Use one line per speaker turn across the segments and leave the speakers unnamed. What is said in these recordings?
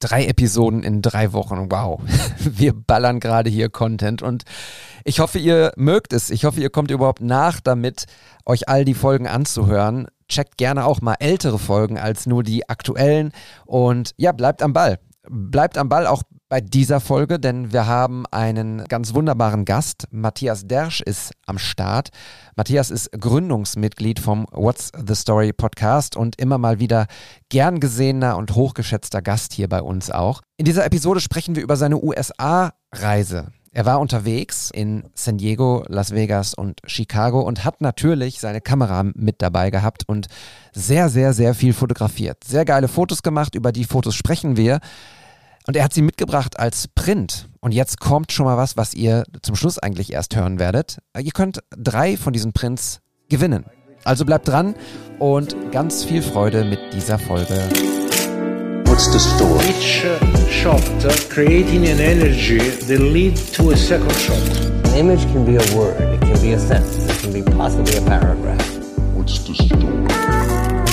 Drei Episoden in drei Wochen. Wow. Wir ballern gerade hier Content und ich hoffe, ihr mögt es. Ich hoffe, ihr kommt überhaupt nach damit, euch all die Folgen anzuhören. Checkt gerne auch mal ältere Folgen als nur die aktuellen und ja, bleibt am Ball. Bleibt am Ball auch bei dieser Folge, denn wir haben einen ganz wunderbaren Gast. Matthias Dersch ist am Start. Matthias ist Gründungsmitglied vom What's the Story Podcast und immer mal wieder gern gesehener und hochgeschätzter Gast hier bei uns auch. In dieser Episode sprechen wir über seine USA-Reise. Er war unterwegs in San Diego, Las Vegas und Chicago und hat natürlich seine Kamera mit dabei gehabt und sehr, sehr, sehr viel fotografiert. Sehr geile Fotos gemacht, über die Fotos sprechen wir. Und er hat sie mitgebracht als Print. Und jetzt kommt schon mal was, was ihr zum Schluss eigentlich erst hören werdet. Ihr könnt drei von diesen Prints gewinnen. Also bleibt dran und ganz viel Freude mit dieser Folge.
What's the story?
Each uh, shot uh, creating an energy that lead to a second shot.
An image can be a word, it can be a sentence, it can be possibly a paragraph.
What's the story?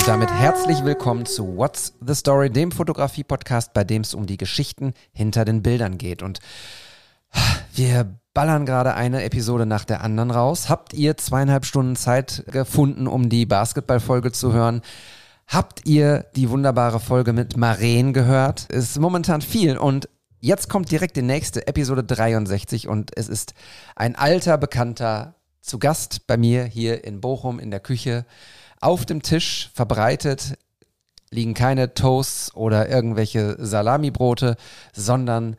Damit herzlich willkommen zu What's the Story, dem Fotografie-Podcast, bei dem es um die Geschichten hinter den Bildern geht. Und wir ballern gerade eine Episode nach der anderen raus. Habt ihr zweieinhalb Stunden Zeit gefunden, um die Basketball-Folge zu hören? Habt ihr die wunderbare Folge mit Maren gehört? Ist momentan viel und jetzt kommt direkt die nächste Episode 63 und es ist ein alter Bekannter zu Gast bei mir hier in Bochum in der Küche. Auf dem Tisch verbreitet liegen keine Toasts oder irgendwelche Salamibrote, sondern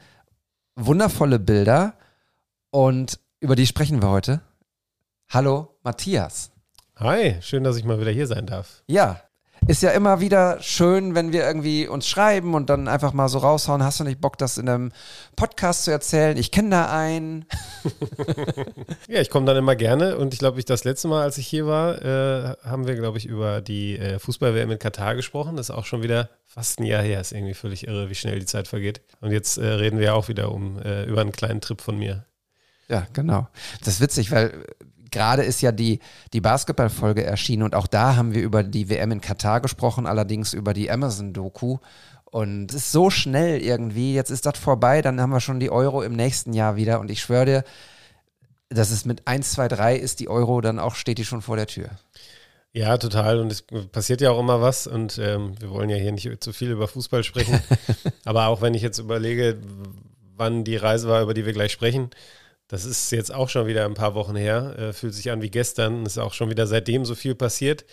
wundervolle Bilder. Und über die sprechen wir heute. Hallo, Matthias.
Hi, schön, dass ich mal wieder hier sein darf.
Ja, ist ja immer wieder schön, wenn wir irgendwie uns schreiben und dann einfach mal so raushauen. Hast du nicht Bock, das in einem Podcast zu erzählen? Ich kenne da einen.
ja, ich komme dann immer gerne und ich glaube, ich das letzte Mal, als ich hier war, äh, haben wir, glaube ich, über die äh, Fußball-WM in Katar gesprochen. Das ist auch schon wieder fast ein Jahr her. Ist irgendwie völlig irre, wie schnell die Zeit vergeht. Und jetzt äh, reden wir auch wieder um äh, über einen kleinen Trip von mir.
Ja, genau. Das ist witzig, weil gerade ist ja die, die Basketball-Folge erschienen und auch da haben wir über die WM in Katar gesprochen, allerdings über die Amazon-Doku. Und es ist so schnell irgendwie, jetzt ist das vorbei, dann haben wir schon die Euro im nächsten Jahr wieder und ich schwöre dir, dass es mit 1, 2, 3 ist die Euro, dann auch steht die schon vor der Tür.
Ja, total. Und es passiert ja auch immer was. Und ähm, wir wollen ja hier nicht zu viel über Fußball sprechen. Aber auch wenn ich jetzt überlege, wann die Reise war, über die wir gleich sprechen, das ist jetzt auch schon wieder ein paar Wochen her, äh, fühlt sich an wie gestern, ist auch schon wieder seitdem so viel passiert.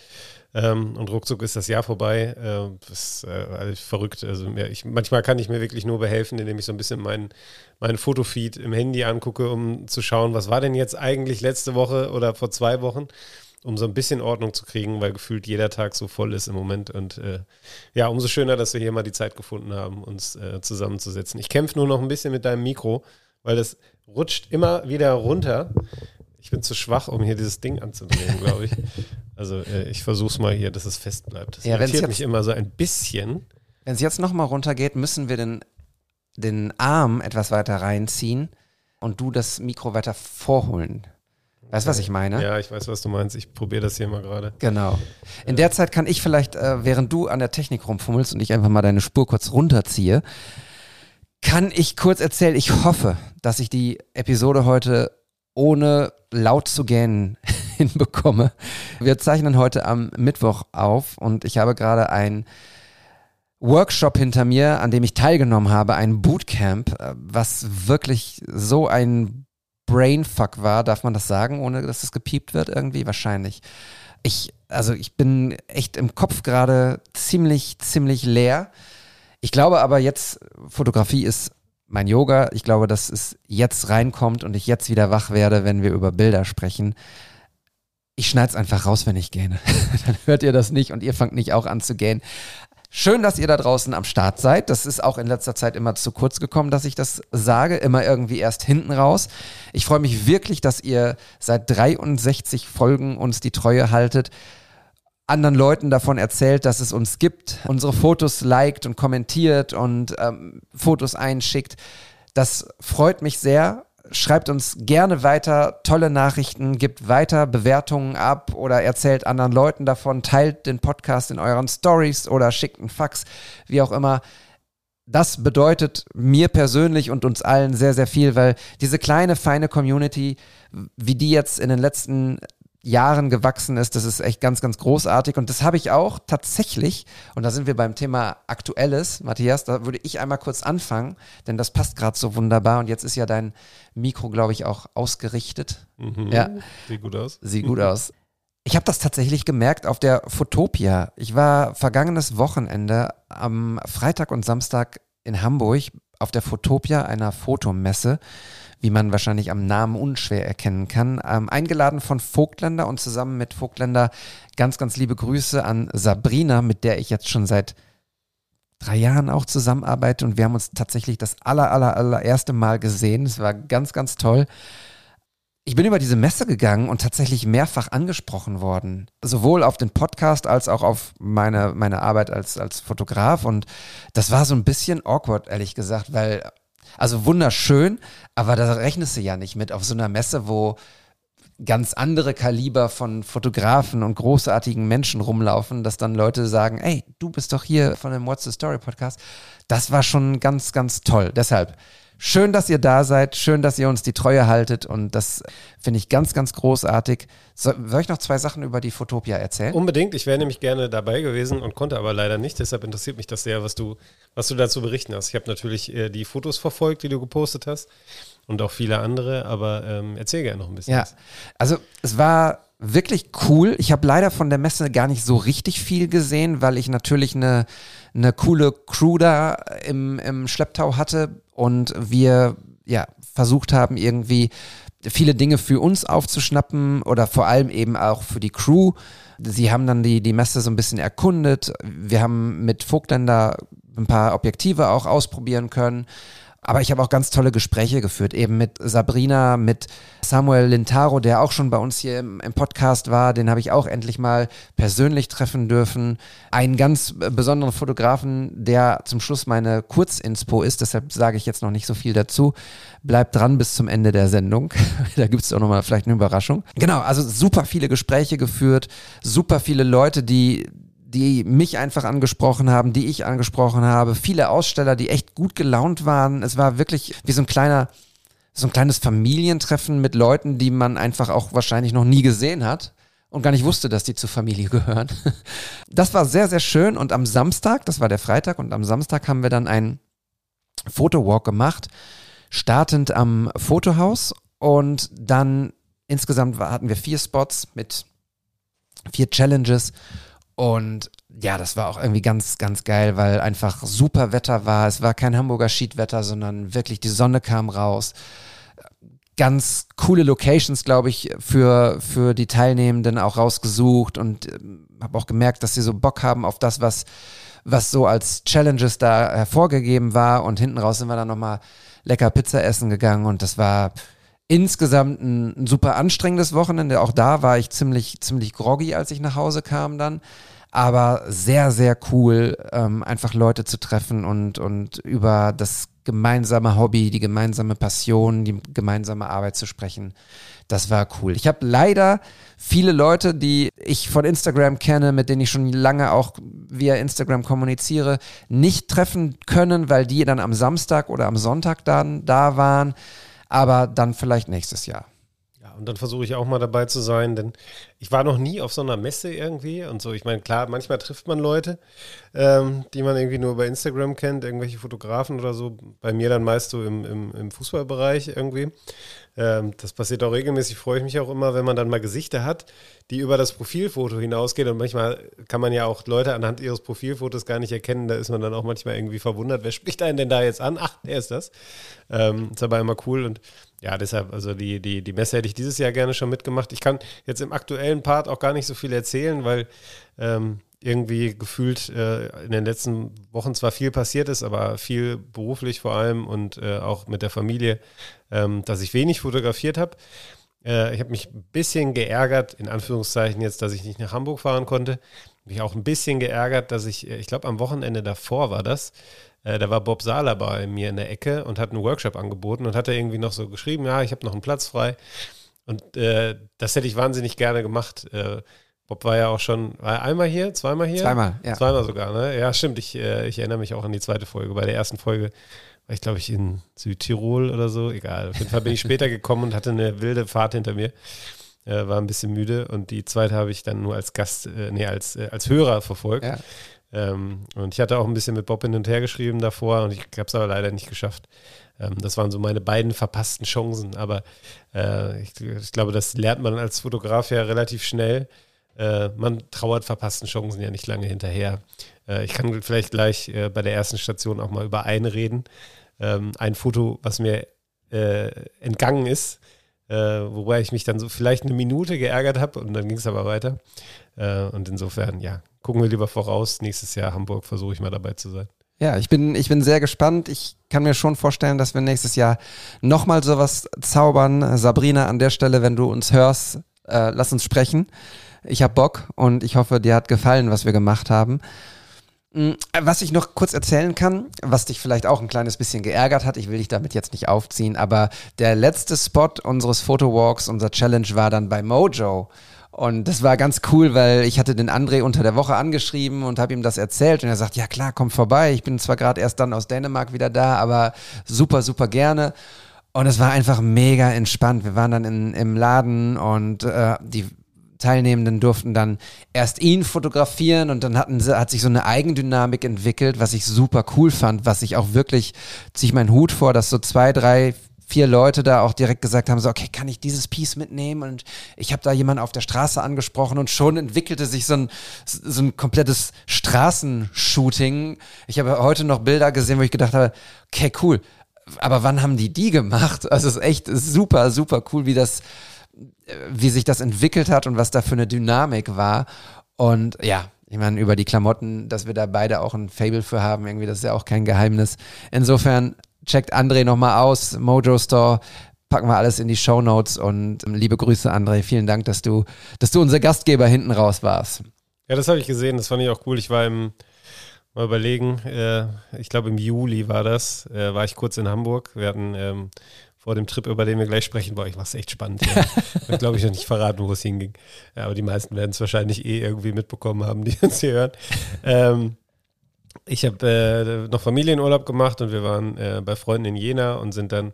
Ähm, und ruckzuck ist das Jahr vorbei. Äh, das ist äh, verrückt. Also ja, ich, manchmal kann ich mir wirklich nur behelfen, indem ich so ein bisschen meinen mein Fotofeed im Handy angucke, um zu schauen, was war denn jetzt eigentlich letzte Woche oder vor zwei Wochen, um so ein bisschen Ordnung zu kriegen, weil gefühlt jeder Tag so voll ist im Moment. Und äh, ja, umso schöner, dass wir hier mal die Zeit gefunden haben, uns äh, zusammenzusetzen. Ich kämpfe nur noch ein bisschen mit deinem Mikro, weil das rutscht immer wieder runter. Ich bin zu schwach, um hier dieses Ding anzudrehen, glaube ich. Also äh, ich versuche es mal hier, dass es fest bleibt. Das
Ja,
irritiert
jetzt-
mich immer so ein bisschen.
Wenn es jetzt nochmal runtergeht, müssen wir den, den Arm etwas weiter reinziehen und du das Mikro weiter vorholen. Weißt du, was ich meine?
Ja, ich weiß, was du meinst. Ich probiere das hier mal gerade.
Genau. In der Zeit kann ich vielleicht, äh, während du an der Technik rumfummelst und ich einfach mal deine Spur kurz runterziehe, kann ich kurz erzählen, ich hoffe, dass ich die Episode heute ohne laut zu gähnen hinbekomme. Wir zeichnen heute am Mittwoch auf und ich habe gerade ein Workshop hinter mir, an dem ich teilgenommen habe, ein Bootcamp, äh, was wirklich so ein Brainfuck war, darf man das sagen, ohne dass es gepiept wird irgendwie? Wahrscheinlich. Ich, also ich bin echt im Kopf gerade ziemlich, ziemlich leer. Ich glaube aber jetzt, Fotografie ist mein Yoga. Ich glaube, dass es jetzt reinkommt und ich jetzt wieder wach werde, wenn wir über Bilder sprechen. Ich schneide es einfach raus, wenn ich gähne. Dann hört ihr das nicht und ihr fangt nicht auch an zu gähnen. Schön, dass ihr da draußen am Start seid. Das ist auch in letzter Zeit immer zu kurz gekommen, dass ich das sage. Immer irgendwie erst hinten raus. Ich freue mich wirklich, dass ihr seit 63 Folgen uns die Treue haltet anderen Leuten davon erzählt, dass es uns gibt, unsere Fotos liked und kommentiert und ähm, Fotos einschickt. Das freut mich sehr. Schreibt uns gerne weiter tolle Nachrichten, gibt weiter Bewertungen ab oder erzählt anderen Leuten davon, teilt den Podcast in euren Stories oder schickt einen Fax, wie auch immer. das bedeutet mir persönlich und uns allen sehr, sehr viel, weil diese kleine, feine Community, wie die jetzt in den letzten Jahren gewachsen ist, das ist echt ganz, ganz großartig. Und das habe ich auch tatsächlich, und da sind wir beim Thema Aktuelles, Matthias, da würde ich einmal kurz anfangen, denn das passt gerade so wunderbar. Und jetzt ist ja dein Mikro, glaube ich, auch ausgerichtet.
Mhm.
Ja.
Sieht gut aus.
Sieht gut aus. Ich habe das tatsächlich gemerkt auf der Fotopia. Ich war vergangenes Wochenende am Freitag und Samstag in Hamburg auf der Fotopia, einer Fotomesse, wie man wahrscheinlich am Namen unschwer erkennen kann. Ähm, eingeladen von Vogtländer und zusammen mit Vogtländer ganz, ganz liebe Grüße an Sabrina, mit der ich jetzt schon seit drei Jahren auch zusammenarbeite und wir haben uns tatsächlich das aller, aller, allererste Mal gesehen. Es war ganz, ganz toll. Ich bin über diese Messe gegangen und tatsächlich mehrfach angesprochen worden. Sowohl auf den Podcast als auch auf meine, meine Arbeit als, als Fotograf. Und das war so ein bisschen awkward, ehrlich gesagt, weil, also wunderschön, aber da rechnest du ja nicht mit auf so einer Messe, wo ganz andere Kaliber von Fotografen und großartigen Menschen rumlaufen, dass dann Leute sagen, ey, du bist doch hier von dem What's the Story Podcast. Das war schon ganz, ganz toll. Deshalb schön, dass ihr da seid, schön, dass ihr uns die Treue haltet und das finde ich ganz, ganz großartig. So, soll ich noch zwei Sachen über die Fotopia erzählen?
Unbedingt. Ich wäre nämlich gerne dabei gewesen und konnte aber leider nicht. Deshalb interessiert mich das sehr, was du, was du dazu berichten hast. Ich habe natürlich äh, die Fotos verfolgt, die du gepostet hast und auch viele andere, aber ähm, erzähl gerne noch ein bisschen.
Ja,
was.
also es war wirklich cool. Ich habe leider von der Messe gar nicht so richtig viel gesehen, weil ich natürlich eine, eine coole Crew da im, im Schlepptau hatte und wir ja versucht haben, irgendwie viele Dinge für uns aufzuschnappen oder vor allem eben auch für die Crew. Sie haben dann die, die Messe so ein bisschen erkundet. Wir haben mit Vogtländer ein paar Objektive auch ausprobieren können. Aber ich habe auch ganz tolle Gespräche geführt, eben mit Sabrina, mit Samuel Lintaro, der auch schon bei uns hier im, im Podcast war. Den habe ich auch endlich mal persönlich treffen dürfen. Einen ganz besonderen Fotografen, der zum Schluss meine Kurzinspo ist. Deshalb sage ich jetzt noch nicht so viel dazu. Bleibt dran bis zum Ende der Sendung. da gibt es auch nochmal vielleicht eine Überraschung. Genau, also super viele Gespräche geführt, super viele Leute, die die mich einfach angesprochen haben, die ich angesprochen habe, viele Aussteller, die echt gut gelaunt waren. Es war wirklich wie so ein kleiner, so ein kleines Familientreffen mit Leuten, die man einfach auch wahrscheinlich noch nie gesehen hat und gar nicht wusste, dass die zur Familie gehören. Das war sehr, sehr schön und am Samstag, das war der Freitag und am Samstag haben wir dann einen Fotowalk gemacht, startend am Fotohaus und dann insgesamt hatten wir vier Spots mit vier Challenges und ja, das war auch irgendwie ganz, ganz geil, weil einfach super Wetter war. Es war kein Hamburger Schiedwetter, sondern wirklich die Sonne kam raus. Ganz coole Locations, glaube ich, für, für die Teilnehmenden auch rausgesucht und ähm, habe auch gemerkt, dass sie so Bock haben auf das, was, was so als Challenges da hervorgegeben war. Und hinten raus sind wir dann nochmal lecker Pizza essen gegangen und das war insgesamt ein, ein super anstrengendes Wochenende. Auch da war ich ziemlich, ziemlich groggy, als ich nach Hause kam dann. Aber sehr, sehr cool, ähm, einfach Leute zu treffen und, und über das gemeinsame Hobby, die gemeinsame Passion, die gemeinsame Arbeit zu sprechen. Das war cool. Ich habe leider viele Leute, die ich von Instagram kenne, mit denen ich schon lange auch via Instagram kommuniziere, nicht treffen können, weil die dann am Samstag oder am Sonntag dann da waren aber dann vielleicht nächstes Jahr.
Und dann versuche ich auch mal dabei zu sein, denn ich war noch nie auf so einer Messe irgendwie und so. Ich meine, klar, manchmal trifft man Leute, ähm, die man irgendwie nur über Instagram kennt, irgendwelche Fotografen oder so. Bei mir dann meist so im, im, im Fußballbereich irgendwie. Ähm, das passiert auch regelmäßig, freue ich mich auch immer, wenn man dann mal Gesichter hat, die über das Profilfoto hinausgehen. Und manchmal kann man ja auch Leute anhand ihres Profilfotos gar nicht erkennen. Da ist man dann auch manchmal irgendwie verwundert, wer spricht einen denn da jetzt an? Ach, der ist das. Ähm, ist aber immer cool und ja, deshalb, also die, die, die Messe hätte ich dieses Jahr gerne schon mitgemacht. Ich kann jetzt im aktuellen Part auch gar nicht so viel erzählen, weil ähm, irgendwie gefühlt äh, in den letzten Wochen zwar viel passiert ist, aber viel beruflich vor allem und äh, auch mit der Familie, ähm, dass ich wenig fotografiert habe. Äh, ich habe mich ein bisschen geärgert, in Anführungszeichen jetzt, dass ich nicht nach Hamburg fahren konnte. Mich auch ein bisschen geärgert, dass ich, äh, ich glaube am Wochenende davor war das, äh, da war Bob Sahler bei mir in der Ecke und hat einen Workshop angeboten und hat er irgendwie noch so geschrieben, ja, ich habe noch einen Platz frei. Und äh, das hätte ich wahnsinnig gerne gemacht. Äh, Bob war ja auch schon, war einmal hier, zweimal hier?
Zweimal, ja.
Zweimal sogar, ne? Ja, stimmt. Ich, äh, ich erinnere mich auch an die zweite Folge. Bei der ersten Folge war ich, glaube ich, in Südtirol oder so. Egal. Auf jeden Fall bin ich später gekommen und hatte eine wilde Fahrt hinter mir. Äh, war ein bisschen müde und die zweite habe ich dann nur als Gast, äh, nee, als, äh, als Hörer verfolgt.
Ja.
Ähm, und ich hatte auch ein bisschen mit Bob hin und her geschrieben davor und ich habe es aber leider nicht geschafft. Ähm, das waren so meine beiden verpassten Chancen. Aber äh, ich, ich glaube, das lernt man als Fotograf ja relativ schnell. Äh, man trauert verpassten Chancen ja nicht lange hinterher. Äh, ich kann vielleicht gleich äh, bei der ersten Station auch mal über eine reden. Ähm, ein Foto, was mir äh, entgangen ist, äh, wobei ich mich dann so vielleicht eine Minute geärgert habe und dann ging es aber weiter. Äh, und insofern, ja, gucken wir lieber voraus. Nächstes Jahr Hamburg versuche ich mal dabei zu sein.
Ja, ich bin, ich bin sehr gespannt. Ich kann mir schon vorstellen, dass wir nächstes Jahr nochmal sowas zaubern. Sabrina, an der Stelle, wenn du uns hörst, äh, lass uns sprechen. Ich habe Bock und ich hoffe, dir hat gefallen, was wir gemacht haben. Mm, Was ich noch kurz erzählen kann, was dich vielleicht auch ein kleines bisschen geärgert hat, ich will dich damit jetzt nicht aufziehen, aber der letzte Spot unseres Photowalks, unser Challenge war dann bei Mojo. Und das war ganz cool, weil ich hatte den André unter der Woche angeschrieben und habe ihm das erzählt und er sagt, ja klar, komm vorbei. Ich bin zwar gerade erst dann aus Dänemark wieder da, aber super, super gerne. Und es war einfach mega entspannt. Wir waren dann in, im Laden und äh, die Teilnehmenden durften dann erst ihn fotografieren und dann hatten sie, hat sich so eine Eigendynamik entwickelt, was ich super cool fand, was ich auch wirklich, ziehe ich meinen Hut vor, dass so zwei, drei, vier Leute da auch direkt gesagt haben, so, okay, kann ich dieses Piece mitnehmen? Und ich habe da jemanden auf der Straße angesprochen und schon entwickelte sich so ein, so ein komplettes Straßenshooting. Ich habe heute noch Bilder gesehen, wo ich gedacht habe, okay, cool. Aber wann haben die die gemacht? Also es ist echt super, super cool, wie das, wie sich das entwickelt hat und was da für eine Dynamik war. Und ja, ich meine, über die Klamotten, dass wir da beide auch ein Fable für haben, irgendwie, das ist ja auch kein Geheimnis. Insofern checkt André nochmal aus, Mojo Store, packen wir alles in die Show Notes und ähm, liebe Grüße, André. Vielen Dank, dass du, dass du unser Gastgeber hinten raus warst.
Ja, das habe ich gesehen, das fand ich auch cool. Ich war im, mal überlegen, äh, ich glaube im Juli war das, äh, war ich kurz in Hamburg. Wir hatten ähm, vor dem Trip, über den wir gleich sprechen, boah, ich war es echt spannend. Ja. ich glaube, ich noch nicht verraten, wo es hinging. Ja, aber die meisten werden es wahrscheinlich eh irgendwie mitbekommen haben, die uns hier hören. Ähm, ich habe äh, noch Familienurlaub gemacht und wir waren äh, bei Freunden in Jena und sind dann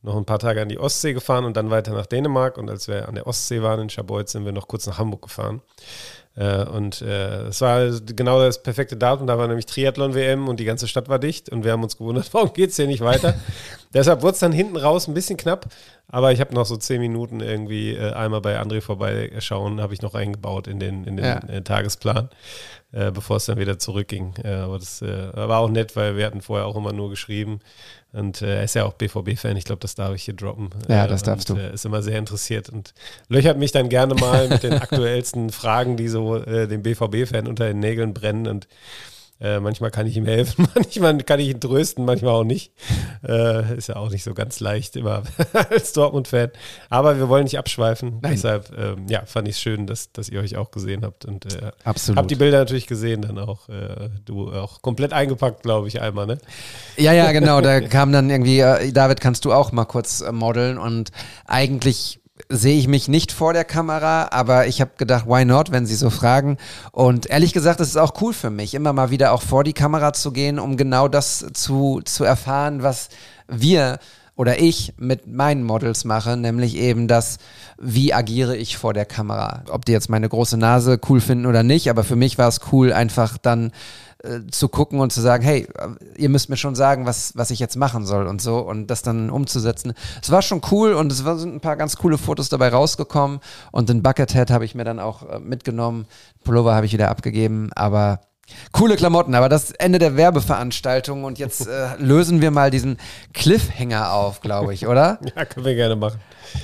noch ein paar Tage an die Ostsee gefahren und dann weiter nach Dänemark. Und als wir an der Ostsee waren in Scharbeutz, sind wir noch kurz nach Hamburg gefahren. Äh, und äh, es war genau das perfekte Datum. Da war nämlich Triathlon-WM und die ganze Stadt war dicht. Und wir haben uns gewundert, warum geht es hier nicht weiter? Deshalb wurde es dann hinten raus ein bisschen knapp. Aber ich habe noch so zehn Minuten irgendwie äh, einmal bei André vorbeischauen, habe ich noch eingebaut in den, in den
Ja.
äh, Tagesplan, äh, bevor es dann wieder zurückging. Äh, aber das äh, war auch nett, weil wir hatten vorher auch immer nur geschrieben. Und äh, er ist ja auch BVB-Fan, ich glaube, das darf ich hier droppen.
Ja,
Äh,
das darfst
und,
du.
Ist immer sehr interessiert und löchert mich dann gerne mal mit den aktuellsten Fragen, die so dem BVB-Fan unter den Nägeln brennen. Und äh, manchmal kann ich ihm helfen, manchmal kann ich ihn trösten, manchmal auch nicht. Äh, ist ja auch nicht so ganz leicht immer als Dortmund-Fan. Aber wir wollen nicht abschweifen.
Nein.
Deshalb ähm, ja, fand ich es schön, dass, dass ihr euch auch gesehen habt. Und äh, habt die Bilder natürlich gesehen, dann auch äh, du auch komplett eingepackt, glaube ich, einmal, ne?
Ja, ja, genau. Da kam dann irgendwie, äh, David, kannst du auch mal kurz modeln? Und eigentlich sehe ich mich nicht vor der Kamera, aber ich habe gedacht, why not, wenn sie so fragen. Und ehrlich gesagt, es ist auch cool für mich, immer mal wieder auch vor die Kamera zu gehen, um genau das zu, zu erfahren, was wir oder ich mit meinen Models mache, nämlich eben das, wie agiere ich vor der Kamera. Ob die jetzt meine große Nase cool finden oder nicht, aber für mich war es cool, einfach dann äh, zu gucken und zu sagen, hey, äh, ihr müsst mir schon sagen, was, was ich jetzt machen soll und so und das dann umzusetzen. Es war schon cool und es sind ein paar ganz coole Fotos dabei rausgekommen und den Buckethead habe ich mir dann auch äh, mitgenommen. Pullover habe ich wieder abgegeben, aber coole Klamotten, aber das Ende der Werbeveranstaltung und jetzt äh, lösen wir mal diesen Cliffhanger auf, glaube ich, oder?
Ja, können wir gerne machen.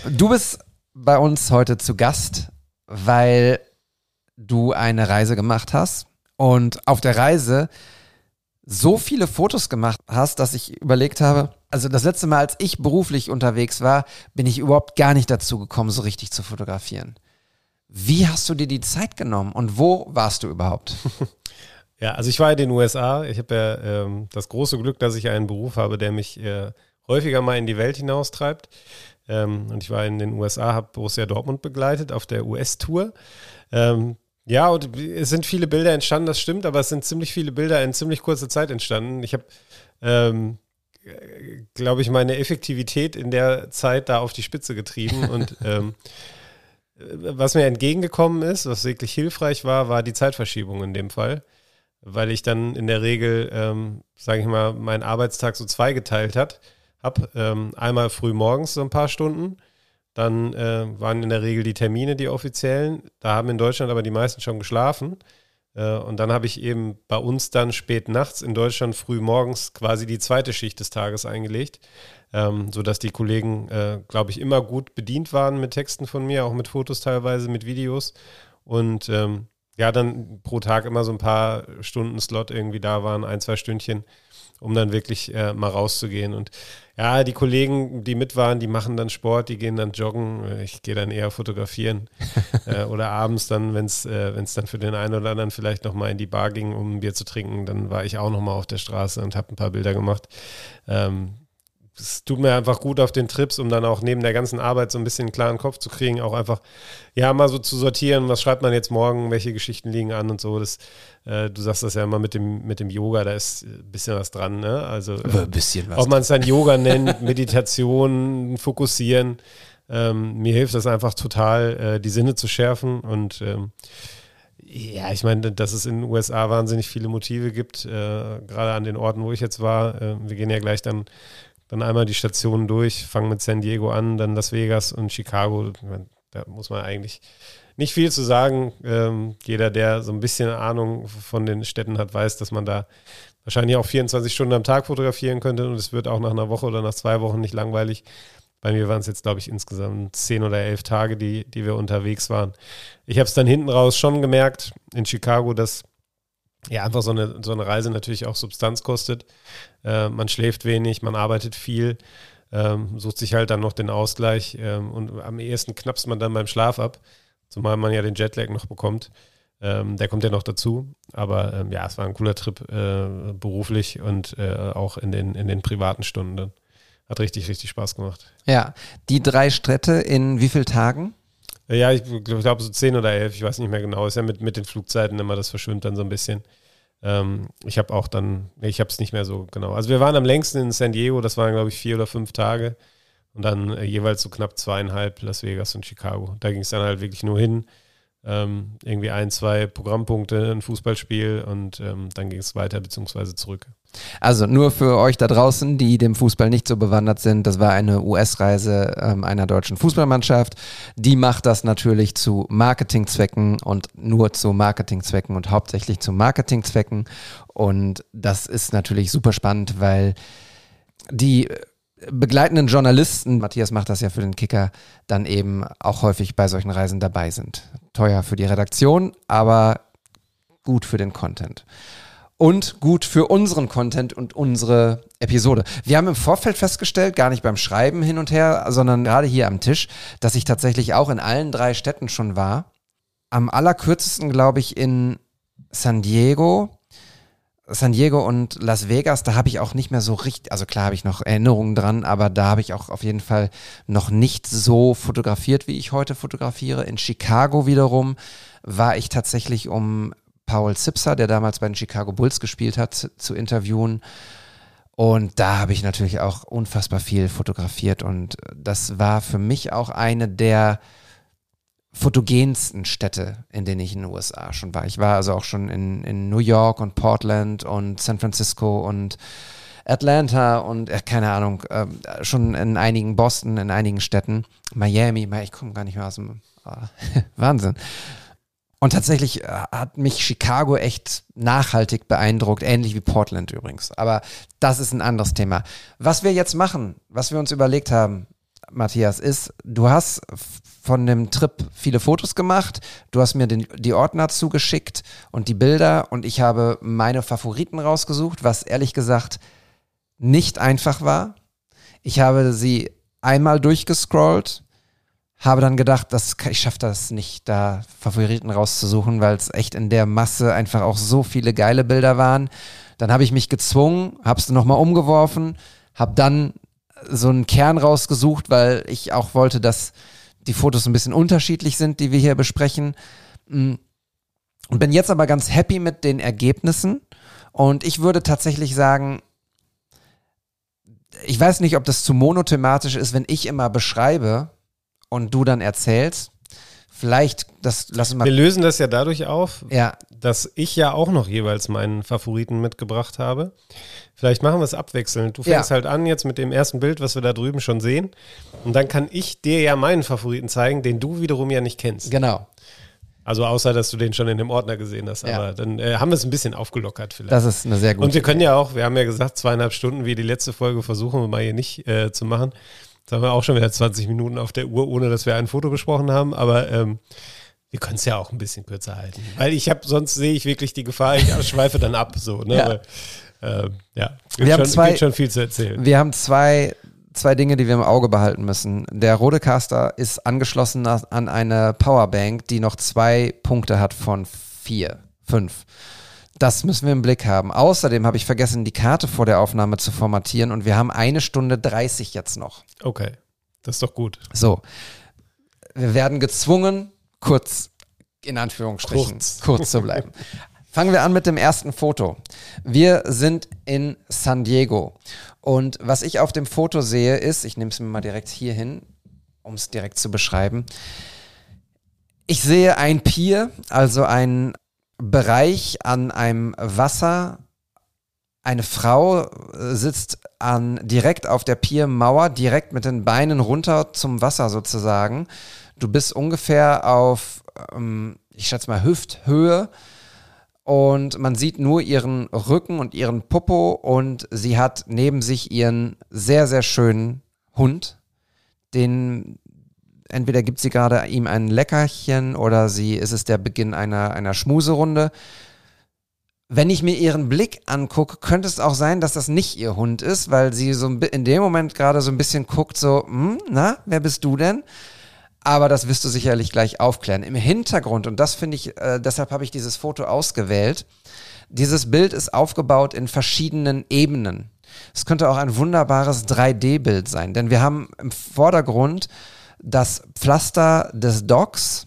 Du bist bei uns heute zu Gast, weil du eine Reise gemacht hast und auf der Reise so viele Fotos gemacht hast, dass ich überlegt habe, also das letzte Mal, als ich beruflich unterwegs war, bin ich überhaupt gar nicht dazu gekommen, so richtig zu fotografieren. Wie hast du dir die Zeit genommen und wo warst du überhaupt?
Ja, also ich war in den USA. Ich habe ja ähm, das große Glück, dass ich einen Beruf habe, der mich äh, häufiger mal in die Welt hinaustreibt. Ähm, und ich war in den USA, habe Borussia Dortmund begleitet auf der US-Tour. Ähm, Ja, und es sind viele Bilder entstanden, das stimmt, aber es sind ziemlich viele Bilder in ziemlich kurzer Zeit entstanden. Ich habe, ähm, glaube ich, meine Effektivität in der Zeit da auf die Spitze getrieben und ähm, was mir entgegengekommen ist, was wirklich hilfreich war, war die Zeitverschiebung in dem Fall, weil ich dann in der Regel, ähm, sage ich mal, meinen Arbeitstag so zweigeteilt hat, habe ähm, einmal früh morgens so ein paar Stunden dann äh, waren in der Regel die Termine die offiziellen. Da haben in Deutschland aber die meisten schon geschlafen. Äh, und dann habe ich eben bei uns dann spät nachts in Deutschland früh morgens quasi die zweite Schicht des Tages eingelegt, ähm, sodass die Kollegen, äh, glaube ich, immer gut bedient waren mit Texten von mir, auch mit Fotos teilweise, mit Videos. Und ähm, ja, dann pro Tag immer so ein paar Stunden Slot irgendwie da waren, ein, zwei Stündchen, um dann wirklich äh, mal rauszugehen. Und ja, die Kollegen, die mit waren, die machen dann Sport, die gehen dann joggen. Ich gehe dann eher fotografieren. äh, oder abends dann, wenn es äh, dann für den einen oder anderen vielleicht nochmal in die Bar ging, um ein Bier zu trinken, dann war ich auch nochmal auf der Straße und habe ein paar Bilder gemacht. Ähm, es tut mir einfach gut auf den Trips, um dann auch neben der ganzen Arbeit so ein bisschen einen klaren Kopf zu kriegen, auch einfach, ja, mal so zu sortieren, was schreibt man jetzt morgen, welche Geschichten liegen an und so. Das, äh, du sagst das ja immer mit dem, mit dem Yoga, da ist ein bisschen was dran, ne? Also,
ein bisschen was.
Ob man es dann Yoga nennt, Meditation, Fokussieren, ähm, mir hilft das einfach total, äh, die Sinne zu schärfen und ähm, ja, ich meine, dass es in den USA wahnsinnig viele Motive gibt, äh, gerade an den Orten, wo ich jetzt war. Äh, wir gehen ja gleich dann dann einmal die Stationen durch, fangen mit San Diego an, dann Las Vegas und Chicago. Da muss man eigentlich nicht viel zu sagen. Ähm, jeder, der so ein bisschen Ahnung von den Städten hat, weiß, dass man da wahrscheinlich auch 24 Stunden am Tag fotografieren könnte und es wird auch nach einer Woche oder nach zwei Wochen nicht langweilig. Bei mir waren es jetzt, glaube ich, insgesamt zehn oder elf Tage, die, die wir unterwegs waren. Ich habe es dann hinten raus schon gemerkt in Chicago, dass ja, einfach so eine, so eine Reise natürlich auch Substanz kostet. Äh, man schläft wenig, man arbeitet viel, ähm, sucht sich halt dann noch den Ausgleich ähm, und am ehesten knappst man dann beim Schlaf ab, zumal man ja den Jetlag noch bekommt. Ähm, der kommt ja noch dazu. Aber ähm, ja, es war ein cooler Trip äh, beruflich und äh, auch in den, in den privaten Stunden. Hat richtig, richtig Spaß gemacht.
Ja, die drei Städte in wie vielen Tagen?
Ja, ich glaube so zehn oder elf, ich weiß nicht mehr genau. Ist ja mit, mit den Flugzeiten immer, das verschwimmt dann so ein bisschen. Ähm, ich habe auch dann, ich habe es nicht mehr so genau. Also wir waren am längsten in San Diego, das waren glaube ich vier oder fünf Tage. Und dann äh, jeweils so knapp zweieinhalb Las Vegas und Chicago. Da ging es dann halt wirklich nur hin. Ähm, irgendwie ein, zwei Programmpunkte, ein Fußballspiel und ähm, dann ging es weiter beziehungsweise zurück.
Also nur für euch da draußen, die dem Fußball nicht so bewandert sind, das war eine US-Reise ähm, einer deutschen Fußballmannschaft. Die macht das natürlich zu Marketingzwecken und nur zu Marketingzwecken und hauptsächlich zu Marketingzwecken. Und das ist natürlich super spannend, weil die begleitenden Journalisten, Matthias macht das ja für den Kicker, dann eben auch häufig bei solchen Reisen dabei sind. Teuer für die Redaktion, aber gut für den Content und gut für unseren Content und unsere Episode. Wir haben im Vorfeld festgestellt, gar nicht beim Schreiben hin und her, sondern gerade hier am Tisch, dass ich tatsächlich auch in allen drei Städten schon war. Am allerkürzesten, glaube ich, in San Diego. San Diego und Las Vegas, da habe ich auch nicht mehr so richtig, also klar habe ich noch Erinnerungen dran, aber da habe ich auch auf jeden Fall noch nicht so fotografiert, wie ich heute fotografiere. In Chicago wiederum war ich tatsächlich um Paul Zipser, der damals bei den Chicago Bulls gespielt hat, zu interviewen. Und da habe ich natürlich auch unfassbar viel fotografiert. Und das war für mich auch eine der fotogensten Städte, in denen ich in den USA schon war. Ich war also auch schon in, in New York und Portland und San Francisco und Atlanta und äh, keine Ahnung, äh, schon in einigen Boston, in einigen Städten, Miami, ich komme gar nicht mehr aus dem äh, Wahnsinn. Und tatsächlich äh, hat mich Chicago echt nachhaltig beeindruckt, ähnlich wie Portland übrigens. Aber das ist ein anderes Thema. Was wir jetzt machen, was wir uns überlegt haben, Matthias, ist, du hast von dem Trip viele Fotos gemacht, du hast mir den, die Ordner zugeschickt und die Bilder und ich habe meine Favoriten rausgesucht, was ehrlich gesagt nicht einfach war. Ich habe sie einmal durchgescrollt, habe dann gedacht, dass ich schaffe das nicht, da Favoriten rauszusuchen, weil es echt in der Masse einfach auch so viele geile Bilder waren. Dann habe ich mich gezwungen, habe es nochmal umgeworfen, habe dann so einen Kern rausgesucht, weil ich auch wollte, dass die Fotos ein bisschen unterschiedlich sind, die wir hier besprechen. Mm. Und bin jetzt aber ganz happy mit den Ergebnissen. Und ich würde tatsächlich sagen, ich weiß nicht, ob das zu monothematisch ist, wenn ich immer beschreibe und du dann erzählst. Vielleicht, das lassen wir
Wir lösen das ja dadurch auf,
Ja,
dass ich ja auch noch jeweils meinen Favoriten mitgebracht habe. Vielleicht machen wir es abwechselnd. Du fängst
Ja.
halt an jetzt mit dem ersten Bild, was wir da drüben schon sehen. Und dann kann ich dir ja meinen Favoriten zeigen, den du wiederum ja nicht kennst.
genau.
Also außer, dass du den schon in dem Ordner gesehen hast.
Ja.
Aber dann äh, haben wir es ein bisschen aufgelockert vielleicht.
Das ist eine sehr gute
Und wir können ja auch, wir haben ja gesagt, zweieinhalb Stunden wie die letzte Folge versuchen wir mal hier nicht äh, zu machen. Jetzt haben wir auch schon wieder 20 Minuten auf der Uhr, ohne dass wir ein Foto besprochen haben. Aber ähm, wir können es ja auch ein bisschen kürzer halten. Weil ich habe, sonst sehe ich wirklich die Gefahr, ich schweife dann ab. So, ne?
Ja.
Weil, ähm, ja, gibt,
Wir haben
schon,
zwei-
gibt schon viel zu erzählen.
Wir haben zwei, zwei Dinge, die wir im Auge behalten müssen. Der Rodecaster ist angeschlossen an eine Powerbank, die noch zwei Punkte hat von vier, fünf. Das müssen wir im Blick haben. Außerdem habe ich vergessen, die Karte vor der Aufnahme zu formatieren und wir haben eine Stunde 30 jetzt noch.
Okay, das ist doch gut.
So. Wir werden gezwungen, kurz, in Anführungsstrichen,
Kurz.
kurz zu bleiben. Fangen wir an mit dem ersten Foto. Wir sind in San Diego. Und was ich auf dem Foto sehe, ist, ich nehme es mir mal direkt hier hin, um es direkt zu beschreiben. Ich sehe ein Pier, also ein Bereich an einem Wasser. Eine Frau äh, sitzt an, direkt auf der Piermauer, direkt mit den Beinen runter zum Wasser sozusagen. Du bist ungefähr auf, ähm, ich schätze mal, Hüfthöhe und man sieht nur ihren Rücken und ihren Popo und sie hat neben sich ihren sehr, sehr schönen Hund, den entweder gibt sie gerade ihm ein Leckerchen oder sie ist es der Beginn einer, einer Schmuserunde. Wenn ich mir ihren Blick angucke, könnte es auch sein, dass das nicht ihr Hund ist, weil sie so in dem Moment gerade so ein bisschen guckt, so, hm, na, wer bist du denn? Aber das wirst du sicherlich gleich aufklären. Im Hintergrund, und das finde ich, äh, deshalb habe ich dieses Foto ausgewählt, dieses Bild ist aufgebaut in verschiedenen Ebenen. Es könnte auch ein wunderbares 3D-Bild sein, denn wir haben im Vordergrund das Pflaster des Docks,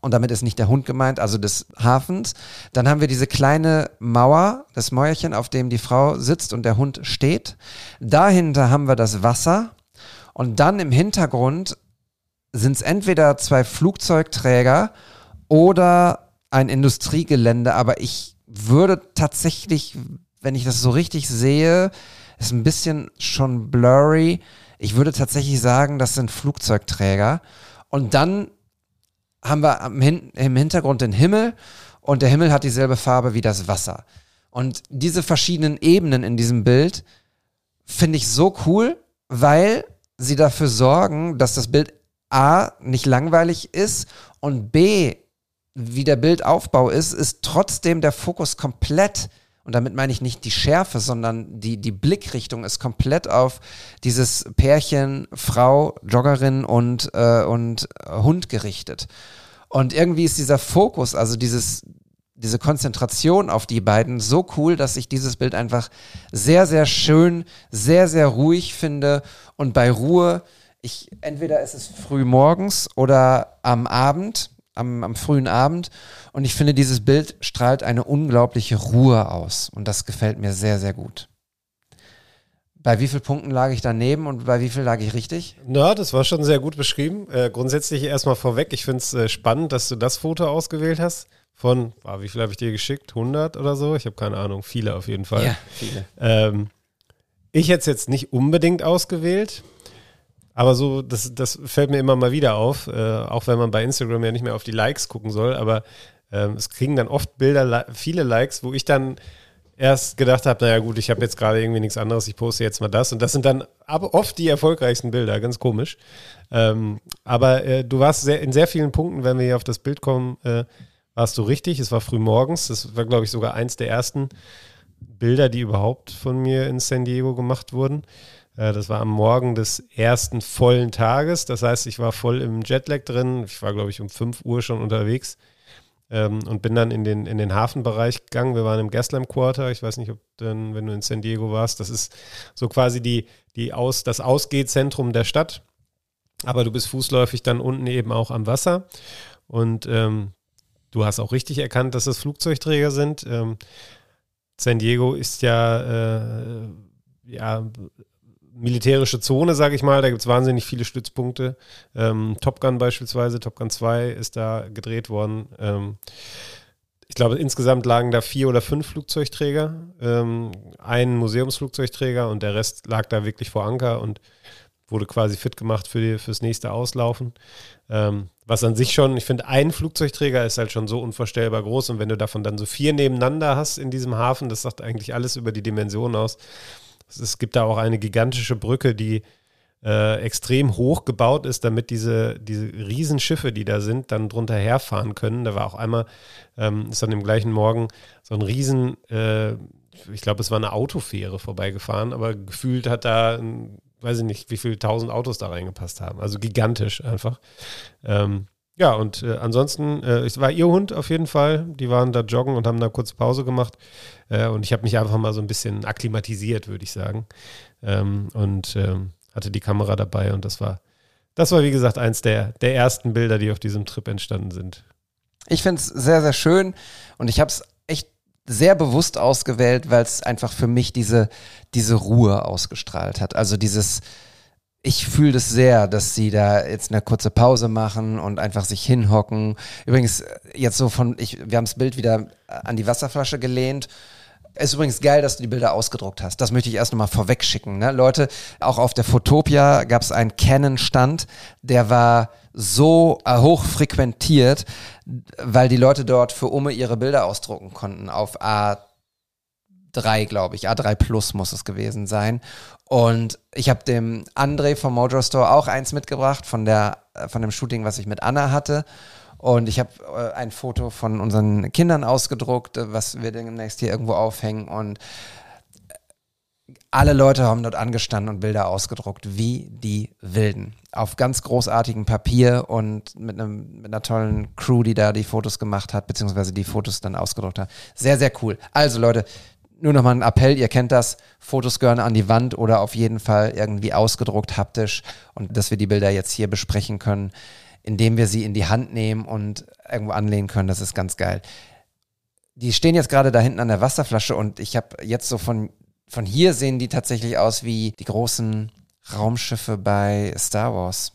und damit ist nicht der Hund gemeint, also des Hafens. Dann haben wir diese kleine Mauer, das Mäuerchen, auf dem die Frau sitzt und der Hund steht. Dahinter haben wir das Wasser. Und dann im Hintergrund sind es entweder zwei Flugzeugträger oder ein Industriegelände. Aber ich würde tatsächlich, wenn ich das so richtig sehe, ist ein bisschen schon blurry. Ich würde tatsächlich sagen, das sind Flugzeugträger. Und dann haben wir im Hintergrund den Himmel und der Himmel hat dieselbe Farbe wie das Wasser. Und diese verschiedenen Ebenen in diesem Bild finde ich so cool, weil sie dafür sorgen, dass das Bild A nicht langweilig ist und B, wie der Bildaufbau ist, ist trotzdem der Fokus komplett, und damit meine ich nicht die Schärfe, sondern die, die Blickrichtung ist komplett auf dieses Pärchen, Frau, Joggerin und, äh, und Hund gerichtet. Und irgendwie ist dieser Fokus, also dieses, diese Konzentration auf die beiden so cool, dass ich dieses Bild einfach sehr, sehr schön, sehr, sehr ruhig finde. Und bei Ruhe, ich, entweder ist es früh morgens oder am Abend, am, am frühen Abend. Und ich finde, dieses Bild strahlt eine unglaubliche Ruhe aus. Und das gefällt mir sehr, sehr gut. Bei wie vielen Punkten lag ich daneben und bei wie viel lag ich richtig?
Na, das war schon sehr gut beschrieben. Äh, grundsätzlich erstmal vorweg, ich finde es äh, spannend, dass du das Foto ausgewählt hast. Von, ah, wie viel habe ich dir geschickt? 100 oder so? Ich habe keine Ahnung. Viele auf jeden Fall.
viele.
Ähm, ich hätte es jetzt nicht unbedingt ausgewählt, aber so, das, das fällt mir immer mal wieder auf, äh, auch wenn man bei Instagram ja nicht mehr auf die Likes gucken soll, aber ähm, es kriegen dann oft Bilder, viele Likes, wo ich dann erst gedacht habe, naja gut, ich habe jetzt gerade irgendwie nichts anderes, ich poste jetzt mal das und das sind dann aber oft die erfolgreichsten Bilder, ganz komisch. Ähm, aber äh, du warst sehr, in sehr vielen Punkten, wenn wir hier auf das Bild kommen, äh, warst du richtig, es war früh morgens, das war glaube ich sogar eins der ersten Bilder, die überhaupt von mir in San Diego gemacht wurden. Äh, Das war am Morgen des ersten vollen Tages. Das heißt, ich war voll im Jetlag drin. Ich war, glaube ich, um 5 Uhr schon unterwegs ähm, und bin dann in den, in den Hafenbereich gegangen. Wir waren im Gaslamp Quarter. Ich weiß nicht, ob dann, wenn du in San Diego warst, das ist so quasi die, die Aus, das Ausgehzentrum der Stadt. Aber du bist fußläufig dann unten eben auch am Wasser. Und ähm, du hast auch richtig erkannt, dass es Flugzeugträger sind. Ähm, San Diego ist ja, äh, ja militärische Zone, sage ich mal. Da gibt es wahnsinnig viele Stützpunkte. Ähm, Top Gun beispielsweise, Top Gun 2 ist da gedreht worden. Ähm, ich glaube, insgesamt lagen da vier oder fünf Flugzeugträger, ähm, ein Museumsflugzeugträger und der Rest lag da wirklich vor Anker und wurde quasi fit gemacht für die, fürs nächste Auslaufen. Ähm, was an sich schon, ich finde, ein Flugzeugträger ist halt schon so unvorstellbar groß und wenn du davon dann so vier nebeneinander hast in diesem Hafen, das sagt eigentlich alles über die Dimension aus. Es gibt da auch eine gigantische Brücke, die äh, extrem hoch gebaut ist, damit diese, diese Riesenschiffe, die da sind, dann drunter herfahren können. Da war auch einmal, ähm, ist dann im gleichen Morgen so ein Riesen, äh, ich glaube, es war eine Autofähre vorbeigefahren, aber gefühlt hat da, weiß ich nicht, wie viele tausend Autos da reingepasst haben. Also gigantisch einfach. Ähm, ja, und äh, ansonsten, äh, es war ihr Hund auf jeden Fall. Die waren da joggen und haben da kurz Pause gemacht. Äh, und ich habe mich einfach mal so ein bisschen akklimatisiert, würde ich sagen. Ähm, und ähm, hatte die Kamera dabei und das war, das war wie gesagt eins der, der ersten Bilder, die auf diesem Trip entstanden sind.
Ich finde es sehr, sehr schön und ich habe es echt sehr bewusst ausgewählt, weil es einfach für mich diese, diese Ruhe ausgestrahlt hat. Also dieses, ich fühle das sehr, dass sie da jetzt eine kurze Pause machen und einfach sich hinhocken. Übrigens, jetzt so von, ich, wir haben das Bild wieder an die Wasserflasche gelehnt. Ist übrigens geil, dass du die Bilder ausgedruckt hast. Das möchte ich erst nochmal vorweg schicken. Ne? Leute, auch auf der Fotopia gab es einen Canon-Stand, der war so äh, hoch frequentiert, weil die Leute dort für Umme ihre Bilder ausdrucken konnten auf A3, glaube ich. A3 Plus muss es gewesen sein. Und ich habe dem André vom Mojo Store auch eins mitgebracht von der äh, von dem Shooting, was ich mit Anna hatte. Und ich habe äh, ein Foto von unseren Kindern ausgedruckt, äh, was wir demnächst hier irgendwo aufhängen. Und alle Leute haben dort angestanden und Bilder ausgedruckt, wie die Wilden. Auf ganz großartigem Papier und mit, einem, mit einer tollen Crew, die da die Fotos gemacht hat, beziehungsweise die Fotos dann ausgedruckt hat. Sehr, sehr cool. Also Leute, nur nochmal ein Appell, ihr kennt das, Fotos gehören an die Wand oder auf jeden Fall irgendwie ausgedruckt haptisch und dass wir die Bilder jetzt hier besprechen können, indem wir sie in die Hand nehmen und irgendwo anlehnen können, das ist ganz geil. Die stehen jetzt gerade da hinten an der Wasserflasche und ich habe jetzt so von, von hier sehen die tatsächlich aus wie die großen Raumschiffe bei Star Wars.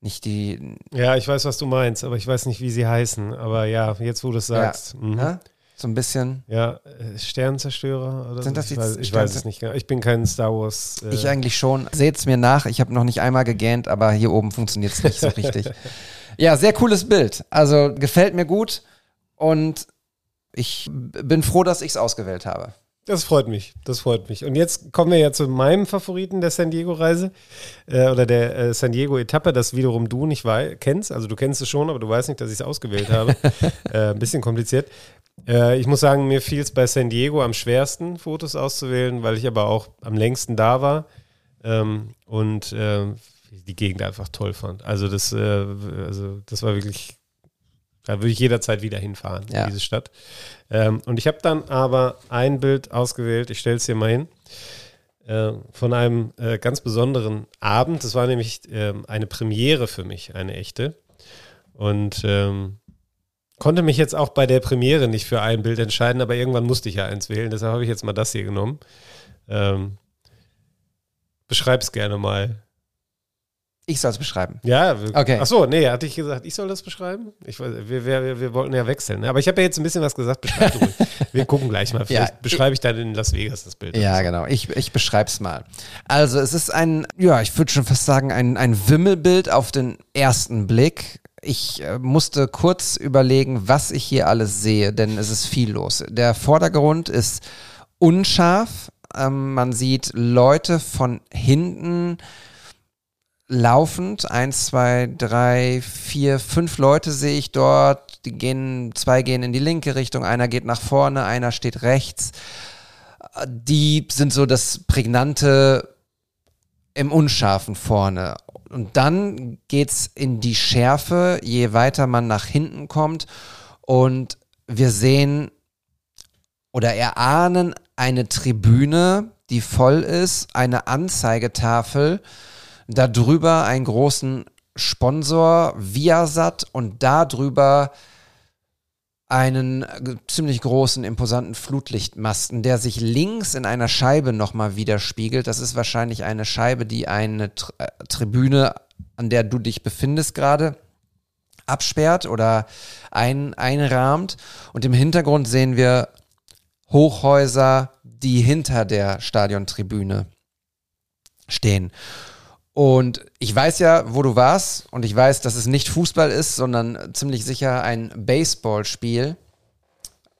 Nicht die.
Ja, ich weiß, was du meinst, aber ich weiß nicht, wie sie heißen. Aber ja, jetzt wo du es sagst.
Ja, mhm. So ein bisschen.
Ja, äh, Sternzerstörer oder
Sind
so?
das die
ich, weiß, ich weiß es nicht genau. Ich bin kein Star Wars. Äh,
Ich eigentlich schon. Seht's mir nach. Ich habe noch nicht einmal gegähnt, aber hier oben funktioniert es nicht so richtig. Ja, sehr cooles Bild. Also gefällt mir gut und ich bin froh, dass ich es ausgewählt habe.
Das freut mich, das freut mich. Und jetzt kommen wir ja zu meinem Favoriten der San Diego-Reise äh, oder der äh, San Diego-Etappe, das wiederum du nicht kennst. Also du kennst es schon, aber du weißt nicht, dass ich es ausgewählt habe. äh, ein bisschen kompliziert. Äh, ich muss sagen, mir fiel es bei San Diego am schwersten, Fotos auszuwählen, weil ich aber auch am längsten da war ähm, und äh, die Gegend einfach toll fand. Also das, äh, also das war wirklich, da würde ich jederzeit wieder hinfahren,
Ja.
in diese Stadt. Ähm, und ich habe dann aber ein Bild ausgewählt, ich stelle es hier mal hin, äh, von einem äh, ganz besonderen Abend. Das war nämlich ähm, eine Premiere für mich, eine echte. Und ähm, konnte mich jetzt auch bei der Premiere nicht für ein Bild entscheiden, aber irgendwann musste ich ja eins wählen. Deshalb habe ich jetzt mal das hier genommen. Ähm, beschreib's gerne mal.
Ich soll es beschreiben.
Ja, wir,
Okay.
Ach so, nee, hatte ich gesagt, ich soll das beschreiben? Ich, weiß- wir, wir, wir, wollten ja wechseln. ne? Aber ich habe ja jetzt ein bisschen was gesagt. Beschreib du. Wir gucken gleich mal. Vielleicht
Ja,
beschreibe ich dann in Las Vegas das Bild.
Ja,
so.
genau. Ich, ich beschreibe es mal. Also es ist ein, ja, ich würde schon fast sagen, ein, ein Wimmelbild auf den ersten Blick. Ich äh, musste kurz überlegen, was ich hier alles sehe, denn es ist viel los. Der Vordergrund ist unscharf. Ähm, man sieht Leute von hinten laufend. Eins, zwei, drei, vier, fünf Leute sehe ich dort. Die gehen, zwei gehen in die linke Richtung, einer geht nach vorne, einer steht rechts die sind so das Prägnante im Unscharfen vorne. Und dann geht's in die Schärfe, je weiter man nach hinten kommt. Und wir sehen oder erahnen eine Tribüne, die voll ist, eine Anzeigetafel, darüber einen großen Sponsor, Viasat und darüber einen äh, ziemlich großen, imposanten Flutlichtmasten, der sich links in einer Scheibe nochmal widerspiegelt. Das ist wahrscheinlich eine Scheibe, die eine Tr äh, Tribüne, an der du dich befindest gerade, absperrt oder ein, einrahmt. Und im Hintergrund sehen wir Hochhäuser, die hinter der Stadiontribüne stehen. Und ich weiß ja, wo du warst und ich weiß, dass es nicht Fußball ist, sondern ziemlich sicher ein Baseballspiel.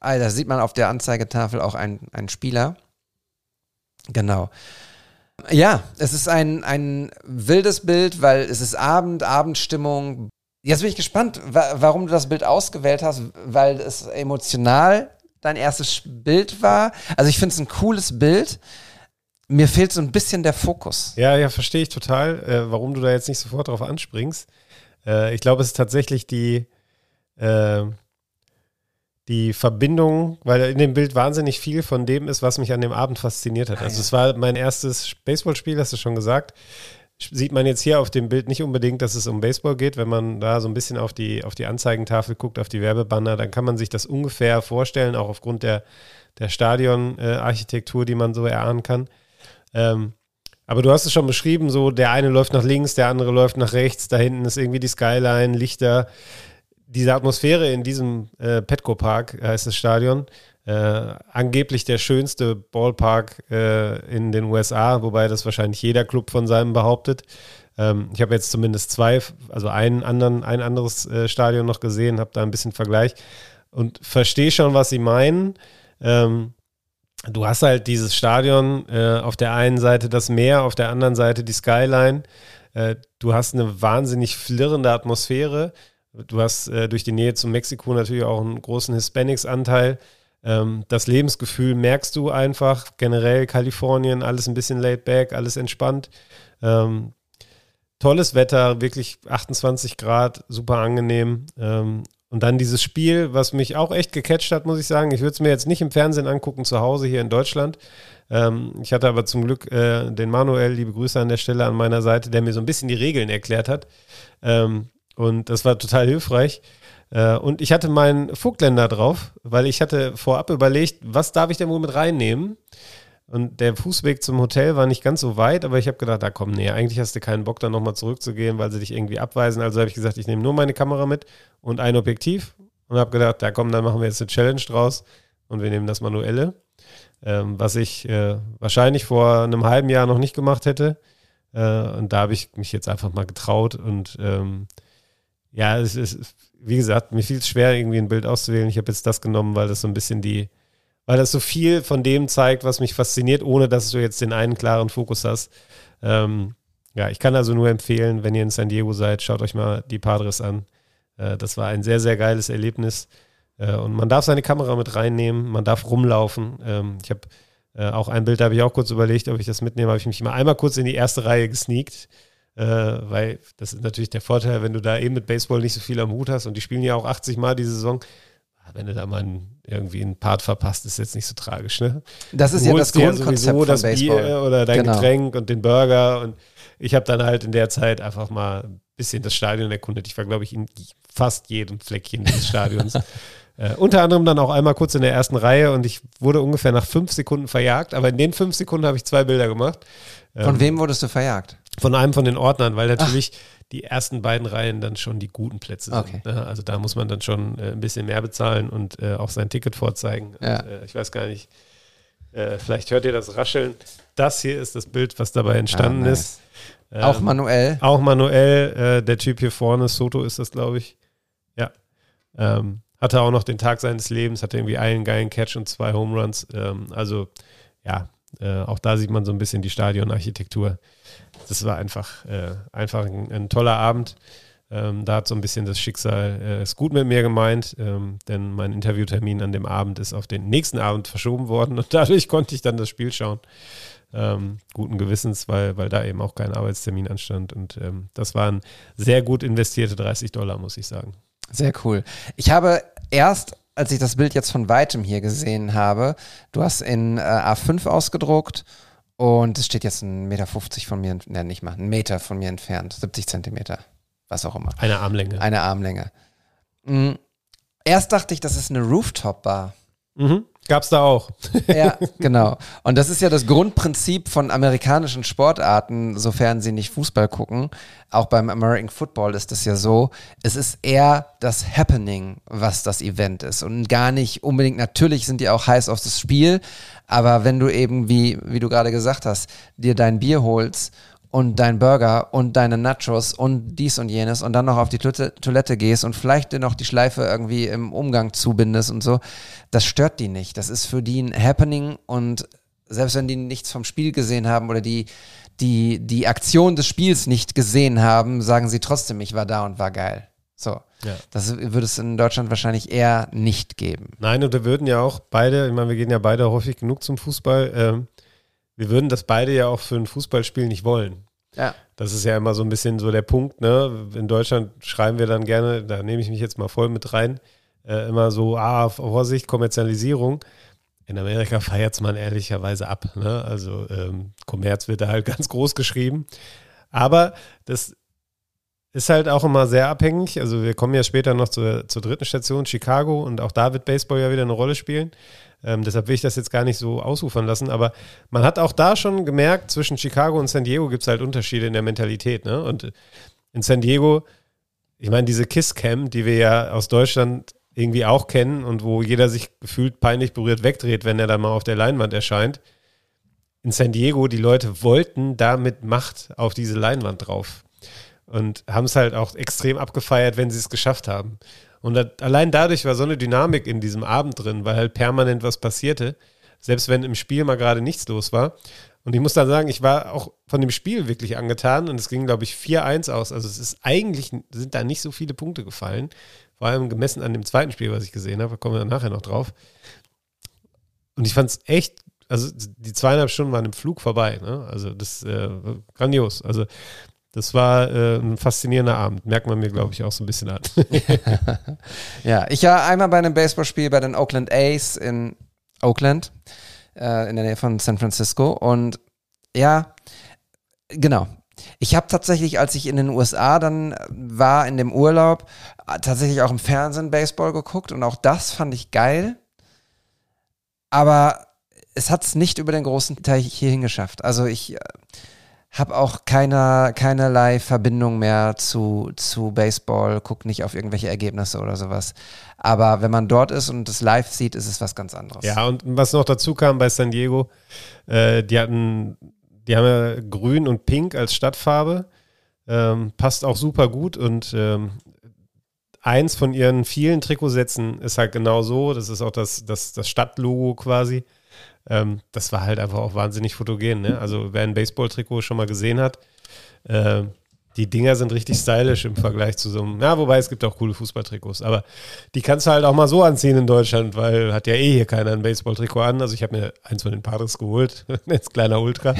Ah, da sieht man auf der Anzeigetafel auch einen Spieler. Genau. Ja, es ist ein, ein wildes Bild, weil es ist Abend, Abendstimmung. Jetzt bin ich gespannt, wa warum du das Bild ausgewählt hast, weil es emotional dein erstes Bild war. Also ich finde es ein cooles Bild mir fehlt so ein bisschen der Fokus.
Ja, ja, verstehe ich total, äh, warum du da jetzt nicht sofort drauf anspringst. Äh, ich glaube, es ist tatsächlich die, äh, die Verbindung, weil in dem Bild wahnsinnig viel von dem ist, was mich an dem Abend fasziniert hat. Ah, also ja. es war mein erstes Baseballspiel, hast du schon gesagt. Sieht man jetzt hier auf dem Bild nicht unbedingt, dass es um Baseball geht. Wenn man da so ein bisschen auf die, auf die Anzeigentafel guckt, auf die Werbebanner, dann kann man sich das ungefähr vorstellen, auch aufgrund der, der Stadionarchitektur, die man so erahnen kann. Ähm, aber du hast es schon beschrieben, so der eine läuft nach links, der andere läuft nach rechts, da hinten ist irgendwie die Skyline, Lichter. Diese Atmosphäre in diesem äh, Petco Park heißt das Stadion. Äh, angeblich der schönste Ballpark äh, in den USA, wobei das wahrscheinlich jeder Club von seinem behauptet. Ähm, ich habe jetzt zumindest zwei, also einen anderen, ein anderes äh, Stadion noch gesehen, habe da ein bisschen Vergleich und verstehe schon, was sie meinen. Ähm, du hast halt dieses Stadion, äh, auf der einen Seite das Meer, auf der anderen Seite die Skyline. Äh, du hast eine wahnsinnig flirrende Atmosphäre. Du hast äh, durch die Nähe zu Mexiko natürlich auch einen großen Hispanics-Anteil. Ähm, das Lebensgefühl merkst du einfach. Generell Kalifornien, alles ein bisschen laid back, alles entspannt. Ähm, tolles Wetter, wirklich 28 Grad, super angenehm. Ähm, und dann dieses Spiel, was mich auch echt gecatcht hat, muss ich sagen. Ich würde es mir jetzt nicht im Fernsehen angucken, zu Hause hier in Deutschland. Ähm, ich hatte aber zum Glück äh, den Manuel, liebe Grüße an der Stelle an meiner Seite, der mir so ein bisschen die Regeln erklärt hat. Ähm, und das war total hilfreich. Äh, und ich hatte meinen Vogtländer drauf, weil ich hatte vorab überlegt, was darf ich denn wohl mit reinnehmen? Und der Fußweg zum Hotel war nicht ganz so weit, aber ich habe gedacht, da komm, nee, eigentlich hast du keinen Bock, da nochmal zurückzugehen, weil sie dich irgendwie abweisen. Also habe ich gesagt, ich nehme nur meine Kamera mit und ein Objektiv und habe gedacht, da komm, dann machen wir jetzt eine Challenge draus und wir nehmen das manuelle, ähm, was ich äh, wahrscheinlich vor einem halben Jahr noch nicht gemacht hätte. Äh, und da habe ich mich jetzt einfach mal getraut und ähm, ja, es ist, wie gesagt, mir fiel es schwer, irgendwie ein Bild auszuwählen. Ich habe jetzt das genommen, weil das so ein bisschen die weil das so viel von dem zeigt, was mich fasziniert, ohne dass du jetzt den einen klaren Fokus hast. Ähm, ja, ich kann also nur empfehlen, wenn ihr in San Diego seid, schaut euch mal die Padres an. Äh, das war ein sehr, sehr geiles Erlebnis. Äh, und man darf seine Kamera mit reinnehmen, man darf rumlaufen. Ähm, ich habe äh, auch ein Bild, da habe ich auch kurz überlegt, ob ich das mitnehme, habe ich mich mal einmal kurz in die erste Reihe gesneakt. Äh, weil das ist natürlich der Vorteil, wenn du da eben mit Baseball nicht so viel am Hut hast und die spielen ja auch 80 Mal die Saison, wenn du da mal irgendwie einen Part verpasst, ist jetzt nicht so tragisch, ne?
Das ist
du
ja das Grundkonzept von
das
Baseball.
Bier oder dein
Genau.
Getränk und den Burger und ich habe dann halt in der Zeit einfach mal ein bisschen das Stadion erkundet. Ich war, glaube ich, in fast jedem Fleckchen des Stadions. äh, unter anderem dann auch einmal kurz in der ersten Reihe und ich wurde ungefähr nach fünf Sekunden verjagt, aber in den fünf Sekunden habe ich zwei Bilder gemacht.
Von
Ähm,
wem wurdest du verjagt?
Von einem von den Ordnern, weil natürlich die ersten beiden Reihen dann schon die guten Plätze sind.
Okay.
Ne? Also da muss man dann schon äh, ein bisschen mehr bezahlen und äh, auch sein Ticket vorzeigen.
Ja.
Und, äh, ich weiß gar nicht, äh, vielleicht hört ihr das Rascheln. Das hier ist das Bild, was dabei entstanden
Ah, nice.
ist.
Auch
Ähm,
manuell.
auch manuell, äh, der Typ hier vorne, Soto ist das, glaube ich. Ja. Ähm, hatte auch noch den Tag seines Lebens, hatte irgendwie einen geilen Catch und zwei Home Runs. Ähm, also, ja, äh, auch da sieht man so ein bisschen die Stadionarchitektur. Das war einfach, äh, einfach ein, ein toller Abend. Ähm, da hat so ein bisschen das Schicksal, äh, gut mit mir gemeint, ähm, denn mein Interviewtermin an dem Abend ist auf den nächsten Abend verschoben worden und dadurch konnte ich dann das Spiel schauen. Ähm, guten Gewissens, weil, weil da eben auch kein Arbeitstermin anstand. Und ähm, das waren sehr gut investierte 30 Dollar, muss ich sagen.
Sehr cool. Ich habe erst, als ich das Bild jetzt von weitem hier gesehen habe, du hast in äh, A5 ausgedruckt und es steht jetzt 1,50 Meter von mir, ne, nicht mal, einen Meter von mir entfernt, 70 Zentimeter, was auch immer.
Eine Armlänge.
Eine Armlänge. Mm. Erst dachte ich, das ist eine Rooftop-Bar.
Mhm. Gab's da auch.
Ja, genau. Und das ist ja das Grundprinzip von amerikanischen Sportarten, sofern sie nicht Fußball gucken. Auch beim American Football ist es ja so. Es ist eher das Happening, was das Event ist. Und gar nicht unbedingt, natürlich sind die auch heiß auf das Spiel. Aber wenn du eben, wie, wie du gerade gesagt hast, dir dein Bier holst und dein Burger und deine Nachos und dies und jenes und dann noch auf die Toilette, gehst und vielleicht dir noch die Schleife irgendwie im Umgang zubindest und so, das stört die nicht. Das ist für die ein Happening und selbst wenn die nichts vom Spiel gesehen haben oder die, die, die Aktion des Spiels nicht gesehen haben, sagen sie trotzdem, ich war da und war geil. So.
Ja.
Das würde es in Deutschland wahrscheinlich eher nicht geben.
Nein, und wir würden ja auch beide, ich meine, wir gehen ja beide häufig genug zum Fußball, ähm, wir würden das beide ja auch für ein Fußballspiel nicht wollen.
Ja.
Das ist ja immer so ein bisschen so der Punkt, ne? In Deutschland schreiben wir dann gerne, da nehme ich mich jetzt mal voll mit rein, äh, immer so, ah, Vorsicht, Kommerzialisierung. In Amerika feiert man ehrlicherweise ab, ne? Also ähm, Kommerz wird da halt ganz groß geschrieben. Aber das ist halt auch immer sehr abhängig. Also wir kommen ja später noch zur, zur dritten Station, Chicago, und auch da wird Baseball ja wieder eine Rolle spielen. Ähm, deshalb will ich das jetzt gar nicht so ausufern lassen, aber man hat auch da schon gemerkt, zwischen Chicago und San Diego gibt es halt Unterschiede in der Mentalität. Ne? Und in San Diego, ich meine, diese Kiss-Cam, die wir ja aus Deutschland irgendwie auch kennen und wo jeder sich gefühlt peinlich berührt wegdreht, wenn er dann mal auf der Leinwand erscheint. In San Diego, die Leute wollten damit Macht auf diese Leinwand drauf und haben es halt auch extrem abgefeiert, wenn sie es geschafft haben. Und da, allein dadurch war so eine Dynamik in diesem Abend drin, weil halt permanent was passierte, selbst wenn im Spiel mal gerade nichts los war. Und ich muss dann sagen, ich war auch von dem Spiel wirklich angetan und es ging, glaube ich, 4-1 aus. Also es ist eigentlich, sind da nicht so viele Punkte gefallen. Vor allem gemessen an dem zweiten Spiel, was ich gesehen habe, da kommen wir nachher noch drauf. Und ich fand es echt, also die zweieinhalb Stunden waren im Flug vorbei. Ne? Also das äh, grandios. Also das war äh, ein faszinierender Abend. Merkt man mir, glaube ich, auch so ein bisschen an.
Ja, ich war einmal bei einem Baseballspiel bei den Oakland A's in Oakland, äh, in der Nähe von San Francisco. Und ja, genau. Ich habe tatsächlich, als ich in den USA dann war, in dem Urlaub, tatsächlich auch im Fernsehen Baseball geguckt. Und auch das fand ich geil. Aber es hat es nicht über den großen Teich hierhin geschafft. Also ich äh, habe auch keiner, keinerlei Verbindung mehr zu, zu Baseball, guck nicht auf irgendwelche Ergebnisse oder sowas. Aber wenn man dort ist und es live sieht, ist es was ganz anderes.
Ja, und was noch dazu kam bei San Diego, äh, die hatten, die haben ja grün und pink als Stadtfarbe. Ähm, passt auch super gut und ähm, eins von ihren vielen Trikotsätzen ist halt genau so. Das ist auch das, das, das Stadtlogo quasi. Ähm, das war halt einfach auch wahnsinnig fotogen. Ne? Also wer ein Baseball-Trikot schon mal gesehen hat, äh, die Dinger sind richtig stylisch im Vergleich zu so einem, ja, wobei es gibt auch coole Fußballtrikots, aber die kannst du halt auch mal so anziehen in Deutschland, weil hat ja eh hier keiner ein Baseball-Trikot an. Also ich habe mir eins von den Padres geholt, als kleiner Ultra.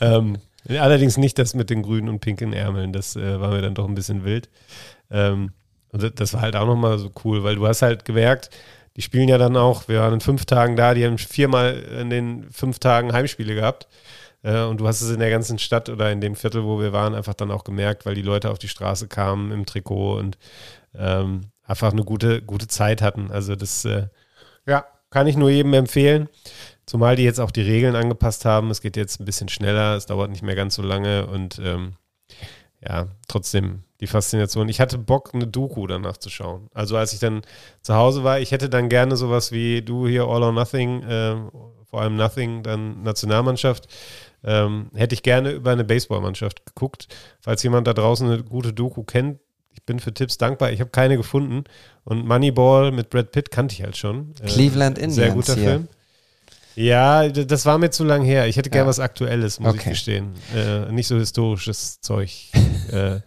ähm, allerdings nicht das mit den grünen und pinken Ärmeln, das äh, war mir dann doch ein bisschen wild. Ähm, und das war halt auch nochmal so cool, weil du hast halt gemerkt, die spielen ja dann auch, wir waren in fünf Tagen da, die haben viermal in den fünf Tagen Heimspiele gehabt. Äh, und du hast es in der ganzen Stadt oder in dem Viertel, wo wir waren, einfach dann auch gemerkt, weil die Leute auf die Straße kamen im Trikot und ähm, einfach eine gute, gute Zeit hatten. Also das, äh, ja, kann ich nur jedem empfehlen. Zumal die jetzt auch die Regeln angepasst haben. Es geht jetzt ein bisschen schneller, es dauert nicht mehr ganz so lange und ähm, ja, trotzdem die Faszination. Ich hatte Bock, eine Doku danach zu schauen. Also als ich dann zu Hause war, ich hätte dann gerne sowas wie du hier All or Nothing, äh, vor allem Nothing, dann Nationalmannschaft, ähm, hätte ich gerne über eine Baseballmannschaft geguckt. Falls jemand da draußen eine gute Doku kennt, ich bin für Tipps dankbar. Ich habe keine gefunden. Und Moneyball mit Brad Pitt kannte ich halt schon. Äh,
Cleveland Indians
Sehr guter
hier.
Film. Ja, das war mir zu lang her. Ich hätte gern
Ja.
was Aktuelles, muss ich
Okay.
gestehen. Äh, nicht so historisches Zeug. äh,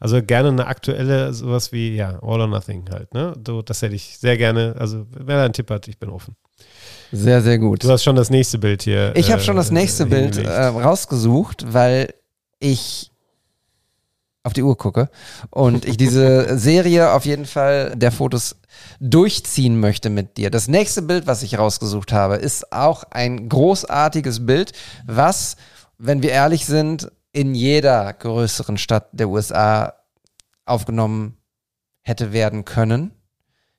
also gerne eine aktuelle, sowas wie, ja, All or Nothing halt, ne? So, das hätte ich sehr gerne. Also, wer da einen Tipp hat, ich bin offen.
Sehr, sehr gut.
Du hast schon das nächste Bild hier.
Ich habe
äh,
schon das nächste
äh,
Bild äh, rausgesucht, weil ich auf die Uhr gucke und ich diese Serie auf jeden Fall der Fotos durchziehen möchte mit dir. Das nächste Bild, was ich rausgesucht habe, ist auch ein großartiges Bild, was, wenn wir ehrlich sind, in jeder größeren Stadt der USA aufgenommen hätte werden können.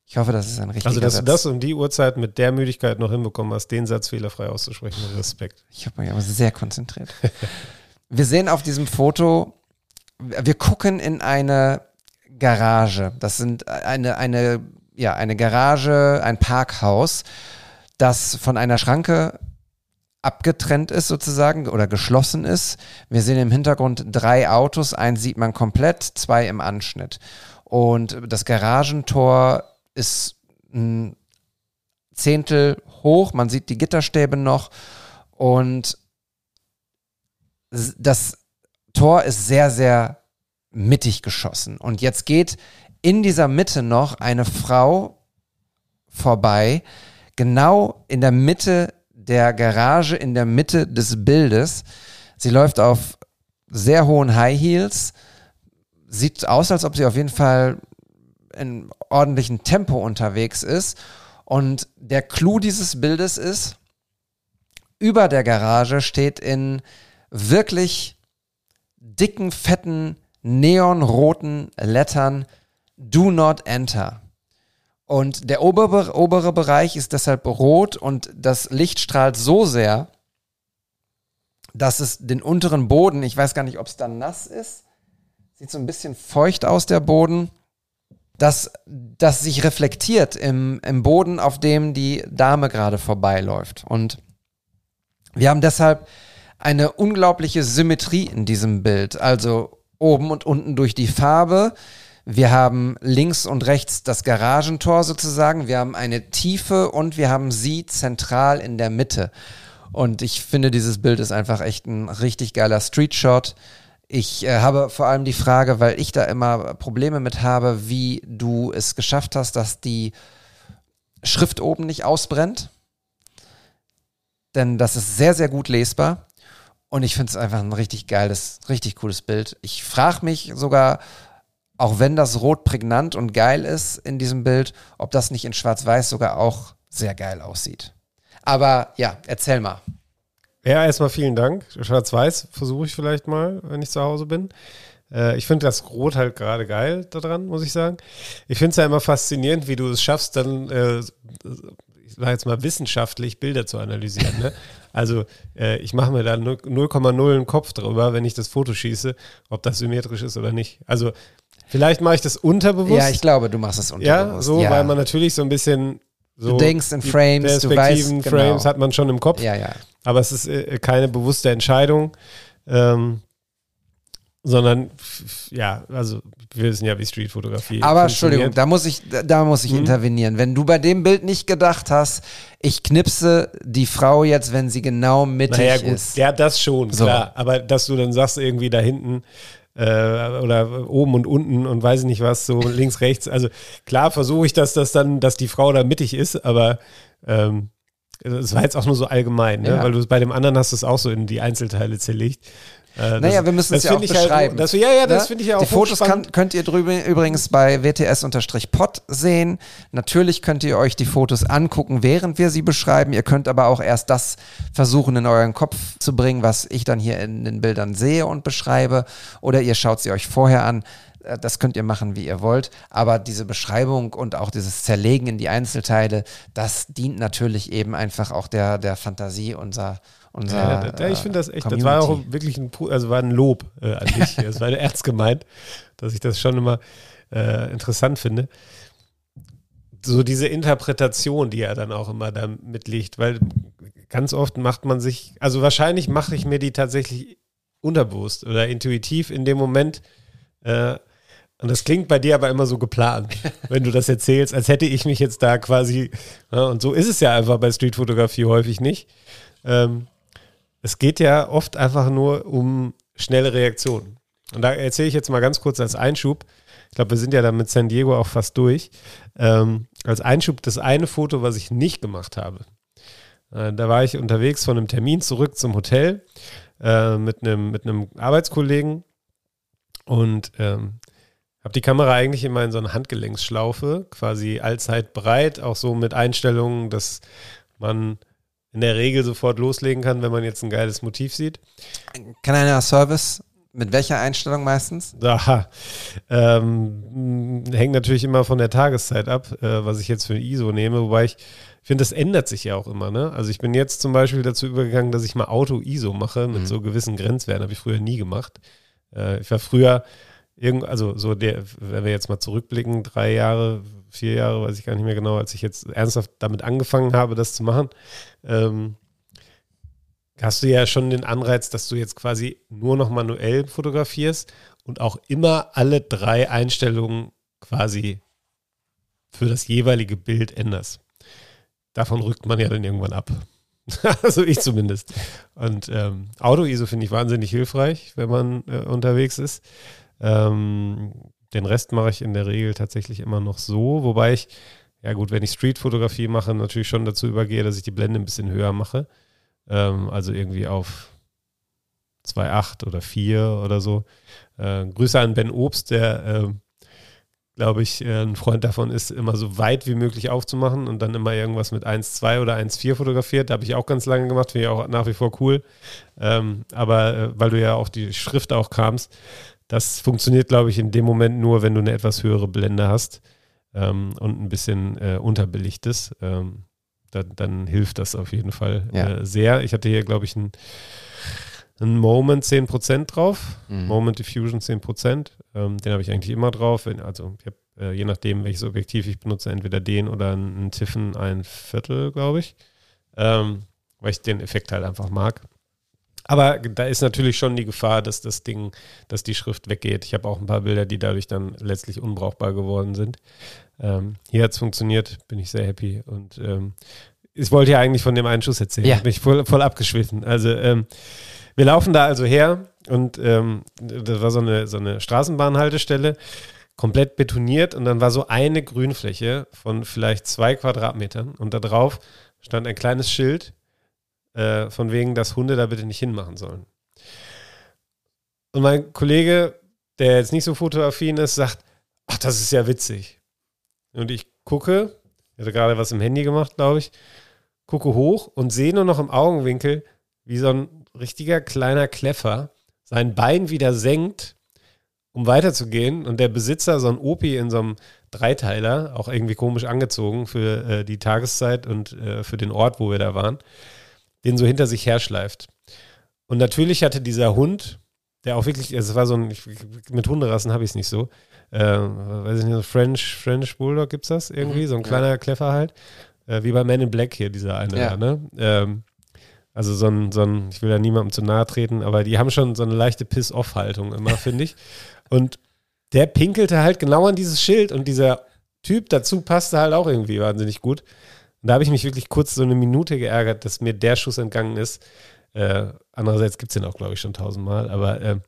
Ich hoffe, das ist ein richtiger
Also, dass du
Satz.
das um die Uhrzeit mit der Müdigkeit noch hinbekommen hast, den Satz fehlerfrei auszusprechen. Respekt.
Ich habe mich aber sehr konzentriert. wir sehen auf diesem Foto, wir gucken in eine Garage. Das sind eine, eine, ja, eine Garage, ein Parkhaus, das von einer Schranke abgetrennt ist sozusagen oder geschlossen ist. Wir sehen im Hintergrund drei Autos, eins sieht man komplett, zwei im Anschnitt. Und das Garagentor ist ein Zehntel hoch, man sieht die Gitterstäbe noch und das Tor ist sehr, sehr mittig geschossen. Und jetzt geht in dieser Mitte noch eine Frau vorbei, genau in der Mitte der Garage, in der Mitte des Bildes. Sie läuft auf sehr hohen High Heels, sieht aus, als ob sie auf jeden Fall in ordentlichem Tempo unterwegs ist. Und der Clou dieses Bildes ist, über der Garage steht in wirklich dicken, fetten, neonroten Lettern Do not enter. Und der obere, obere Bereich ist deshalb rot und das Licht strahlt so sehr, dass es den unteren Boden, ich weiß gar nicht, ob es dann nass ist, sieht so ein bisschen feucht aus, der Boden, dass das sich reflektiert im, im Boden, auf dem die Dame gerade vorbeiläuft. Und wir haben deshalb eine unglaubliche Symmetrie in diesem Bild. Also oben und unten durch die Farbe. Wir haben links und rechts das Garagentor sozusagen. Wir haben eine Tiefe und wir haben sie zentral in der Mitte. Und ich finde, dieses Bild ist einfach echt ein richtig geiler Streetshot. Ich äh, habe vor allem die Frage, weil ich da immer Probleme mit habe, wie du es geschafft hast, dass die Schrift oben nicht ausbrennt. Denn das ist sehr, sehr gut lesbar. Und ich finde es einfach ein richtig geiles, richtig cooles Bild. Ich frage mich sogar, auch wenn das Rot prägnant und geil ist in diesem Bild, ob das nicht in Schwarz-Weiß sogar auch sehr geil aussieht. Aber ja, erzähl mal.
Ja, erstmal vielen Dank. Schwarz-Weiß versuche ich vielleicht mal, wenn ich zu Hause bin. Äh, ich finde das Rot halt gerade geil daran, muss ich sagen. Ich finde es ja immer faszinierend, wie du es schaffst, dann, äh, ich sage jetzt mal wissenschaftlich Bilder zu analysieren. Ne? Also äh, ich mache mir da 0 0,0 einen Kopf drüber, wenn ich das Foto schieße, ob das symmetrisch ist oder nicht. Also vielleicht mache ich das unterbewusst.
Ja, ich glaube, du machst es
Ja,
unterbewusst.
so, weil man natürlich so ein bisschen so
Du denkst in Frames, du weißt, genau.
Frames hat man schon im Kopf.
Ja, ja.
Aber es ist äh, keine bewusste Entscheidung, ähm, sondern ja, also wir wissen ja, wie Streetfotografie
Aber. Entschuldigung, da muss ich, da- muss ich
Mhm.
intervenieren. Wenn du bei dem Bild nicht gedacht hast, ich knipse die Frau jetzt, wenn sie genau mittig
Naja, gut,
ist.
ja, das schon,
So.
klar. Aber dass du dann sagst, irgendwie da hinten äh, oder oben und unten und weiß ich nicht was, so links, rechts. Also klar versuche ich, dass das dann, dass die Frau da mittig ist, aber ähm, das war jetzt auch nur so allgemein, ne?
Ja.
weil du bei dem anderen hast du es auch so in die Einzelteile zerlegt. Äh,
Naja, wir müssen es ja auch
halt-
beschreiben.
das, ja, ja, das
Ne?
finde ich ja auch
Die Fotos kann, könnt ihr drüber, übrigens bei WTS-Pod sehen. Natürlich könnt ihr euch die Fotos angucken, während wir sie beschreiben. Ihr könnt aber auch erst das versuchen, in euren Kopf zu bringen, was ich dann hier in den Bildern sehe und beschreibe. Oder ihr schaut sie euch vorher an. Äh, Das könnt ihr machen, wie ihr wollt. Aber diese Beschreibung und auch dieses Zerlegen in die Einzelteile, das dient natürlich eben einfach auch der, der Fantasie unserer, unserer
Ja, da, ich finde das echt, das
Community.
war auch wirklich ein, also war ein Lob äh, an dich. Das war ernst gemeint, dass ich das schon immer äh, interessant finde. So diese Interpretation, die er dann auch immer da mitlegt, weil ganz oft macht man sich, also wahrscheinlich mache ich mir die tatsächlich unterbewusst oder intuitiv in dem Moment. Äh, und das klingt bei dir aber immer so geplant, wenn du das erzählst, als hätte ich mich jetzt da quasi, ja, und so ist es ja einfach bei Streetfotografie häufig nicht. Ähm, es geht ja oft einfach nur um schnelle Reaktionen. Und da erzähle ich jetzt mal ganz kurz als Einschub. Ich glaube, wir sind ja dann mit San Diego auch fast durch. Ähm, als Einschub das eine Foto, was ich nicht gemacht habe. Äh, da war ich unterwegs von einem Termin zurück zum Hotel äh, mit einem mit einem Arbeitskollegen und ähm, habe die Kamera eigentlich immer in so eine Handgelenksschlaufe, quasi allzeit bereit, auch so mit Einstellungen, dass man in der Regel sofort loslegen kann, wenn man jetzt ein geiles Motiv sieht.
Kleiner Service. Mit welcher Einstellung meistens?
Aha. Ähm, hängt natürlich immer von der Tageszeit ab, äh, was ich jetzt für ein ISO nehme, wobei ich finde, das ändert sich ja auch immer. Ne? Also ich bin jetzt zum Beispiel dazu übergegangen, dass ich mal Auto-ISO mache mit so gewissen Grenzwerten. Habe ich früher nie gemacht. Äh, ich war früher, irgend, also so der, wenn wir jetzt mal zurückblicken, drei Jahre, vier Jahre, weiß ich gar nicht mehr genau, als ich jetzt ernsthaft damit angefangen habe, das zu machen, ähm, hast du ja schon den Anreiz, dass du jetzt quasi nur noch manuell fotografierst und auch immer alle drei Einstellungen quasi für das jeweilige Bild änderst. Davon rückt man ja dann irgendwann ab. also ich zumindest. Und ähm, Auto-ISO finde ich wahnsinnig hilfreich, wenn man äh, unterwegs ist. Ähm, den Rest mache ich in der Regel tatsächlich immer noch so, wobei ich, ja gut, wenn ich Street-Fotografie mache, natürlich schon dazu übergehe, dass ich die Blende ein bisschen höher mache. Ähm, also irgendwie auf 2,8 oder 4 oder so. Äh, Grüße an Ben Obst, der, äh, glaube ich, äh, ein Freund davon ist, immer so weit wie möglich aufzumachen und dann immer irgendwas mit 1,2 oder 1,4 fotografiert. Da habe ich auch ganz lange gemacht, finde ich auch nach wie vor cool. Ähm, aber äh, weil du ja auch die Schrift auch kamst, das funktioniert, glaube ich, in dem Moment nur, wenn du eine etwas höhere Blende hast ähm, und ein bisschen äh, unterbelichtest. Ähm, dann, dann hilft das auf jeden Fall
Ja.
äh, sehr. Ich hatte hier, glaube ich, ein, ein Moment 10% drauf.
Mhm.
Moment Diffusion 10%. Ähm, den habe ich eigentlich immer drauf. Wenn, also ich habe, äh, je nachdem, welches Objektiv ich benutze, entweder den oder einen Tiffen ein Viertel, glaube ich. Ähm, weil ich den Effekt halt einfach mag. Aber da ist natürlich schon die Gefahr, dass das Ding, dass die Schrift weggeht. Ich habe auch ein paar Bilder, die dadurch dann letztlich unbrauchbar geworden sind. Ähm, hier hat es funktioniert, bin ich sehr happy. Und ähm, ich wollte ja eigentlich von dem einen Schuss erzählen.
Ja.
Mich voll, voll abgeschwiffen. Also ähm, wir laufen da also her und ähm, das war so eine, so eine Straßenbahnhaltestelle, komplett betoniert und dann war so eine Grünfläche von vielleicht zwei Quadratmetern und da drauf stand ein kleines Schild äh, von wegen, dass Hunde da bitte nicht hinmachen sollen. Und mein Kollege, der jetzt nicht so fotoaffin ist, sagt, ach, das ist ja witzig. Und ich gucke, ich hatte gerade was im Handy gemacht, glaube ich, gucke hoch und sehe nur noch im Augenwinkel, wie so ein richtiger kleiner Kleffer sein Bein wieder senkt, um weiterzugehen. Und der Besitzer, so ein Opi in so einem Dreiteiler, auch irgendwie komisch angezogen für äh, die Tageszeit und äh, für den Ort, wo wir da waren, den so hinter sich herschleift. Und natürlich hatte dieser Hund, der auch wirklich, es war so ein, ich, mit Hunderassen habe ich es nicht so, äh, weiß ich nicht, so French, French Bulldog gibt es das irgendwie, so ein kleiner Kleffer halt, äh, wie bei Man in Black hier, dieser eine,
Ja.
da, ne? Ähm, also so ein, so ein, ich will da niemandem zu nahe treten, aber die haben schon so eine leichte Piss-Off-Haltung immer, finde ich. Und der pinkelte halt genau an dieses Schild und dieser Typ dazu passte halt auch irgendwie wahnsinnig gut. Und da habe ich mich wirklich kurz so eine Minute geärgert, dass mir der Schuss entgangen ist. Äh, andererseits gibt es den auch, glaube ich, schon tausendmal. Aber ähm,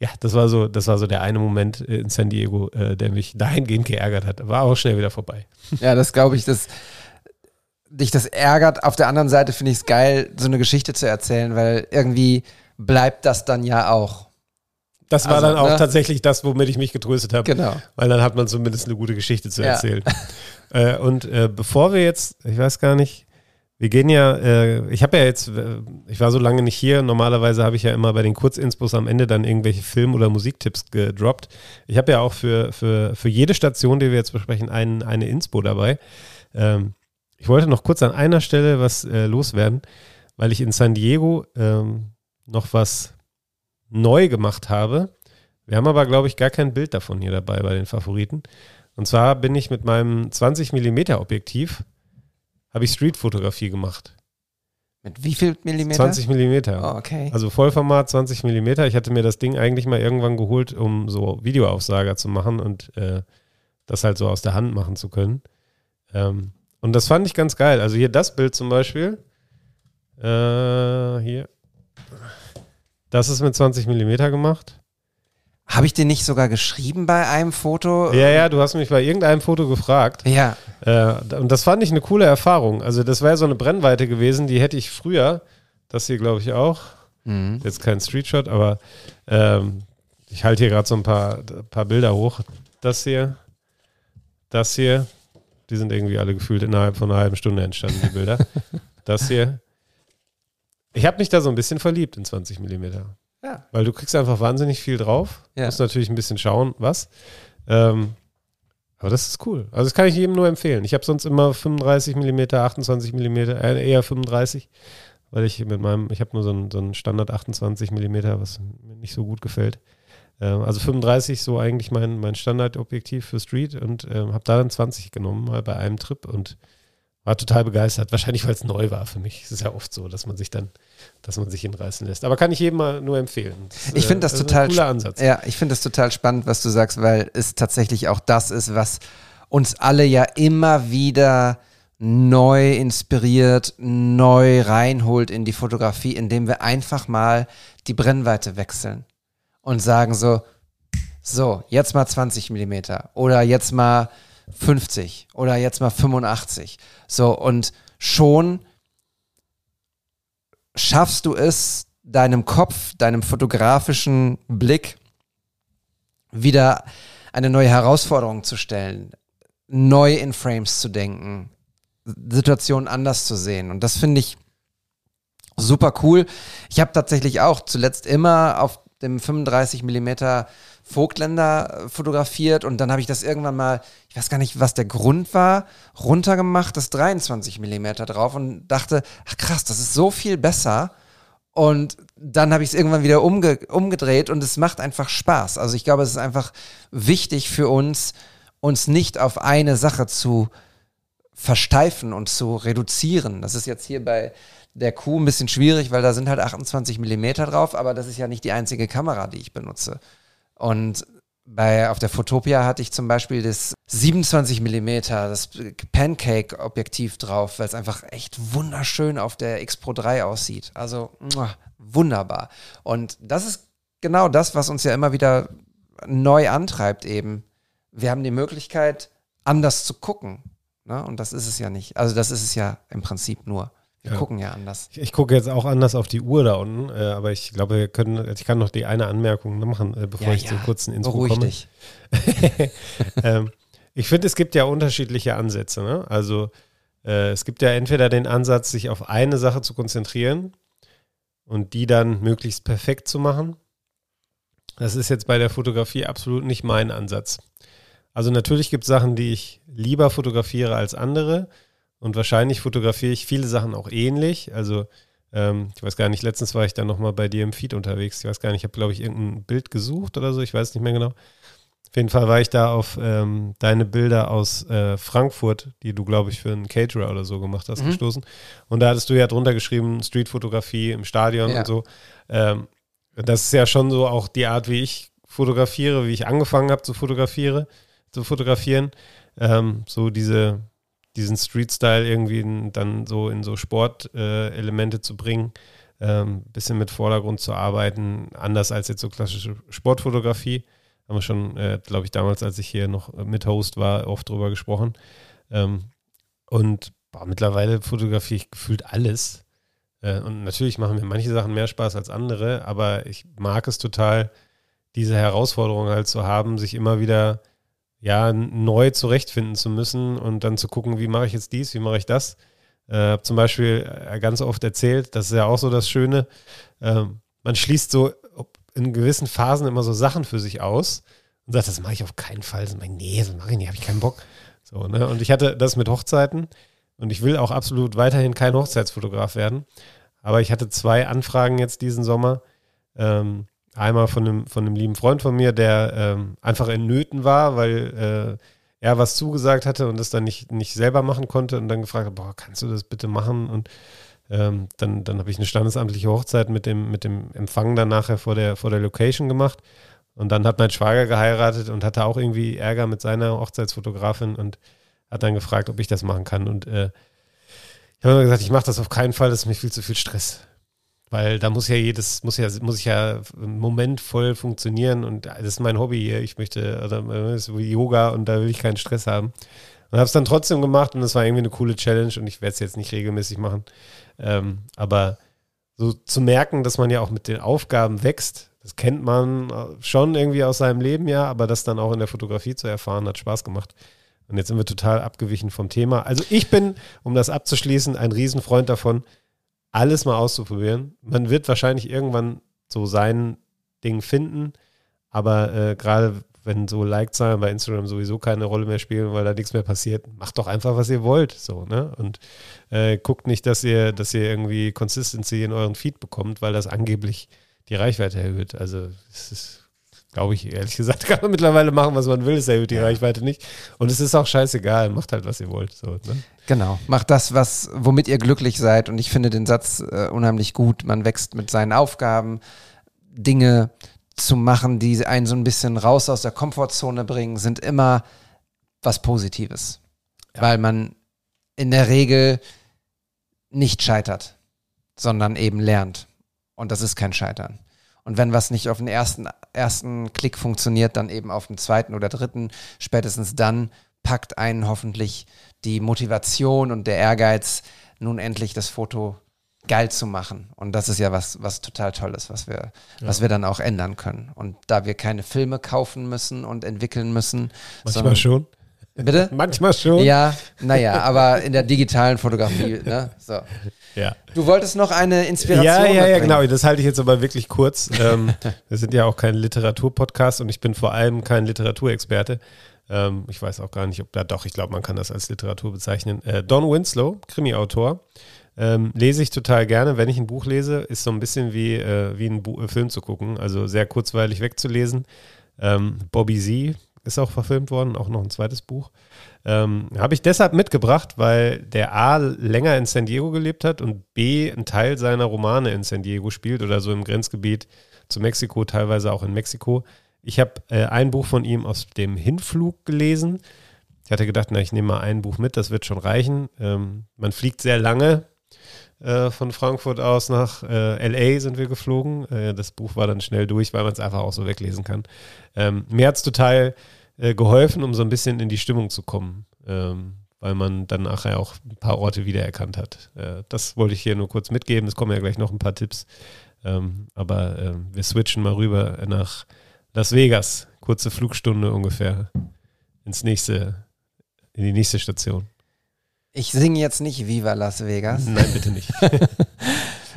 ja, das war so, das war so der eine Moment äh, in San Diego, äh, der mich dahingehend geärgert hat. War auch schnell wieder vorbei.
Ja, das glaube ich, dass dich das ärgert. Auf der anderen Seite finde ich es geil, so eine Geschichte zu erzählen, weil irgendwie bleibt das dann ja auch.
Das war
Also,
dann auch
ne?
tatsächlich das, womit ich mich getröstet habe.
Genau.
Weil dann hat man zumindest eine gute Geschichte zu
Ja.
erzählen. äh, und äh, bevor wir jetzt, ich weiß gar nicht, wir gehen ja, äh, ich habe ja jetzt, äh, ich war so lange nicht hier, normalerweise habe ich ja immer bei den Kurzinspos am Ende dann irgendwelche Film- oder Musiktipps gedroppt. Ich habe ja auch für, für, für jede Station, die wir jetzt besprechen, ein, eine Inspo dabei. Ähm, ich wollte noch kurz an einer Stelle was äh, loswerden, weil ich in San Diego ähm, noch was neu gemacht habe. Wir haben aber, glaube ich, gar kein Bild davon hier dabei bei den Favoriten. Und zwar bin ich mit meinem 20 mm Objektiv, habe ich Streetfotografie gemacht.
Mit wie viel Millimeter?
20 mm.
Oh, okay.
Also Vollformat 20 mm. Ich hatte mir das Ding eigentlich mal irgendwann geholt, um so Videoaufsager zu machen und äh, das halt so aus der Hand machen zu können. Ähm, und das fand ich ganz geil. Also hier das Bild zum Beispiel. Äh, hier. Das ist mit 20 mm gemacht.
Habe ich dir nicht sogar geschrieben bei einem Foto?
Ja, ja, du hast mich bei irgendeinem Foto gefragt.
Ja.
Äh, und das fand ich eine coole Erfahrung. Also das wäre so eine Brennweite gewesen, die hätte ich früher, das hier glaube ich auch,
Mhm.
jetzt kein Streetshot, aber ähm, ich halte hier gerade so ein paar, paar Bilder hoch. Das hier, das hier, die sind irgendwie alle gefühlt innerhalb von einer halben Stunde entstanden, die Bilder. das hier. Ich habe mich da so ein bisschen verliebt in 20 Millimeter.
Ja.
Weil du kriegst einfach wahnsinnig viel drauf.
Ja.
Musst natürlich ein bisschen schauen, was. Ähm, aber das ist cool. Also das kann ich jedem nur empfehlen. Ich habe sonst immer 35 mm, 28 mm, äh, eher 35, weil ich mit meinem, ich habe nur so ein, so ein Standard 28 mm, was mir nicht so gut gefällt. Ähm, also 35 so eigentlich mein, mein Standardobjektiv für Street und ähm, habe da dann 20 genommen, mal bei einem Trip und war total begeistert. Wahrscheinlich, weil es neu war für mich. Es ist ja oft so, dass man sich dann, dass man sich hinreißen lässt. Aber kann ich jedem mal nur empfehlen. Das,
Ich finde das
ist
total
cooler Ansatz.
Ja, ich finde das total spannend, was du sagst, weil es tatsächlich auch das ist, was uns alle ja immer wieder neu inspiriert, neu reinholt in die Fotografie, indem wir einfach mal die Brennweite wechseln und sagen so, so, jetzt mal 20 Millimeter oder jetzt mal 50 oder jetzt mal 85. So, und schon schaffst du es, deinem Kopf, deinem fotografischen Blick wieder eine neue Herausforderung zu stellen, neu in Frames zu denken, Situationen anders zu sehen. Und das finde ich super cool. Ich habe tatsächlich auch zuletzt immer auf dem 35 Millimeter Vogtländer fotografiert und dann habe ich das irgendwann mal, ich weiß gar nicht, was der Grund war, runtergemacht, das 23 Millimeter drauf und dachte, ach krass, das ist so viel besser. Und dann habe ich es irgendwann wieder umge umgedreht und es macht einfach Spaß. Also ich glaube, es ist einfach wichtig für uns, uns nicht auf eine Sache zu versteifen und zu reduzieren. Das ist jetzt hier bei der Kuh ein bisschen schwierig, weil da sind halt 28 Millimeter drauf, aber das ist ja nicht die einzige Kamera, die ich benutze. Und bei, auf der Fotopia hatte ich zum Beispiel das 27 Millimeter, das Pancake-Objektiv drauf, weil es einfach echt wunderschön auf der X Pro 3 aussieht. Also wunderbar. Und das ist genau das, was uns ja immer wieder neu antreibt eben. Wir haben die Möglichkeit, anders zu gucken. Ne? Und das ist es ja nicht. Also das ist es ja im Prinzip nur. Wir
Ja.
gucken ja anders.
Ich, ich gucke jetzt auch anders auf die Uhr da unten, äh, aber ich glaube, wir können, ich kann noch die eine Anmerkung machen, äh, bevor
Ja,
ich
ja.
zum kurzen Intro
Beruhig
komme.
dich.
ähm, ich finde, es gibt ja unterschiedliche Ansätze. Ne? Also äh, es gibt ja entweder den Ansatz, sich auf eine Sache zu konzentrieren und die dann möglichst perfekt zu machen. Das ist jetzt bei der Fotografie absolut nicht mein Ansatz. Also natürlich gibt es Sachen, die ich lieber fotografiere als andere und wahrscheinlich fotografiere ich viele Sachen auch ähnlich. Also ähm, ich weiß gar nicht, letztens war ich dann nochmal bei dir im Feed unterwegs. Ich weiß gar nicht, ich habe glaube ich irgendein Bild gesucht oder so, ich weiß nicht mehr genau. Auf jeden Fall war ich da auf ähm, deine Bilder aus äh, Frankfurt, die du, glaube ich, für einen Caterer oder so gemacht hast,
Mhm.
gestoßen. Und da hattest du ja drunter geschrieben, Streetfotografie im Stadion
Ja.
und so. Ähm, das ist ja schon so auch die Art, wie ich fotografiere, wie ich angefangen habe zu fotografiere, zu fotografieren. Ähm, so diese, diesen Street-Style irgendwie in, dann so in so Sportelemente äh, zu bringen, ähm, bisschen mit Vordergrund zu arbeiten, anders als jetzt so klassische Sportfotografie. Haben wir schon, äh, glaube ich, damals, als ich hier noch mit Host war, oft drüber gesprochen. Ähm, und boah, mittlerweile fotografiere ich gefühlt alles. Äh, und natürlich machen mir manche Sachen mehr Spaß als andere, aber ich mag es total, diese Herausforderung halt zu haben, sich immer wieder ja neu zurechtfinden zu müssen und dann zu gucken, wie mache ich jetzt dies, wie mache ich das. Äh, habe zum Beispiel äh, ganz oft erzählt, das ist ja auch so das Schöne, ähm, man schließt so in gewissen Phasen immer so Sachen für sich aus und sagt, das mache ich auf keinen Fall. Das ich, nee, das mache ich nicht, habe ich keinen Bock. So, ne? Und ich hatte das mit Hochzeiten und ich will auch absolut weiterhin kein Hochzeitsfotograf werden. Aber ich hatte zwei Anfragen jetzt diesen Sommer. Ähm, einmal von einem, von einem lieben Freund von mir, der ähm, einfach in Nöten war, weil äh, er was zugesagt hatte und das dann nicht, nicht selber machen konnte und dann gefragt hat, boah, kannst du das bitte machen? Und ähm, dann, dann habe ich eine standesamtliche Hochzeit mit dem, mit dem Empfang dann nachher vor der, vor der Location gemacht. Und dann hat mein Schwager geheiratet und hatte auch irgendwie Ärger mit seiner Hochzeitsfotografin und hat dann gefragt, ob ich das machen kann. Und äh, ich habe gesagt, ich mache das auf keinen Fall, das ist mir viel zu viel Stress. Weil da muss ja jedes, muss ja, muss ich ja Moment voll funktionieren und das ist mein Hobby hier. Ich möchte, oder das wie Yoga und da will ich keinen Stress haben. Und habe es dann trotzdem gemacht und es war irgendwie eine coole Challenge und ich werde es jetzt nicht regelmäßig machen. Ähm, aber so zu merken, dass man ja auch mit den Aufgaben wächst, das kennt man äh, schon irgendwie aus seinem Leben, ja, aber das dann auch in der Fotografie zu erfahren, hat Spaß gemacht. Und jetzt sind wir total abgewichen vom Thema. Also ich bin, um das abzuschließen, ein Riesenfreund davon, alles mal auszuprobieren. Man wird wahrscheinlich irgendwann so sein Ding finden. Aber äh, gerade wenn so Like-Zahlen bei Instagram sowieso keine Rolle mehr spielen, weil da nichts mehr passiert, macht doch einfach, was ihr wollt. So, ne? Und äh, guckt nicht, dass ihr, dass ihr irgendwie Consistency in euren Feed bekommt, weil das angeblich die Reichweite erhöht. Also es ist, glaube ich, ehrlich gesagt, kann man mittlerweile machen, was man will, es erhöht die Reichweite nicht. Und es ist auch scheißegal, macht halt, was ihr wollt. So, ne?
Genau, macht das, was, womit ihr glücklich seid. Und ich finde den Satz äh, unheimlich gut. Man wächst mit seinen Aufgaben, Dinge zu machen, die einen so ein bisschen raus aus der Komfortzone bringen, sind immer was Positives. Weil man in der Regel nicht scheitert, sondern eben lernt. Und das ist kein Scheitern. Und wenn was nicht auf den ersten, ersten Klick funktioniert, dann eben auf dem zweiten oder dritten, spätestens dann packt einen hoffentlich die Motivation und der Ehrgeiz, nun endlich das Foto geil zu machen. Und das ist ja was, was total Tolles, was wir, was wir dann auch ändern können. Und da wir keine Filme kaufen müssen und entwickeln müssen.
Manchmal schon.
Bitte?
Manchmal schon.
Ja, naja, aber in der digitalen Fotografie, ne? So.
ja.
Du wolltest noch eine Inspiration.
Ja, ja, ja, genau. Das halte ich jetzt aber wirklich kurz. ähm, wir sind ja auch kein Literaturpodcast und ich bin vor allem kein Literaturexperte. Ähm, ich weiß auch gar nicht, ob da doch, ich glaube, man kann das als Literatur bezeichnen. Äh, Don Winslow, Krimi-Autor. Ähm, lese ich total gerne, wenn ich ein Buch lese, ist so ein bisschen wie, äh, wie ein Bu äh, Film zu gucken, also sehr kurzweilig wegzulesen. Ähm, Bobby Z ist auch verfilmt worden, auch noch ein zweites Buch. Ähm, Habe ich deshalb mitgebracht, weil der A länger in San Diego gelebt hat und B einen Teil seiner Romane in San Diego spielt oder so im Grenzgebiet zu Mexiko, teilweise auch in Mexiko. Ich habe äh, ein Buch von ihm aus dem Hinflug gelesen. Ich hatte gedacht, na, ich nehme mal ein Buch mit, das wird schon reichen. Ähm, man fliegt sehr lange äh, von Frankfurt aus nach äh, LA sind wir geflogen. Äh, das Buch war dann schnell durch, weil man es einfach auch so weglesen kann. Ähm, mir hat es total äh, geholfen, um so ein bisschen in die Stimmung zu kommen, ähm, weil man dann nachher auch ein paar Orte wiedererkannt hat. Äh, das wollte ich hier nur kurz mitgeben. Es kommen ja gleich noch ein paar Tipps. Ähm, aber ähm, wir switchen mal rüber nach Las Vegas. Kurze Flugstunde ungefähr ins nächste, in die nächste Station.
Ich singe jetzt nicht Viva Las Vegas.
Nein, bitte nicht.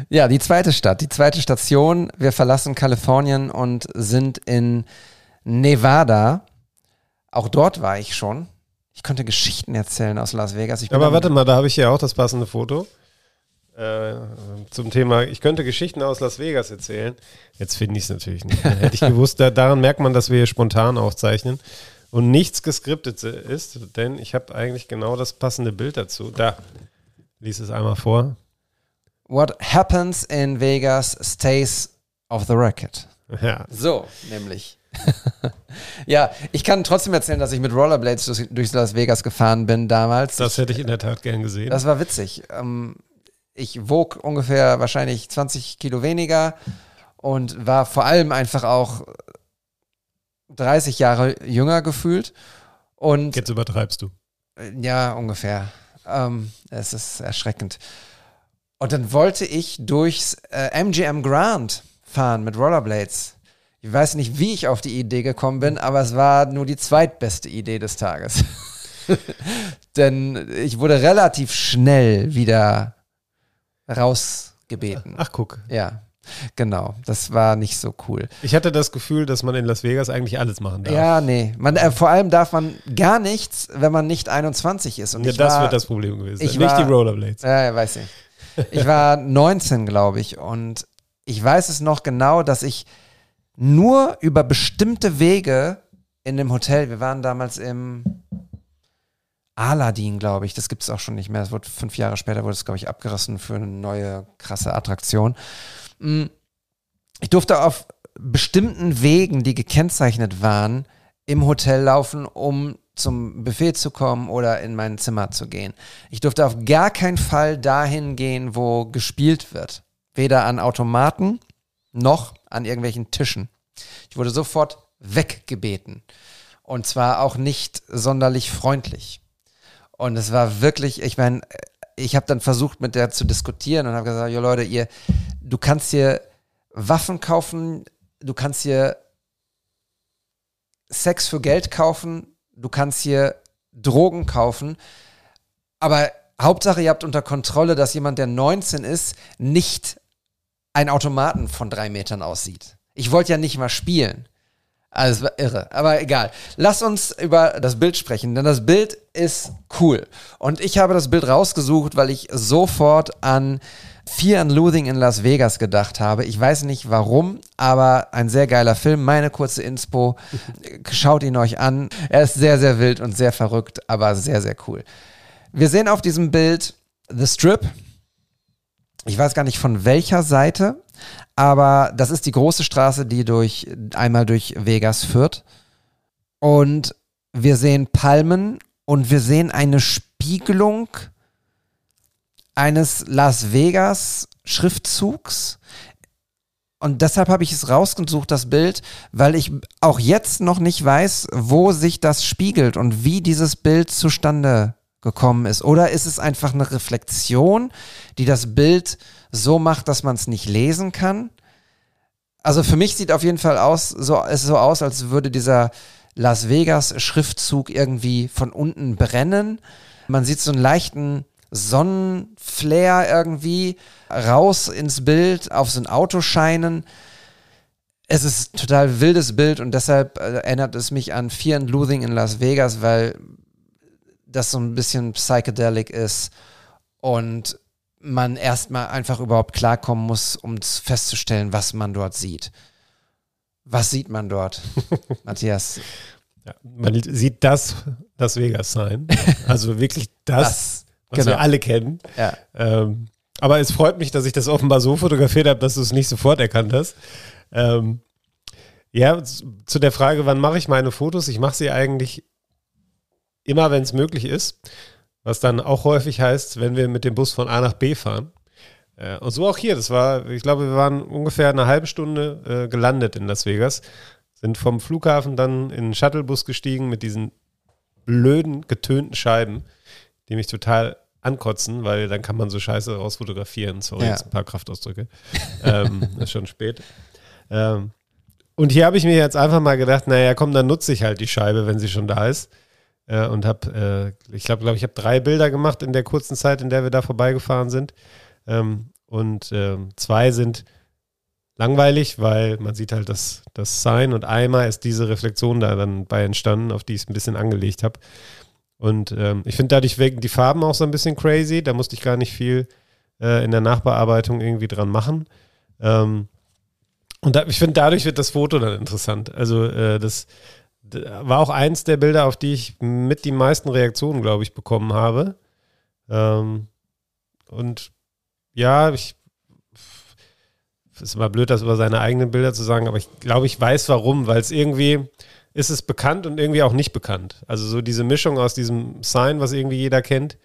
Ja, die zweite Stadt, die zweite Station. Wir verlassen Kalifornien und sind in Nevada. Auch dort war ich schon. Ich könnte Geschichten erzählen aus Las Vegas. Ich bin
Aber warte mal, da habe ich ja auch das passende Foto. Äh, zum Thema, ich könnte Geschichten aus Las Vegas erzählen. Jetzt finde ich es natürlich nicht. Hätte ich gewusst, da, daran merkt man, dass wir hier spontan aufzeichnen und nichts geskriptet ist, denn ich habe eigentlich genau das passende Bild dazu. Da, lies es einmal vor.
What happens in Vegas stays off the record.
Ja,
So, nämlich. ja, ich kann trotzdem erzählen, dass ich mit Rollerblades durch, durch Las Vegas gefahren bin damals.
das hätte ich in der Tat gern gesehen.
Das war witzig. Ähm, ich wog ungefähr wahrscheinlich 20 Kilo weniger und war vor allem einfach auch 30 Jahre jünger gefühlt. Und
Jetzt übertreibst du.
äh, ja, ungefähr. Ähm, es ist erschreckend. Und dann wollte ich durchs äh, MGM Grand fahren mit Rollerblades. Ich weiß nicht, wie ich auf die Idee gekommen bin, aber es war nur die zweitbeste Idee des Tages. Denn ich wurde relativ schnell wieder rausgebeten.
Ach, guck.
Ja, genau. Das war nicht so cool.
Ich hatte das Gefühl, dass man in Las Vegas eigentlich alles machen darf.
Ja, nee. Man, äh, vor allem darf man gar nichts, wenn man nicht 21 ist. Und
Ja, das
war,
wird das Problem gewesen.
ich
Nicht
war-
die Rollerblades.
Ja, ja, weiß ich. Ich war 19, glaube ich. Und ich weiß es noch genau, dass ich nur über bestimmte Wege in dem Hotel, wir waren damals im Aladdin, glaube ich, das gibt es auch schon nicht mehr. Es wurde fünf Jahre später, wurde es, glaube ich, abgerissen für eine neue, krasse Attraktion. Mm, Ich durfte auf bestimmten Wegen, die gekennzeichnet waren, im Hotel laufen, um zum Buffet zu kommen oder in mein Zimmer zu gehen. Ich durfte auf gar keinen Fall dahin gehen, wo gespielt wird. Weder an Automaten noch an irgendwelchen Tischen. Ich wurde sofort weggebeten. Und zwar auch nicht sonderlich freundlich. Und es war wirklich, ich meine, ich habe dann versucht, mit der zu diskutieren und habe gesagt, ja Leute, ihr, du kannst hier Waffen kaufen, du kannst hier Sex für Geld kaufen, du kannst hier Drogen kaufen, aber Hauptsache, ihr habt unter Kontrolle, dass jemand, der 19 ist, nicht ein Automaten von drei Metern aussieht. Ich wollte ja nicht mal spielen. Also war irre, aber egal. Lass uns über das Bild sprechen, denn das Bild ist cool. Und ich habe das Bild rausgesucht, weil ich sofort an Fear and Loathing in Las Vegas gedacht habe. Ich weiß nicht warum, aber ein sehr geiler Film. Meine kurze Inspo. Schaut ihn euch an. Er ist sehr, sehr wild und sehr verrückt, aber sehr, sehr cool. Wir sehen auf diesem Bild The Strip. Ich weiß gar nicht von welcher Seite, aber das ist die große Straße, die durch einmal durch Vegas führt. Und wir sehen Palmen und wir sehen eine Spiegelung eines Las Vegas Schriftzugs. Und deshalb habe ich es rausgesucht, das Bild, weil ich auch jetzt noch nicht weiß, wo sich das spiegelt und wie dieses Bild zustande gekommen ist. Oder ist es einfach eine Reflexion, die das Bild so macht, dass man es nicht lesen kann? Also für mich sieht auf jeden Fall aus, so, es so aus, als würde dieser Las Vegas Schriftzug irgendwie von unten brennen. Man sieht so einen leichten Sonnenflair irgendwie raus ins Bild, auf so ein Auto scheinen. Es ist ein total wildes Bild und deshalb äh, erinnert es mich an Fear and Loathing in Las Vegas, weil das so ein bisschen psychedelic ist und man erstmal einfach überhaupt klarkommen muss, um festzustellen, was man dort sieht. Was sieht man dort, Matthias?
Ja, man sieht das Las Vegas sein. Also wirklich das,
Das,
was
genau.
wir alle kennen.
Ja.
Ähm, aber es freut mich, dass ich das offenbar so fotografiert habe, dass du es nicht sofort erkannt hast. Ähm, ja, zu der Frage, wann mache ich meine Fotos? Ich mache sie eigentlich immer, wenn es möglich ist. Was dann auch häufig heißt, wenn wir mit dem Bus von A nach B fahren. Äh, und so auch hier. Das war, ich glaube, wir waren ungefähr eine halbe Stunde äh, gelandet in Las Vegas. Sind vom Flughafen dann in einen Shuttlebus gestiegen mit diesen blöden, getönten Scheiben, die mich total ankotzen, weil dann kann man so Scheiße raus fotografieren. Sorry,
Ja.
jetzt ein paar Kraftausdrücke. ähm, ist schon spät. Ähm, und hier habe ich mir jetzt einfach mal gedacht, naja, komm, dann nutze ich halt die Scheibe, wenn sie schon da ist. Äh, und habe, äh, ich glaube, glaub, ich habe drei Bilder gemacht in der kurzen Zeit, in der wir da vorbeigefahren sind. Ähm, und ähm, zwei sind langweilig, weil man sieht halt das, das Sign und einmal ist diese Reflexion da dann bei entstanden, auf die ich es ein bisschen angelegt habe. Und ähm, ich finde dadurch wirken die Farben auch so ein bisschen crazy. Da musste ich gar nicht viel äh, in der Nachbearbeitung irgendwie dran machen. Ähm, und da, ich finde, dadurch wird das Foto dann interessant. Also äh, das war auch eins der Bilder, auf die ich mit die meisten Reaktionen, glaube ich, bekommen habe. Ähm, und ja, ich ist immer blöd, das über seine eigenen Bilder zu sagen, aber ich glaube, ich weiß warum, weil es irgendwie ist es bekannt und irgendwie auch nicht bekannt. Also so diese Mischung aus diesem Sign, was irgendwie jeder kennt,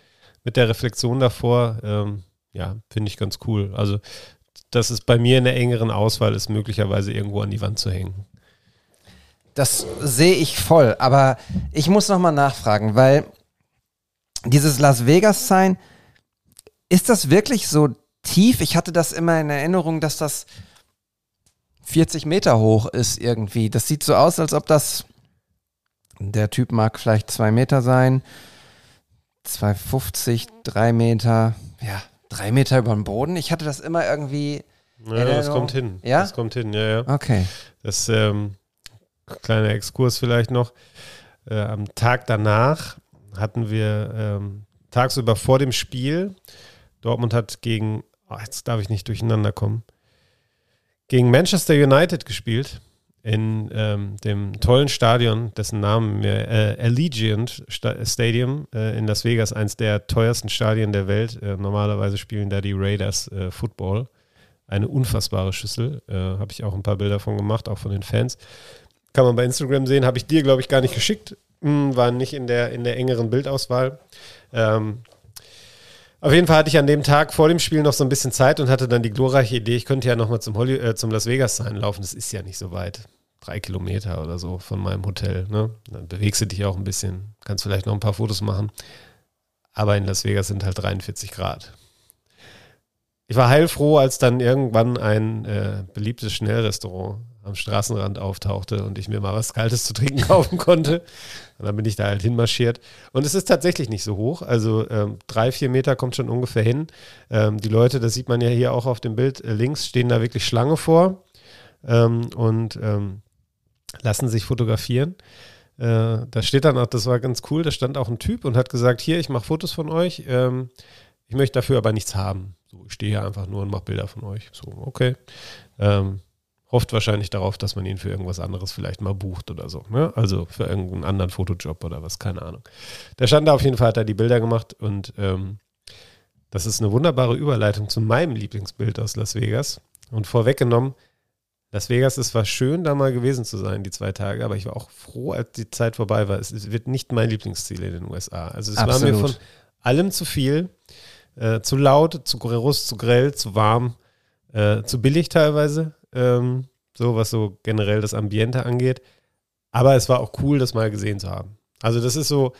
mit der Reflexion davor, ähm, ja, finde ich ganz cool. Also dass es bei mir in der engeren Auswahl ist, möglicherweise irgendwo an die Wand zu hängen.
Das sehe ich voll, aber ich muss nochmal nachfragen, weil dieses Las Vegas Sign, ist das wirklich so tief? Ich hatte das immer in Erinnerung, dass das 40 Meter hoch ist irgendwie. Das sieht so aus, als ob das, der Typ mag vielleicht zwei Meter sein, 2,50, drei Meter, ja, drei Meter über dem Boden. Ich hatte das immer irgendwie,
Ja, das
Erinnerung.
kommt hin.
Ja?
Das kommt hin, ja, ja.
okay.
Das ähm, kleiner Exkurs vielleicht noch. Äh, am Tag danach hatten wir ähm, tagsüber vor dem Spiel, Dortmund hat gegen, oh, jetzt darf ich nicht durcheinander kommen, gegen Manchester United gespielt in ähm, dem tollen Stadion, dessen Namen mir äh, Allegiant Sta Stadium äh, in Las Vegas, eins der teuersten Stadien der Welt. Äh, normalerweise spielen da die Raiders äh, Football. Eine unfassbare Schüssel. Äh, Habe ich auch ein paar Bilder von gemacht, auch von den Fans. Kann man bei Instagram sehen. Habe ich dir, glaube ich, gar nicht geschickt. Hm, war nicht in der, in der engeren Bildauswahl. Ähm, auf jeden Fall hatte ich an dem Tag vor dem Spiel noch so ein bisschen Zeit und hatte dann die glorreiche Idee, ich könnte ja nochmal zum, äh, zum Las Vegas sein laufen. Das ist ja nicht so weit. Drei Kilometer oder so von meinem Hotel. Ne? Dann bewegst du dich auch ein bisschen. Kannst vielleicht noch ein paar Fotos machen. Aber in Las Vegas sind halt 43 Grad. ich war heilfroh, als dann irgendwann ein äh, beliebtes Schnellrestaurant am Straßenrand auftauchte und ich mir mal was Kaltes zu trinken kaufen konnte. Und dann bin ich da halt hinmarschiert. Und es ist tatsächlich nicht so hoch. Also ähm, drei, vier Meter kommt schon ungefähr hin. Ähm, die Leute, das sieht man ja hier auch auf dem Bild äh, links, stehen da wirklich Schlange vor ähm, und ähm, lassen sich fotografieren. Äh, da steht dann auch, das war ganz cool, da stand auch ein Typ und hat gesagt, hier, ich mache Fotos von euch. Ähm, ich möchte dafür aber nichts haben. So, ich stehe hier einfach nur und mache Bilder von euch. So, okay. Ähm, hofft wahrscheinlich darauf, dass man ihn für irgendwas anderes vielleicht mal bucht oder so. Ne? Also für irgendeinen anderen Fotojob oder was, keine Ahnung. Der stand da auf jeden Fall, hat er die Bilder gemacht und ähm, das ist eine wunderbare Überleitung zu meinem Lieblingsbild aus Las Vegas. Und vorweggenommen, Las Vegas ist zwar schön, da mal gewesen zu sein, die zwei Tage, aber ich war auch froh, als die Zeit vorbei war. Es wird nicht mein Lieblingsziel in den USA. Also es
Absolut.
war mir von allem zu viel, äh, zu laut, zu groß, zu grell, zu warm, äh, zu billig teilweise ähm, so was so generell das Ambiente angeht. Aber es war auch cool, das mal gesehen zu haben. Also das ist so,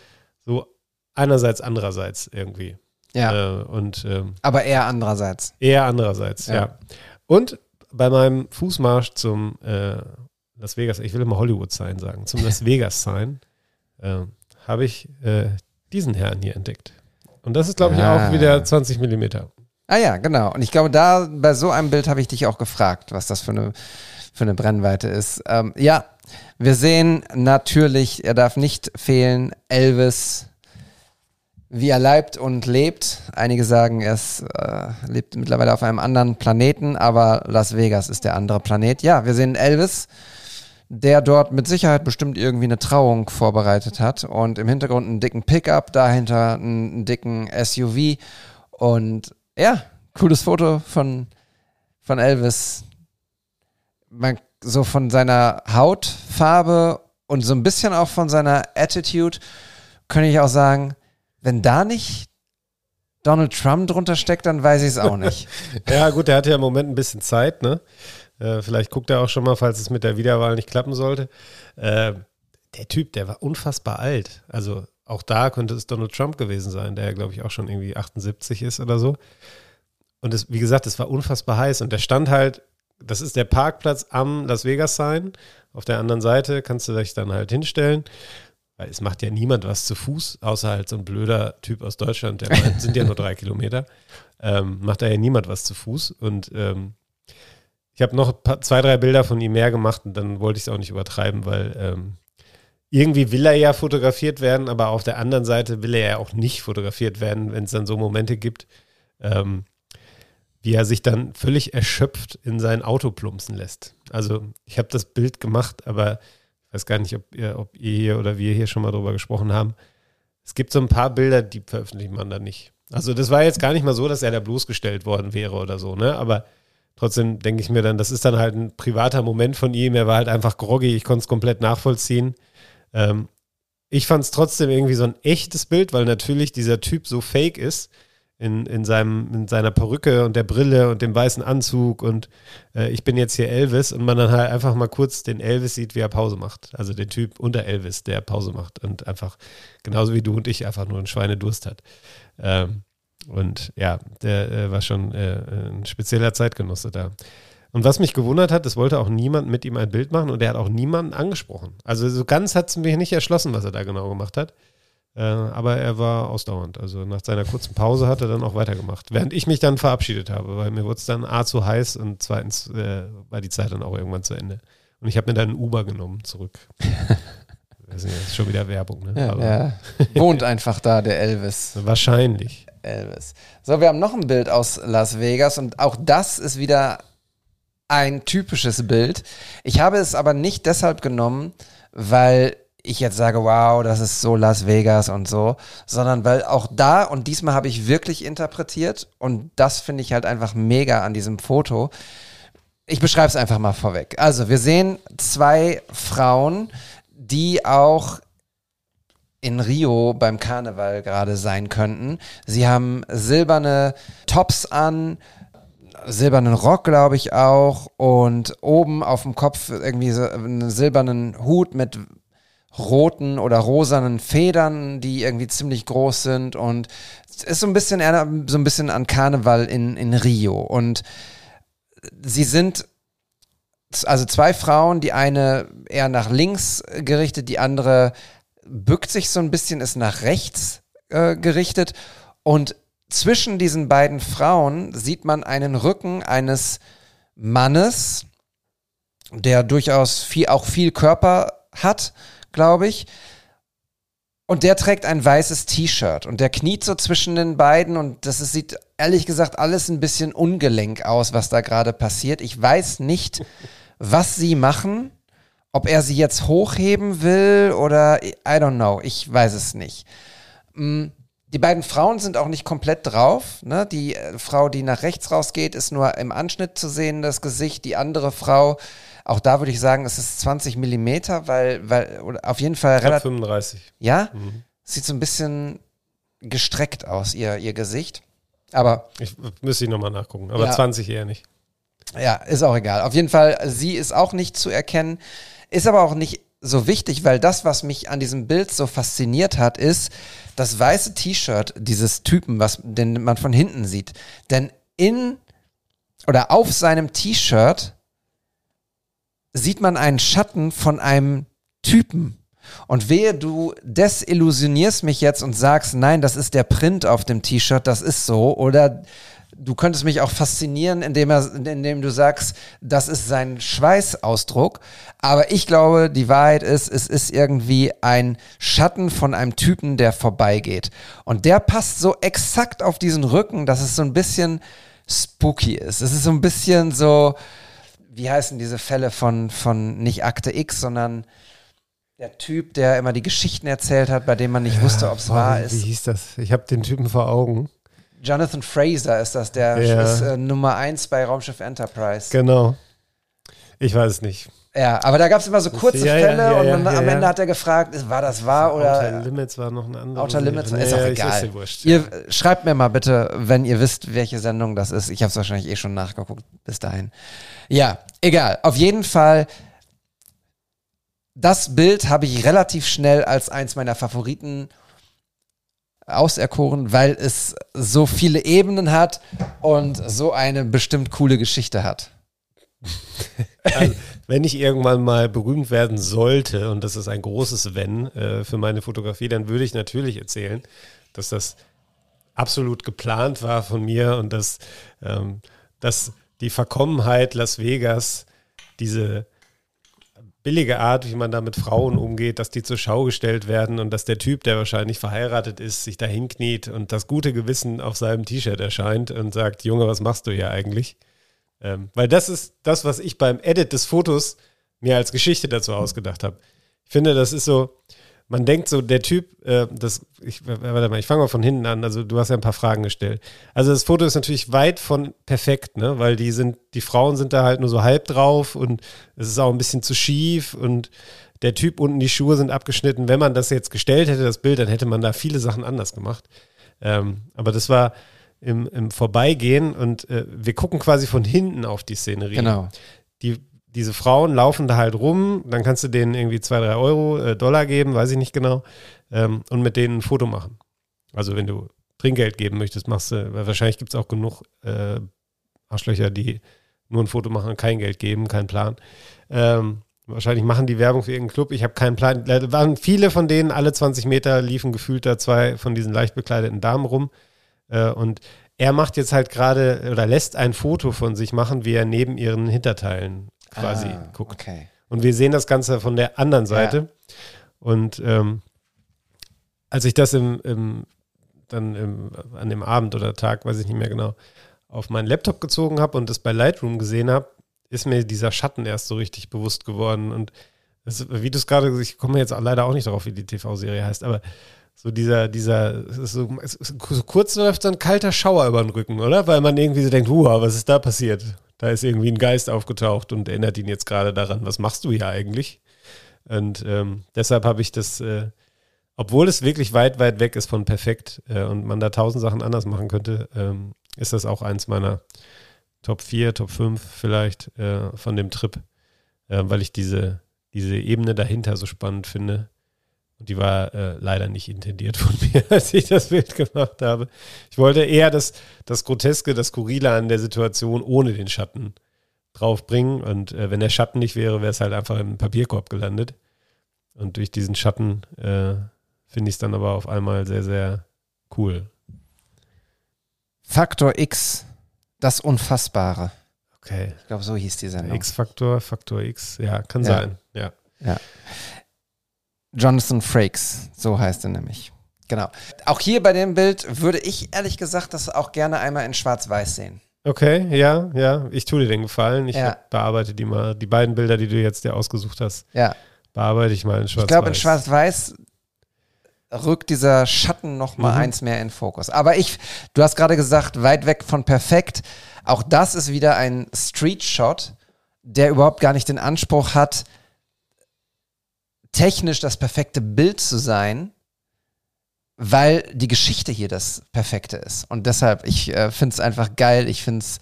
so einerseits, andererseits irgendwie.
Ja.
Äh, und ähm,
Aber eher andererseits.
eher andererseits, ja.
Ja.
Und bei meinem Fußmarsch zum äh, Las Vegas, ich will immer Hollywood Sign sagen, zum Las Vegas Sign, äh, habe ich äh, diesen Herrn hier entdeckt. Und das ist, glaube ich,
Ah.
auch wieder 20 Millimeter.
Ah ja, genau. Und ich glaube, da bei so einem Bild habe ich dich auch gefragt, was das für eine, für eine Brennweite ist. Ähm, ja, wir sehen natürlich, er darf nicht fehlen, Elvis, wie er leibt und lebt. Einige sagen, er ist, äh, lebt mittlerweile auf einem anderen Planeten, aber Las Vegas ist der andere Planet. Ja, wir sehen Elvis, der dort mit Sicherheit bestimmt irgendwie eine Trauung vorbereitet hat und im Hintergrund einen dicken Pickup, dahinter einen, dicken SUV und ja, cooles Foto von, von Elvis. Man, so von seiner Hautfarbe und so ein bisschen auch von seiner Attitude könnte ich auch sagen, wenn da nicht Donald Trump drunter steckt, dann weiß ich es auch nicht.
Ja, gut, der hatte ja im Moment ein bisschen Zeit, ne? Äh, vielleicht guckt er auch schon mal, falls es mit der Wiederwahl nicht klappen sollte. Äh, der Typ, der war unfassbar alt. Also auch da könnte es Donald Trump gewesen sein, der glaube ich, auch schon irgendwie 78 ist oder so. Und es, wie gesagt, es war unfassbar heiß und der stand halt, das ist der Parkplatz am Las Vegas Sign. Auf der anderen Seite kannst du dich dann halt hinstellen. Weil es macht ja niemand was zu Fuß, außer halt so ein blöder Typ aus Deutschland, der meint, sind ja nur drei Kilometer. Ähm, macht da ja niemand was zu Fuß. Und ähm, ich habe noch paar, zwei, drei Bilder von ihm mehr gemacht und dann wollte ich es auch nicht übertreiben, weil ähm, irgendwie will er ja fotografiert werden, aber auf der anderen Seite will er ja auch nicht fotografiert werden, wenn es dann so Momente gibt, ähm, wie er sich dann völlig erschöpft in sein Auto plumpsen lässt. Also ich habe das Bild gemacht, aber ich weiß gar nicht, ob ihr, ob ihr hier oder wir hier schon mal drüber gesprochen haben. Es gibt so ein paar Bilder, die veröffentlicht man da nicht. Also das war jetzt gar nicht mal so, dass er da bloßgestellt worden wäre oder so, ne? Aber trotzdem denke ich mir dann, das ist dann halt ein privater Moment von ihm. Er war halt einfach groggy, ich konnte es komplett nachvollziehen. Ähm, ich fand es trotzdem irgendwie so ein echtes Bild, weil natürlich dieser Typ so fake ist in, in, seinem, in seiner Perücke und der Brille und dem weißen Anzug und äh, ich bin jetzt hier Elvis und man dann halt einfach mal kurz den Elvis sieht, wie er Pause macht. Also den Typ unter Elvis, der Pause macht und einfach genauso wie du und ich einfach nur einen Schweinedurst hat. Ähm, und ja, der äh, war schon äh, ein spezieller Zeitgenosse da. Und was mich gewundert hat, es wollte auch niemand mit ihm ein Bild machen und er hat auch niemanden angesprochen. Also so ganz hat es mir nicht erschlossen, was er da genau gemacht hat. Äh, aber er war ausdauernd. Also nach seiner kurzen Pause hat er dann auch weitergemacht. Während ich mich dann verabschiedet habe, weil mir wurde es dann A zu heiß und zweitens äh, war die Zeit dann auch irgendwann zu Ende. Und ich habe mir dann ein Uber genommen zurück. das ist schon wieder Werbung, ne?
Ja, er wohnt einfach da, der Elvis.
Wahrscheinlich.
Elvis. So, wir haben noch ein Bild aus Las Vegas und auch das ist wieder ein typisches Bild. Ich habe es aber nicht deshalb genommen, weil ich jetzt sage, wow, das ist so Las Vegas und so, sondern weil auch da, und diesmal habe ich wirklich interpretiert und das finde ich halt einfach mega an diesem Foto. Ich beschreibe es einfach mal vorweg. Also, wir sehen zwei Frauen, die auch in Rio beim Karneval gerade sein könnten. Sie haben silberne Tops an, silbernen Rock, glaube ich auch, und oben auf dem Kopf irgendwie so einen silbernen Hut mit roten oder rosanen Federn, die irgendwie ziemlich groß sind. Und es ist so ein bisschen eher so ein bisschen an Karneval in, in Rio. Und sie sind also zwei Frauen, die eine eher nach links gerichtet, die andere bückt sich so ein bisschen, ist nach rechts äh, gerichtet. Und zwischen diesen beiden Frauen sieht man einen Rücken eines Mannes, der durchaus viel, auch viel Körper hat, glaube ich. Und der trägt ein weißes T-Shirt und der kniet so zwischen den beiden und das ist, sieht ehrlich gesagt alles ein bisschen ungelenk aus, was da gerade passiert. Ich weiß nicht, was sie machen, ob er sie jetzt hochheben will oder I don't know, ich weiß es nicht. Mm, Die beiden Frauen sind auch nicht komplett drauf. Ne? Die äh, Frau, die nach rechts rausgeht, ist nur im Anschnitt zu sehen, das Gesicht. Die andere Frau, auch da würde ich sagen, es ist 20 Millimeter, weil, weil oder auf jeden Fall relativ.
35.
Ja? Sieht so ein bisschen gestreckt aus, ihr, ihr Gesicht. Aber
Ich müsste ich nochmal nachgucken, aber
Ja.
20 eher nicht.
ja, ist auch egal. Auf jeden Fall, sie ist auch nicht zu erkennen. Ist aber auch nicht so wichtig, weil das, was mich an diesem Bild so fasziniert hat, ist das weiße T-Shirt dieses Typen, was den man von hinten sieht. Denn in oder auf seinem T-Shirt sieht man einen Schatten von einem Typen. Und wehe, du desillusionierst mich jetzt und sagst, nein, das ist der Print auf dem T-Shirt, das ist so. Oder du könntest mich auch faszinieren, indem, er, indem du sagst, das ist sein Schweißausdruck. Aber ich glaube, die Wahrheit ist, es ist irgendwie ein Schatten von einem Typen, der vorbeigeht. Und der passt so exakt auf diesen Rücken, dass es so ein bisschen spooky ist. Es ist so ein bisschen so, wie heißen diese Fälle von, von nicht Akte X, sondern der Typ, der immer die Geschichten erzählt hat, bei dem man nicht wusste, ob es wahr
Wie
ist.
hieß das? Ich habe den Typen vor Augen.
Jonathan Fraser ist das, der
Ja.
ist äh, Nummer eins bei Raumschiff Enterprise.
Genau. Ich weiß es nicht.
ja, aber da gab es immer so kurze
Ja,
Fälle
ja,
und dann, am. Ende hat er gefragt, war das wahr
Outer
oder
Limits war noch eine andere.
Outer Limits
Serie.
ist auch
Nee,
egal.
wurscht.
Ihr schreibt mir mal bitte, wenn ihr wisst, welche Sendung das ist. Ich habe es wahrscheinlich eh schon nachgeguckt bis dahin. Ja, egal. Auf jeden Fall, das Bild habe ich relativ schnell als eins meiner Favoriten auserkoren, weil es so viele Ebenen hat und so eine bestimmt coole Geschichte hat.
Also, wenn ich irgendwann mal berühmt werden sollte, und das ist ein großes Wenn äh, für meine Fotografie, dann würde ich natürlich erzählen, dass das absolut geplant war von mir und dass, ähm, dass die Verkommenheit Las Vegas, diese billige Art, wie man da mit Frauen umgeht, dass die zur Schau gestellt werden und dass der Typ, der wahrscheinlich verheiratet ist, sich da hinkniet und das gute Gewissen auf seinem T-Shirt erscheint und sagt, Junge, was machst du hier eigentlich? Ähm, weil das ist das, was ich beim Edit des Fotos mir als Geschichte dazu ausgedacht habe. Ich finde, das ist so, man denkt so, der Typ, äh, das, ich, warte mal, ich fange mal von hinten an, also du hast ja ein paar Fragen gestellt. Also das Foto ist natürlich weit von perfekt, ne, weil die sind, die Frauen sind da halt nur so halb drauf und es ist auch ein bisschen zu schief und der Typ unten, die Schuhe sind abgeschnitten. Wenn man das jetzt gestellt hätte, das Bild, dann hätte man da viele Sachen anders gemacht. Ähm, aber das war im, im Vorbeigehen und äh, wir gucken quasi von hinten auf die Szenerie
Genau.
die, diese Frauen laufen da halt rum, dann kannst du denen irgendwie zwei, drei Euro, äh, Dollar geben, weiß ich nicht genau, ähm, und mit denen ein Foto machen. Also wenn du Trinkgeld geben möchtest, machst du, weil wahrscheinlich gibt es auch genug äh, Arschlöcher, die nur ein Foto machen und kein Geld geben, keinen Plan. Ähm, wahrscheinlich machen die Werbung für irgendeinen Club, ich habe keinen Plan. Da waren viele von denen, alle 20 Meter liefen gefühlt da zwei von diesen leicht bekleideten Damen rum. Äh, und er macht jetzt halt gerade oder lässt ein Foto von sich machen, wie er neben ihren Hinterteilen quasi
Ah,
guckt.
Okay.
Und wir sehen das Ganze von der anderen Seite. Und ähm, als ich das im, im, dann im, an dem Abend oder Tag, weiß ich nicht mehr genau, auf meinen Laptop gezogen habe und das bei Lightroom gesehen habe, ist mir dieser Schatten erst so richtig bewusst geworden. Und das, wie du es gerade, ich komme jetzt leider auch nicht darauf, wie die TV-Serie heißt, aber so dieser, dieser, so, so kurz läuft so ein kalter Schauer über den Rücken, oder? Weil man irgendwie so denkt, wow, was ist da passiert? Da ist irgendwie ein Geist aufgetaucht und erinnert ihn jetzt gerade daran, was machst du hier eigentlich? Und ähm, deshalb habe ich das, äh, obwohl es wirklich weit, weit weg ist von perfekt äh, und man da tausend Sachen anders machen könnte, ähm, ist das auch eins meiner Top 4, Top 5 vielleicht äh, von dem Trip, äh, weil ich diese, diese Ebene dahinter so spannend finde. Und die war äh, leider nicht intendiert von mir, als ich das Bild gemacht habe. Ich wollte eher das, das Groteske, das Skurrile an der Situation ohne den Schatten draufbringen. Und äh, wenn der Schatten nicht wäre, wäre es halt einfach im Papierkorb gelandet. Und durch diesen Schatten äh, finde ich es dann aber auf einmal sehr, sehr cool.
Faktor X, das Unfassbare.
Okay.
Ich glaube, so hieß die Sendung.
X-Faktor, Faktor X, ja, kann
Ja.
sein. Ja.
Jonathan Frakes, so heißt er nämlich. Genau. Auch hier bei dem Bild würde ich ehrlich gesagt das auch gerne einmal in Schwarz-Weiß sehen.
Okay, ja, ja. Ich tue dir den Gefallen. Ich
Ja.
bearbeite die mal. Die beiden Bilder, die du jetzt dir ausgesucht hast,
Ja.
bearbeite ich mal in schwarz
Ich glaube, in Schwarz-Weiß rückt dieser Schatten noch mal
Mhm.
eins mehr in Fokus. Aber ich, du hast gerade gesagt, weit weg von perfekt. Auch das ist wieder ein Street-Shot, der überhaupt gar nicht den Anspruch hat, technisch das perfekte Bild zu sein, weil die Geschichte hier das Perfekte ist. Und deshalb, ich äh, finde es einfach geil. Ich finde es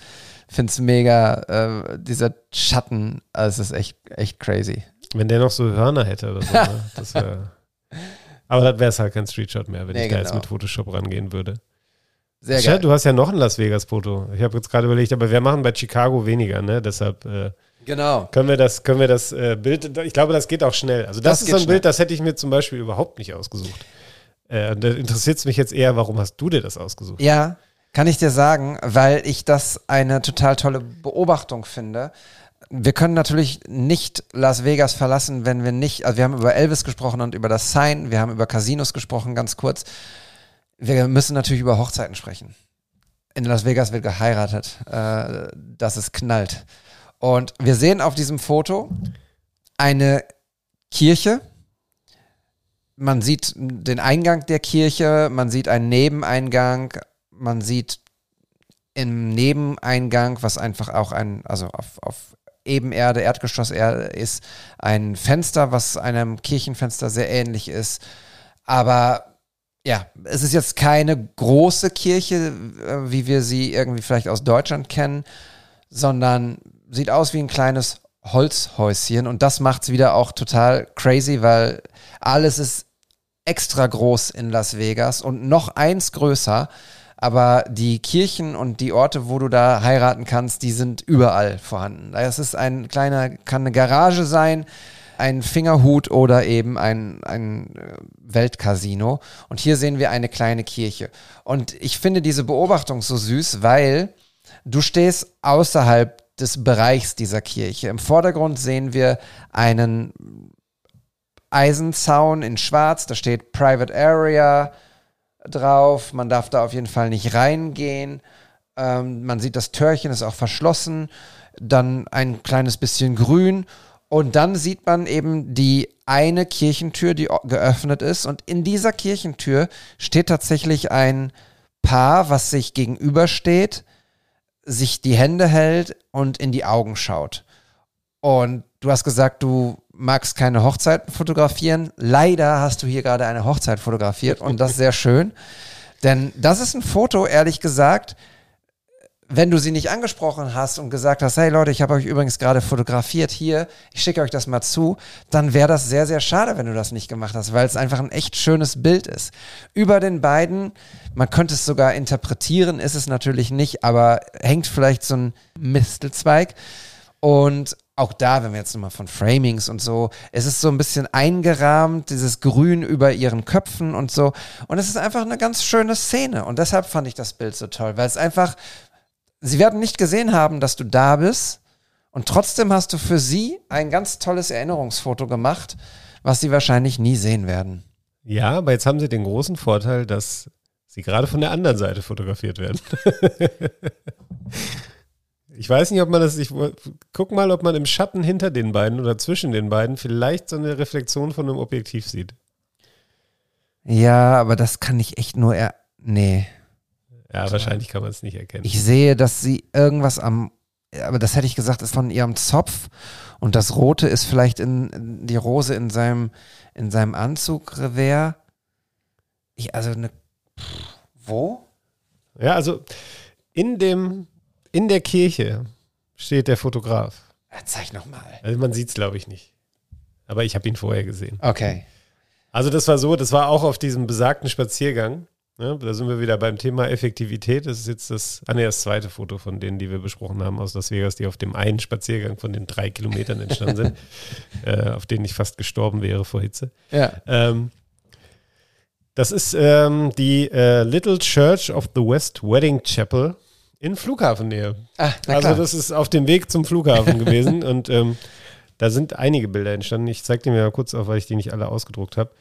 find's mega, äh, dieser Schatten, also es ist echt, echt crazy.
Wenn der noch so Hörner hätte oder so. ne? Das wär, aber das wäre es halt kein Streetshot mehr, wenn
Nee,
ich da jetzt
genau.
mit Photoshop rangehen würde.
Sehr geil.
du hast ja noch ein Las Vegas-Foto. Ich habe jetzt gerade überlegt, aber wir machen bei Chicago weniger, ne? Deshalb äh,
Genau.
können wir das, können wir das äh, Bild, ich glaube, das geht auch schnell. Also das,
Das
ist so ein
schnell.
Bild, das hätte ich mir zum Beispiel überhaupt nicht ausgesucht. Äh, da interessiert es mich jetzt eher, warum hast du dir das ausgesucht?
Ja, kann ich dir sagen, weil ich das eine total tolle Beobachtung finde. Wir können natürlich nicht Las Vegas verlassen, wenn wir nicht, also wir haben über Elvis gesprochen und über das Sign, wir haben über Casinos gesprochen, ganz kurz. Wir müssen natürlich über Hochzeiten sprechen. In Las Vegas wird geheiratet, äh, dass es knallt. Und wir sehen auf diesem Foto eine Kirche. Man sieht den Eingang der Kirche, man sieht einen Nebeneingang, man sieht im Nebeneingang, was einfach auch ein, also auf, auf Ebenerde, Erdgeschosserde ist, ein Fenster, was einem Kirchenfenster sehr ähnlich ist. Aber ja, es ist jetzt keine große Kirche, äh, wie wir sie irgendwie vielleicht aus Deutschland kennen, sondern sieht aus wie ein kleines Holzhäuschen. Und das macht es wieder auch total crazy, weil alles ist extra groß in Las Vegas und noch eins größer. Aber die Kirchen und die Orte, wo du da heiraten kannst, die sind überall vorhanden. Das ist ein kleiner, kann eine Garage sein, ein Fingerhut oder eben ein, ein äh, Weltcasino. Und hier sehen wir eine kleine Kirche. Und ich finde diese Beobachtung so süß, weil du stehst außerhalb des Bereichs dieser Kirche. Im Vordergrund sehen wir einen Eisenzaun in Schwarz, da steht Private Area drauf. Man darf da auf jeden Fall nicht reingehen. Ähm, man sieht, das Türchen ist auch verschlossen. Dann ein kleines bisschen grün. Und dann sieht man eben die eine Kirchentür, die geöffnet ist. Und in dieser Kirchentür steht tatsächlich ein Paar, was sich gegenübersteht, sich die Hände hält und in die Augen schaut. Und du hast gesagt, du magst keine Hochzeiten fotografieren. Leider hast du hier gerade eine Hochzeit fotografiert und das ist sehr schön. Denn das ist ein Foto, ehrlich gesagt, wenn du sie nicht angesprochen hast und gesagt hast, hey Leute, ich habe euch übrigens gerade fotografiert hier, ich schicke euch das mal zu, dann wäre das sehr, sehr schade, wenn du das nicht gemacht hast, weil es einfach ein echt schönes Bild ist. Über den beiden, man könnte es sogar interpretieren, ist es natürlich nicht, aber hängt vielleicht so ein Mistelzweig. Und auch da, wenn wir jetzt nochmal von Framings und so, es ist so ein bisschen eingerahmt, dieses Grün über ihren Köpfen und so. Und es ist einfach eine ganz schöne Szene. Und deshalb fand ich das Bild so toll, weil es einfach, sie werden nicht gesehen haben, dass du da bist. Und trotzdem hast du für sie ein ganz tolles Erinnerungsfoto gemacht, was sie wahrscheinlich nie sehen werden.
Ja, aber jetzt haben sie den großen Vorteil, dass sie gerade von der anderen Seite fotografiert werden. ich weiß nicht, ob man das, ich guck mal, ob man im Schatten hinter den beiden oder zwischen den beiden vielleicht so eine Reflexion von einem Objektiv sieht.
Ja, aber das kann ich echt nur er. Nee.
Ja, wahrscheinlich kann man es nicht erkennen.
Ich sehe, dass sie irgendwas am, aber das hätte ich gesagt, ist von ihrem Zopf und das Rote ist vielleicht in, die Rose in seinem, in seinem Anzugrevers. Ich, also eine, wo?
Ja, also in dem, in der Kirche steht der Fotograf.
Ja, zeig nochmal.
Also man sieht es, glaube ich, nicht. Aber ich habe ihn vorher gesehen.
Okay.
Also das war so, das war auch auf diesem besagten Spaziergang. Ne? Da sind wir wieder beim Thema Effektivität. Das ist jetzt das, ah, nee, das zweite Foto von denen, die wir besprochen haben aus Las Vegas, die auf dem einen Spaziergang von den drei Kilometern entstanden sind, äh, auf denen ich fast gestorben wäre vor Hitze.
Ja.
Ähm, das ist ähm, die äh, Little Church of the West Wedding Chapel in Flughafennähe.
Ah,
Also das ist auf dem Weg zum Flughafen gewesen und ähm, da sind einige Bilder entstanden. Ich zeige die mir mal kurz auf, weil ich die nicht alle ausgedruckt habe.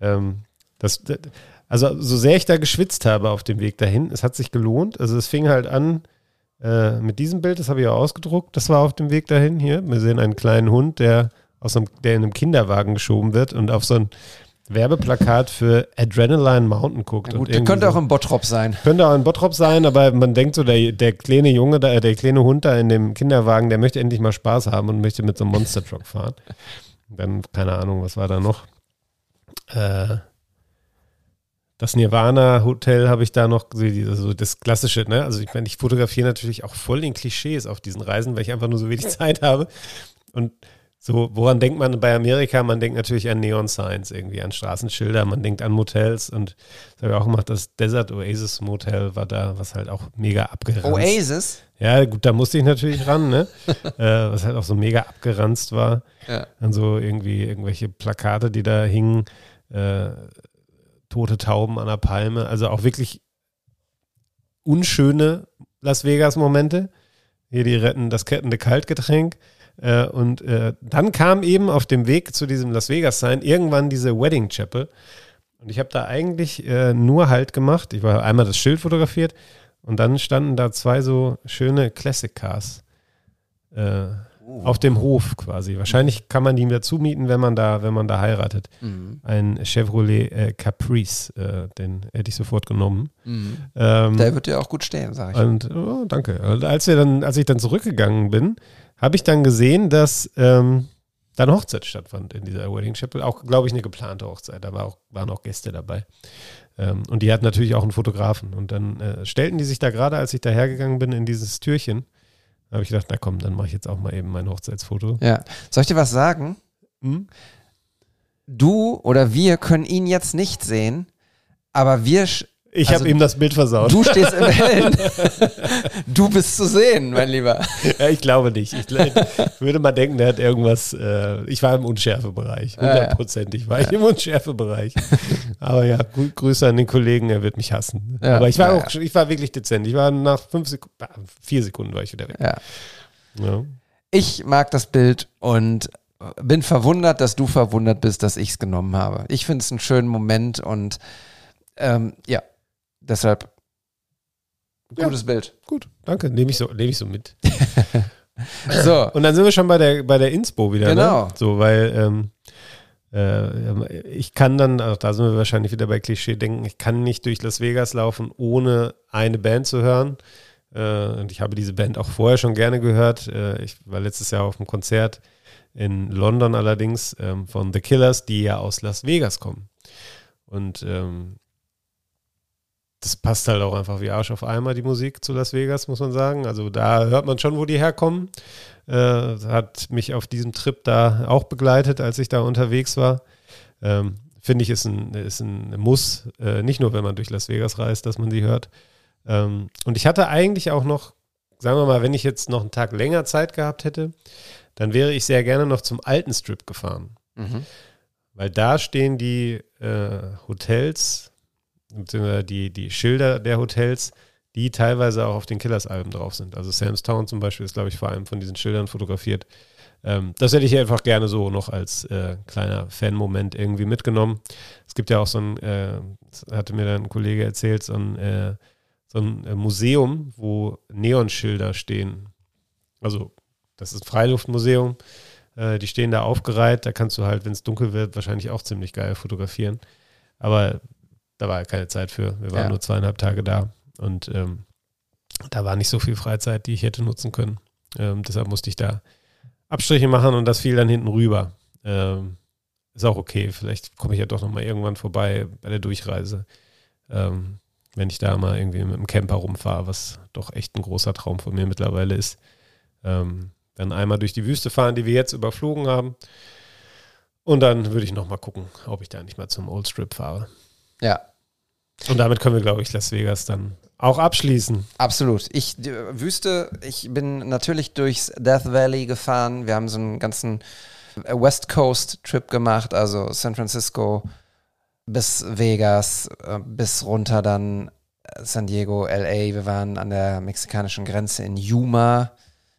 Ähm, das, also so sehr ich da geschwitzt habe auf dem Weg dahin, es hat sich gelohnt. Also es fing halt an äh, mit diesem Bild, das habe ich auch ausgedruckt. Das war auf dem Weg dahin hier. Wir sehen einen kleinen Hund, der aus einem, der in einem Kinderwagen geschoben wird und auf so ein Werbeplakat für Adrenaline Mountain guckt.
Ja, gut, der könnte
so-
auch im Bottrop sein.
könnte auch ein Bottrop sein, aber man denkt so, der, der kleine Junge, da, der kleine Hund da in dem Kinderwagen, der möchte endlich mal Spaß haben und möchte mit so einem Monster Truck fahren. Dann, keine Ahnung, was war da noch? Äh, das Nirvana Hotel habe ich da noch, so, die- so das klassische, ne? Also ich meine, ich fotografiere natürlich auch voll den Klischees auf diesen Reisen, weil ich einfach nur so wenig Zeit habe. Und so, woran denkt man bei Amerika? Man denkt natürlich an Neon Signs, irgendwie an Straßenschilder, man denkt an Motels und das habe ich auch gemacht, das Desert Oasis Motel war da, was halt auch mega abgeranzt.
Oasis?
Ja, gut, da musste ich natürlich ran, ne? äh, was halt auch so mega abgeranzt war.
Ja.
Dann so irgendwie irgendwelche Plakate, die da hingen, äh, tote Tauben an der Palme, also auch wirklich unschöne Las Vegas-Momente. Hier die retten das kettende Kaltgetränk. Äh, und äh, dann kam eben auf dem Weg zu diesem Las Vegas-Sign irgendwann diese Wedding Chapel. Und ich habe da eigentlich äh, nur Halt gemacht. Ich war einmal das Schild fotografiert und dann standen da zwei so schöne Classic Cars äh, auf dem Hof quasi. Wahrscheinlich kann man die dazu mieten, wenn man da, wenn man da heiratet.
Mhm.
Ein Chevrolet äh, Caprice, äh, den hätte ich sofort genommen.
Mhm.
Ähm,
Der wird dir auch gut stehen, sag ich.
und oh, danke. Und als wir dann, als ich dann zurückgegangen bin, habe ich dann gesehen, dass ähm, da eine Hochzeit stattfand in dieser Wedding Chapel. Auch, glaube ich, eine geplante Hochzeit. Da war auch, waren auch Gäste dabei. Ähm, und die hatten natürlich auch einen Fotografen. Und dann äh, stellten die sich da gerade, als ich da hergegangen bin, in dieses Türchen. Habe ich gedacht, na komm, dann mache ich jetzt auch mal eben mein Hochzeitsfoto.
Ja. Soll ich dir was sagen?
Hm?
Du oder wir können ihn jetzt nicht sehen, aber wir,
Ich
Also,
habe ihm das Bild versaut.
du stehst im Hellen. Du bist zu sehen, mein Lieber.
Ja, ich glaube nicht. Ich, würde mal denken, der hat irgendwas. Äh, ich war im Unschärfebereich.
Ja.
Hundertprozentig war ich im Unschärfebereich. Aber ja, grü Grüße an den Kollegen, er wird mich hassen.
Ja,
Aber ich war
ja,
auch, ich war wirklich dezent. Ich war nach fünf Sekunden, vier Sekunden war ich wieder weg.
Ja.
Ja.
Ich mag das Bild und bin verwundert, dass du verwundert bist, dass ich es genommen habe. Ich finde es einen schönen Moment und ähm, ja, deshalb
Ja.
gutes Bild.
Gut, danke. Nehme ich so, nehme ich so mit.
So,
Und dann sind wir schon bei der, bei der Inspo wieder.
Genau.
Ne? So, weil ähm, äh, ich kann dann, auch da sind wir wahrscheinlich wieder bei Klischee denken, ich kann nicht durch Las Vegas laufen, ohne eine Band zu hören. Äh, und ich habe diese Band auch vorher schon gerne gehört. Äh, ich war letztes Jahr auf einem Konzert in London allerdings ähm, von The Killers, die ja aus Las Vegas kommen. Und ähm, das passt halt auch einfach wie Arsch auf Eimer, die Musik zu Las Vegas, muss man sagen. Also da hört man schon, wo die herkommen. Äh, hat mich auf diesem Trip da auch begleitet, als ich da unterwegs war. Ähm, Finde ich, ist ein, ist ein Muss, äh, nicht nur, wenn man durch Las Vegas reist, dass man die hört. Ähm, und ich hatte eigentlich auch noch, sagen wir mal, wenn ich jetzt noch einen Tag länger Zeit gehabt hätte, dann wäre ich sehr gerne noch zum alten Strip gefahren.
mhm.
Weil da stehen die äh, Hotels, beziehungsweise die, die Schilder der Hotels, die teilweise auch auf den Killers-Alben drauf sind. Also Sam's Town zum Beispiel ist, glaube ich, vor allem von diesen Schildern fotografiert. Ähm, das hätte ich einfach gerne so noch als äh, kleiner Fan-Moment irgendwie mitgenommen. Es gibt ja auch so ein, äh, hatte mir dann ein Kollege erzählt, so ein, äh, so ein äh, Museum, wo Neonschilder stehen. Also, das ist ein Freiluftmuseum. Äh, die stehen da aufgereiht. Da kannst du halt, wenn es dunkel wird, wahrscheinlich auch ziemlich geil fotografieren. Aber da war keine Zeit für. Wir waren
Ja.
nur zweieinhalb Tage da. Und ähm, da war nicht so viel Freizeit, die ich hätte nutzen können. Ähm, deshalb musste ich da Abstriche machen und das fiel dann hinten rüber. Ähm, ist auch okay. Vielleicht komme ich ja doch nochmal irgendwann vorbei bei der Durchreise. Ähm, wenn ich da mal irgendwie mit dem Camper rumfahre, was doch echt ein großer Traum von mir mittlerweile ist. Ähm, dann einmal durch die Wüste fahren, die wir jetzt überflogen haben. Und dann würde ich nochmal gucken, ob ich da nicht mal zum Old Strip fahre.
Ja,
Und damit können wir, glaube ich, Las Vegas dann auch abschließen.
Absolut. Ich die Wüste, ich bin natürlich durchs Death Valley gefahren. Wir haben so einen ganzen West Coast Trip gemacht, also San Francisco bis Vegas, äh, bis runter dann äh, San Diego, LA. Wir waren an der mexikanischen Grenze in Yuma.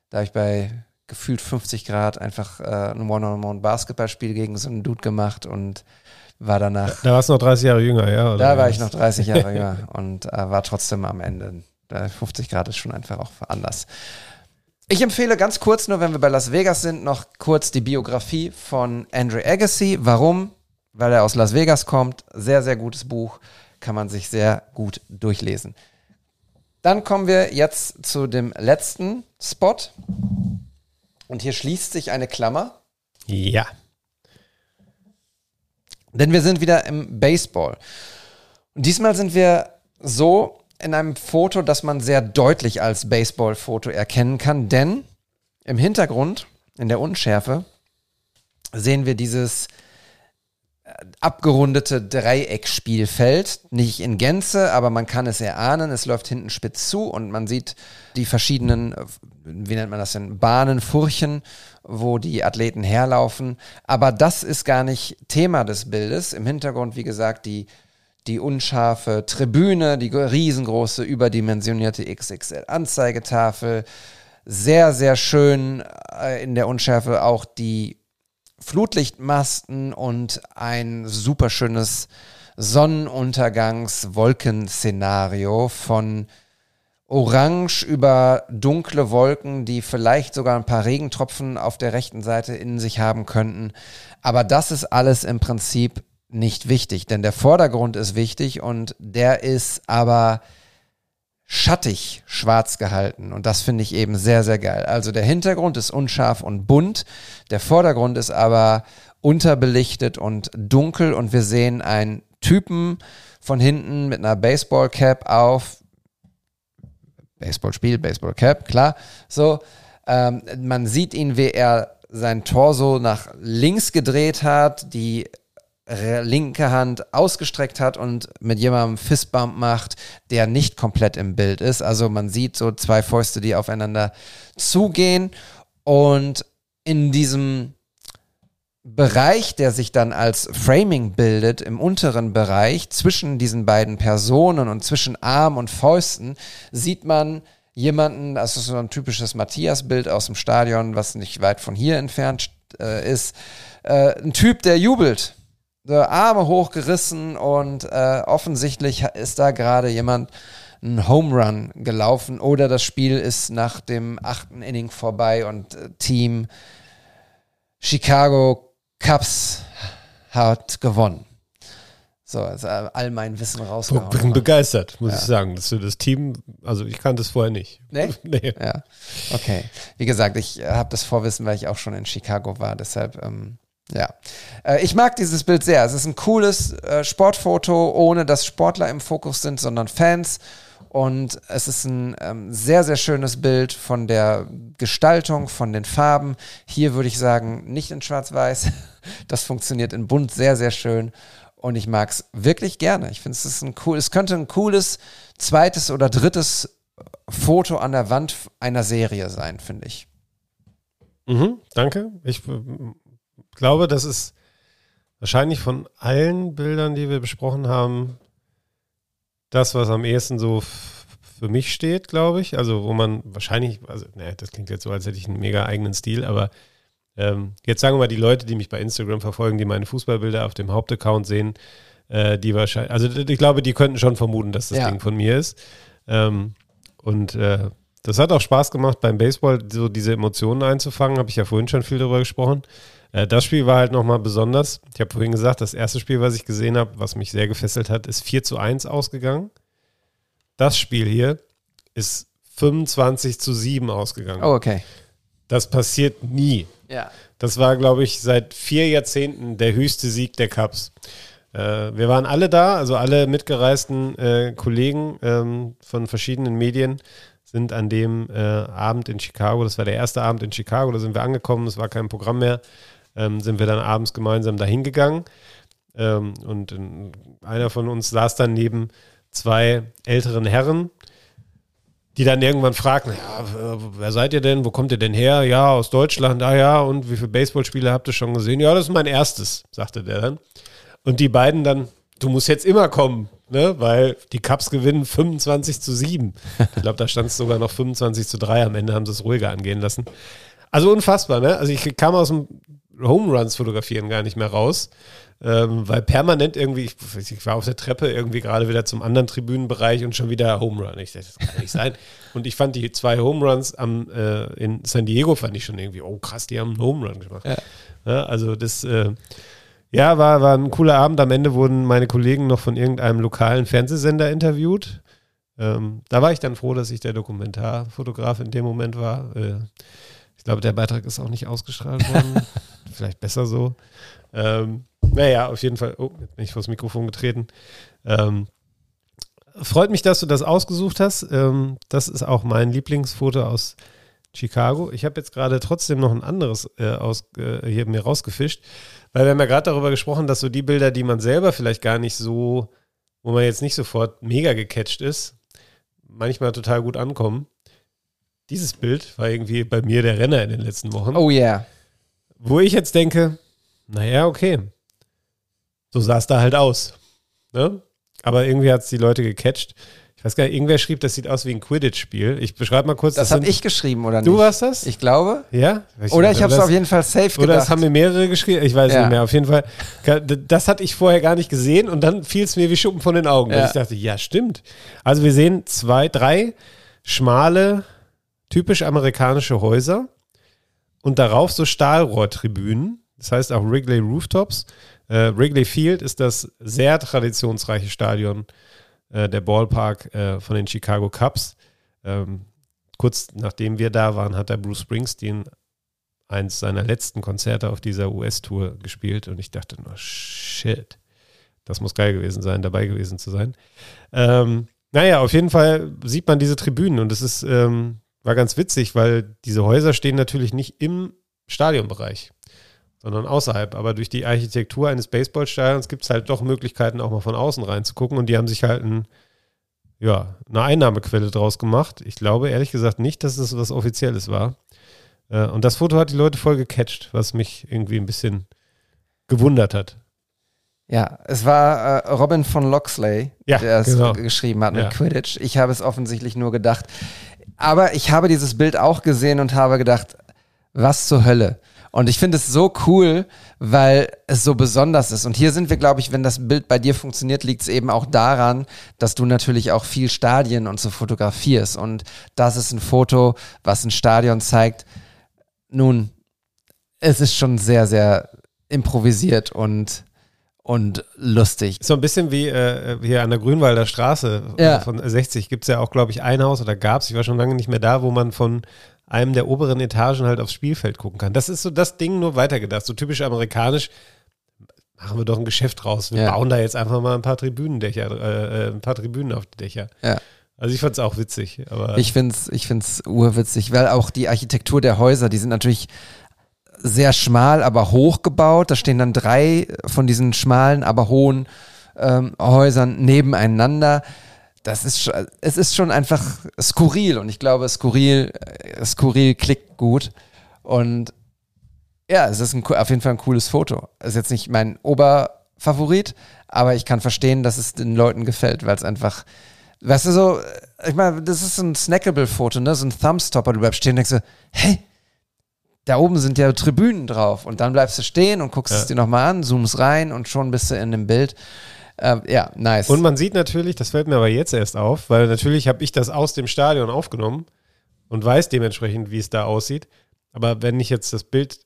Da habe ich bei gefühlt 50 Grad einfach äh, ein One-on-One-Basketballspiel gegen so einen Dude gemacht und war danach
Da warst du noch 30 Jahre jünger, ja?
Da war ich noch 30 Jahre jünger und äh, war trotzdem am Ende. Da 50 Grad ist schon einfach auch anders. Ich empfehle ganz kurz, nur wenn wir bei Las Vegas sind, noch kurz die Biografie von Andre Agassi. Warum? Weil er aus Las Vegas kommt. Sehr, sehr gutes Buch. Kann man sich sehr gut durchlesen. Dann kommen wir jetzt zu dem letzten Spot. Und hier schließt sich eine Klammer.
Ja.
Denn wir sind wieder im Baseball. Und diesmal sind wir so in einem Foto, das man sehr deutlich als Baseball-Foto erkennen kann, denn im Hintergrund, in der Unschärfe, sehen wir dieses äh, abgerundete Dreieckspielfeld. Nicht in Gänze, aber man kann es erahnen. Es läuft hinten spitz zu und man sieht die verschiedenen, äh, wie nennt man das denn, Bahnen, Furchen, wo die Athleten herlaufen. Aber das ist gar nicht Thema des Bildes. Im Hintergrund, wie gesagt, die, die unscharfe Tribüne, die riesengroße, überdimensionierte XXL-Anzeigetafel. Sehr, sehr schön äh, in der Unschärfe auch die Flutlichtmasten und ein super schönes Sonnenuntergangs-Wolkenszenario von orange über dunkle Wolken, die vielleicht sogar ein paar Regentropfen auf der rechten Seite in sich haben könnten. Aber das ist alles im Prinzip nicht wichtig, denn der Vordergrund ist wichtig und der ist aber schattig schwarz gehalten und das finde ich eben sehr, sehr geil. Also der Hintergrund ist unscharf und bunt, der Vordergrund ist aber unterbelichtet und dunkel und wir sehen einen Typen von hinten mit einer Baseballcap auf, Baseballspiel, Baseballcap, klar, so, ähm, man sieht ihn, wie er sein Torso nach links gedreht hat, die linke Hand ausgestreckt hat und mit jemandem Fistbump macht, der nicht komplett im Bild ist. Also man sieht so zwei Fäuste, die aufeinander zugehen und in diesem Bereich, der sich dann als Framing bildet, im unteren Bereich zwischen diesen beiden Personen und zwischen Arm und Fäusten, sieht man jemanden, das ist so ein typisches Matthias-Bild aus dem Stadion, was nicht weit von hier entfernt äh, ist, äh, ein Typ, der jubelt, so Arme hochgerissen und äh, offensichtlich ist da gerade jemand ein Home Run gelaufen oder das Spiel ist nach dem achten Inning vorbei und äh, Team Chicago Cubs hat gewonnen. So, also all mein Wissen
Bin
rausgehauen.
begeistert, muss ich sagen, dass du das Team, also ich kannte es vorher nicht.
Nee?
nee.
Ja, okay. Wie gesagt, ich äh, habe das Vorwissen, weil ich auch schon in Chicago war. Deshalb, ähm, ja. Äh, ich mag dieses Bild sehr. Es ist ein cooles äh, Sportfoto, ohne dass Sportler im Fokus sind, sondern Fans. Und es ist ein ähm, sehr, sehr schönes Bild von der Gestaltung, von den Farben. Hier würde ich sagen, nicht in Schwarz-Weiß. Das funktioniert in Bunt sehr, sehr schön. Und ich mag es wirklich gerne. Ich finde, es ist ein cool, es könnte ein cooles zweites oder drittes Foto an der Wand einer Serie sein, finde ich.
Mhm, danke. Ich äh, glaube, das ist wahrscheinlich von allen Bildern, die wir besprochen haben, das, was am ehesten so für mich steht, glaube ich. Also, wo man wahrscheinlich, also, naja, das klingt jetzt so, als hätte ich einen mega eigenen Stil, aber ähm, jetzt sagen wir mal, die Leute, die mich bei Instagram verfolgen, die meine Fußballbilder auf dem Hauptaccount sehen, äh, die wahrscheinlich, also ich glaube, die könnten schon vermuten, dass das
Ja.
Ding von mir ist. Ähm, und äh, das hat auch Spaß gemacht beim Baseball, so diese Emotionen einzufangen, habe ich ja vorhin schon viel darüber gesprochen. Äh, das Spiel war halt nochmal besonders. Ich habe vorhin gesagt, das erste Spiel, was ich gesehen habe, was mich sehr gefesselt hat, ist 4 zu 1 ausgegangen. Das Spiel hier ist 25 zu 7 ausgegangen.
Oh, okay.
Das passiert nie.
Ja.
Das war, glaube ich, seit vier Jahrzehnten der höchste Sieg der Cups. Äh, wir waren alle da, also alle mitgereisten äh, Kollegen ähm, von verschiedenen Medien sind an dem äh, Abend in Chicago, das war der erste Abend in Chicago, da sind wir angekommen, es war kein Programm mehr. Ähm, sind wir dann abends gemeinsam dahin gegangen. Ähm, und einer von uns saß dann neben zwei älteren Herren, die dann irgendwann fragten, ja, wer seid ihr denn? Wo kommt ihr denn her? Ja, aus Deutschland, ah ja, und wie viele Baseballspiele habt ihr schon gesehen? Ja, das ist mein erstes, sagte der dann. Und die beiden dann, du musst jetzt immer kommen, ne? weil die Cubs gewinnen 25 zu 7. Ich glaube, da stand es sogar noch 25 zu 3. Am Ende haben sie es ruhiger angehen lassen. Also unfassbar, ne? Also ich kam aus dem Home Runs fotografieren gar nicht mehr raus. Ähm, weil permanent irgendwie, ich, ich, war auf der Treppe irgendwie gerade wieder zum anderen Tribünenbereich und schon wieder Home Run. Ich dachte, das kann nicht sein. Und ich fand die zwei Home Runs am, äh, in San Diego fand ich schon irgendwie, oh krass, die haben einen Home Run gemacht. Ja. Ja, also das, äh, ja, war, war ein cooler Abend. Am Ende wurden meine Kollegen noch von irgendeinem lokalen Fernsehsender interviewt. Ähm, da war ich dann froh, dass ich der Dokumentarfotograf in dem Moment war. Äh, glaube, der Beitrag ist auch nicht ausgestrahlt worden. Vielleicht besser so. Ähm, naja, auf jeden Fall. Oh, jetzt bin ich vors Mikrofon getreten. Ähm, freut mich, dass du das ausgesucht hast. Ähm, das ist auch mein Lieblingsfoto aus Chicago. Ich habe jetzt gerade trotzdem noch ein anderes äh, aus, äh, hier mir rausgefischt, weil wir haben ja gerade darüber gesprochen, dass so die Bilder, die man selber vielleicht gar nicht so, wo man jetzt nicht sofort mega gecatcht ist, manchmal total gut ankommen. Dieses Bild war irgendwie bei mir der Renner in den letzten Wochen.
Oh yeah.
Wo ich jetzt denke, naja, okay. So sah es da halt aus. Ne? Aber irgendwie hat es die Leute gecatcht. Ich weiß gar nicht, irgendwer schrieb, das sieht aus wie ein Quidditch-Spiel. Ich beschreibe mal kurz.
Das, das habe ich geschrieben, oder nicht?
Du warst das?
Ich glaube.
Ja?
Ich oder ich habe es auf jeden Fall safe gedacht.
Oder das haben mir mehrere geschrieben. Ich weiß ja. nicht mehr. Auf jeden Fall. Das hatte ich vorher gar nicht gesehen und dann fiel es mir wie Schuppen von den Augen. Ja. Und ich dachte, ja, stimmt. Also wir sehen zwei, drei schmale, typisch amerikanische Häuser und darauf so Stahlrohrtribünen. Das heißt auch Wrigley Rooftops. Äh, Wrigley Field ist das sehr traditionsreiche Stadion, äh, der Ballpark äh, von den Chicago Cubs. Ähm, kurz nachdem wir da waren, hat der Bruce Springsteen eins seiner letzten Konzerte auf dieser US-Tour gespielt und ich dachte nur, shit, das muss geil gewesen sein, dabei gewesen zu sein. Ähm, naja, auf jeden Fall sieht man diese Tribünen und es ist, ähm, war ganz witzig, weil diese Häuser stehen natürlich nicht im Stadionbereich sondern außerhalb. Aber durch die Architektur eines Baseballstadions gibt es halt doch Möglichkeiten, auch mal von außen reinzugucken. Und die haben sich halt ein, ja, eine Einnahmequelle draus gemacht. Ich glaube ehrlich gesagt nicht, dass es was Offizielles war. Äh, und das Foto hat die Leute voll gecatcht, was mich irgendwie ein bisschen gewundert hat.
Ja, es war äh, Robin von Loxley,
ja,
der es
genau.
geschrieben hat mit
Ja.
Quidditch. Ich habe es offensichtlich nur gedacht. Aber ich habe dieses Bild auch gesehen und habe gedacht, was zur Hölle. Und ich finde es so cool, weil es so besonders ist. Und hier sind wir, glaube ich, wenn das Bild bei dir funktioniert, liegt es eben auch daran, dass du natürlich auch viel Stadien und so fotografierst. Und das ist ein Foto, was ein Stadion zeigt. Nun, es ist schon sehr, sehr improvisiert und, und lustig.
So ein bisschen wie äh, hier an der Grünwalder Straße
Ja.
von 60 gibt es ja auch, glaube ich, ein Haus oder gab es, ich war schon lange nicht mehr da, wo man von einem der oberen Etagen halt aufs Spielfeld gucken kann. Das ist so das Ding nur weitergedacht, so typisch amerikanisch. Machen wir doch ein Geschäft draus. Wir
Ja.
bauen da jetzt einfach mal ein paar Tribünendächer, äh, äh, ein paar Tribünen auf die Dächer.
Ja.
Also ich fand es auch witzig, aber
Ich find's, ich find's urwitzig, weil auch die Architektur der Häuser, die sind natürlich sehr schmal, aber hoch gebaut. Da stehen dann drei von diesen schmalen, aber hohen ähm, Häusern nebeneinander. Das ist, es ist schon einfach skurril und ich glaube, skurril, äh, skurril klickt gut. Und ja, es ist ein, auf jeden Fall ein cooles Foto. Ist jetzt nicht mein Oberfavorit, aber ich kann verstehen, dass es den Leuten gefällt, weil es einfach, weißt du so, ich meine, das ist ein Snackable-Foto, ne? So ein Thumbstopper. Du bleibst stehen und denkst so, hey, da oben sind ja Tribünen drauf. Und dann bleibst du stehen und guckst
Ja.
es dir nochmal an, zoomst rein und schon bist du in dem Bild. Äh, ja, nice.
Und man sieht natürlich, das fällt mir aber jetzt erst auf, weil natürlich habe ich das aus dem Stadion aufgenommen und weiß dementsprechend, wie es da aussieht. Aber wenn ich jetzt das Bild,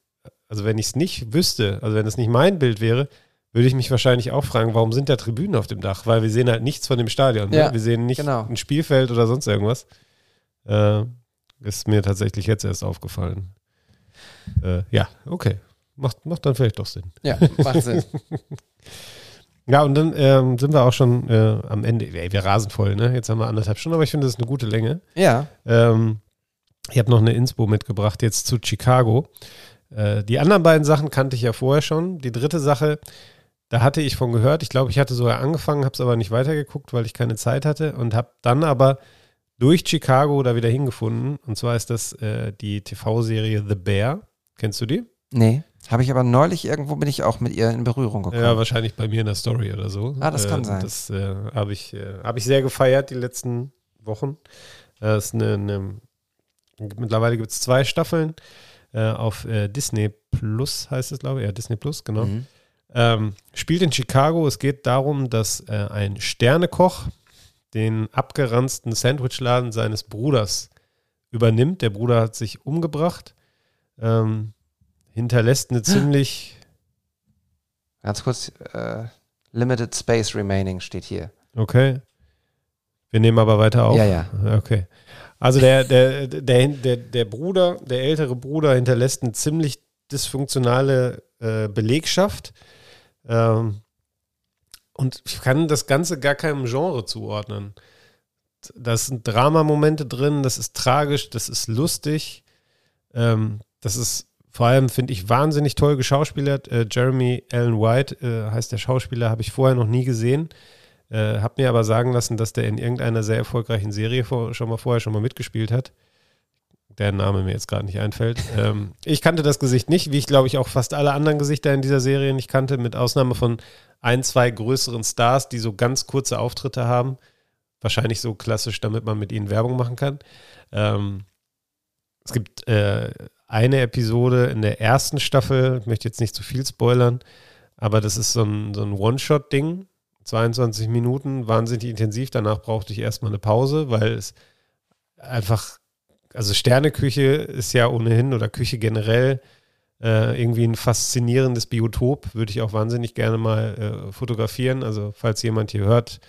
also wenn ich es nicht wüsste, also wenn es nicht mein Bild wäre, würde ich mich wahrscheinlich auch fragen, warum sind da Tribünen auf dem Dach? Weil wir sehen halt nichts von dem Stadion.
Ja,
ne? Wir sehen nicht
genau.
ein Spielfeld oder sonst irgendwas. Äh, ist mir tatsächlich jetzt erst aufgefallen. Äh, ja, okay. Macht, macht dann vielleicht doch Sinn.
ja, macht Sinn.
Ja, und dann ähm, sind wir auch schon äh, am Ende. Ey, wir rasen voll, ne? Jetzt haben wir anderthalb Stunden, aber ich finde, das ist eine gute Länge.
Ja,
Ähm, ich habe noch eine Inspo mitgebracht jetzt zu Chicago. Äh, die anderen beiden Sachen kannte ich ja vorher schon. Die dritte Sache, da hatte ich von gehört. Ich glaube, ich hatte sogar angefangen, habe es aber nicht weitergeguckt, weil ich keine Zeit hatte und habe dann aber durch Chicago da wieder hingefunden. Und zwar ist das äh, die TV-Serie The Bear. Kennst du die?
Nee. Habe ich aber neulich irgendwo bin ich auch mit ihr in Berührung gekommen.
Ja, wahrscheinlich bei mir in der Story oder so.
Ah, das kann
äh,
sein.
Das äh, habe ich, äh, hab ich sehr gefeiert die letzten Wochen. Das ist eine, eine mittlerweile gibt es zwei Staffeln äh, auf äh, Disney Plus, heißt es, glaube ich. Ja, Disney Plus, genau.
Mhm.
Ähm, spielt in Chicago. Es geht darum, dass äh, ein Sternekoch den abgeranzten Sandwichladen seines Bruders übernimmt. Der Bruder hat sich umgebracht, ähm, hinterlässt eine ziemlich,
Ganz kurz, äh, Limited Space Remaining steht hier.
okay. Wir nehmen aber weiter auf.
Ja, ja.
Okay. Also der, der, der, der, der Bruder, der ältere Bruder hinterlässt eine ziemlich dysfunktionale äh, Belegschaft. Ähm, und ich kann das Ganze gar keinem Genre zuordnen. Da sind Dramamomente drin, das ist tragisch, das ist lustig. Ähm, das ist vor allem, finde ich, wahnsinnig toll geschauspielert. Äh, Jeremy Allen White äh, heißt der Schauspieler, habe ich vorher noch nie gesehen. Äh, hab mir aber sagen lassen, dass der in irgendeiner sehr erfolgreichen Serie vor, schon mal vorher schon mal mitgespielt hat. Der Name mir jetzt gerade nicht einfällt. ähm, ich kannte das Gesicht nicht, wie ich glaube ich auch fast alle anderen Gesichter in dieser Serie nicht kannte, mit Ausnahme von ein, zwei größeren Stars, die so ganz kurze Auftritte haben. Wahrscheinlich so klassisch, damit man mit ihnen Werbung machen kann. Ähm, es gibt äh, eine Episode in der ersten Staffel, ich möchte jetzt nicht zu viel spoilern, aber das ist so ein, so ein One-Shot-Ding. 22 Minuten, wahnsinnig intensiv. Danach brauchte ich erstmal eine Pause, weil es einfach, also Sterneküche ist ja ohnehin oder Küche generell äh, irgendwie ein faszinierendes Biotop. Würde ich auch wahnsinnig gerne mal äh, fotografieren. Also, falls jemand hier hört,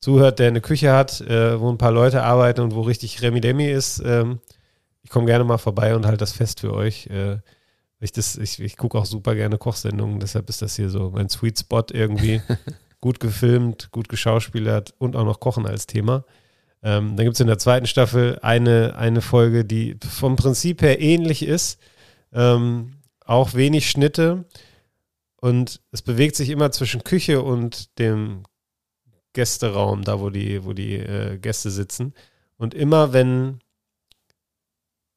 zuhört, der eine Küche hat, äh, wo ein paar Leute arbeiten und wo richtig Remi-Demi ist, ähm, ich komme gerne mal vorbei und halte das fest für euch. Äh, ich das, ich, ich gucke auch super gerne Kochsendungen, deshalb ist das hier so mein Sweet Spot irgendwie. gut gefilmt, gut geschauspielert und auch noch Kochen als Thema. Ähm, dann gibt es in der zweiten Staffel eine, eine Folge, die vom Prinzip her ähnlich ist. Ähm, auch wenig Schnitte und es bewegt sich immer zwischen Küche und dem Gästeraum, da wo die, wo die äh, Gäste sitzen. Und immer wenn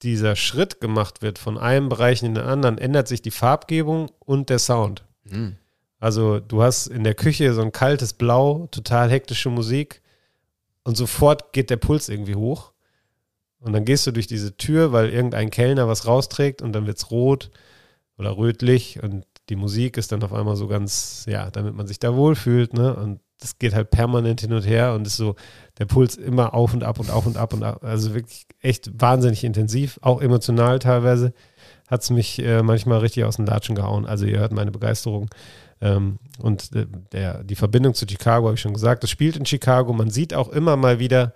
dieser Schritt gemacht wird von einem Bereich in den anderen, ändert sich die Farbgebung und der Sound.
Mhm.
Also du hast in der Küche so ein kaltes Blau, total hektische Musik und sofort geht der Puls irgendwie hoch. Und dann gehst du durch diese Tür, weil irgendein Kellner was rausträgt und dann wird es rot oder rötlich und die Musik ist dann auf einmal so ganz, ja, damit man sich da wohlfühlt, ne? Und das geht halt permanent hin und her und ist so der Puls immer auf und ab und auf und ab und ab. Also wirklich echt wahnsinnig intensiv, auch emotional teilweise. Hat es mich äh, manchmal richtig aus den Latschen gehauen. Also ihr hört meine Begeisterung. Ähm, und äh, der, die Verbindung zu Chicago, habe ich schon gesagt, das spielt in Chicago. Man sieht auch immer mal wieder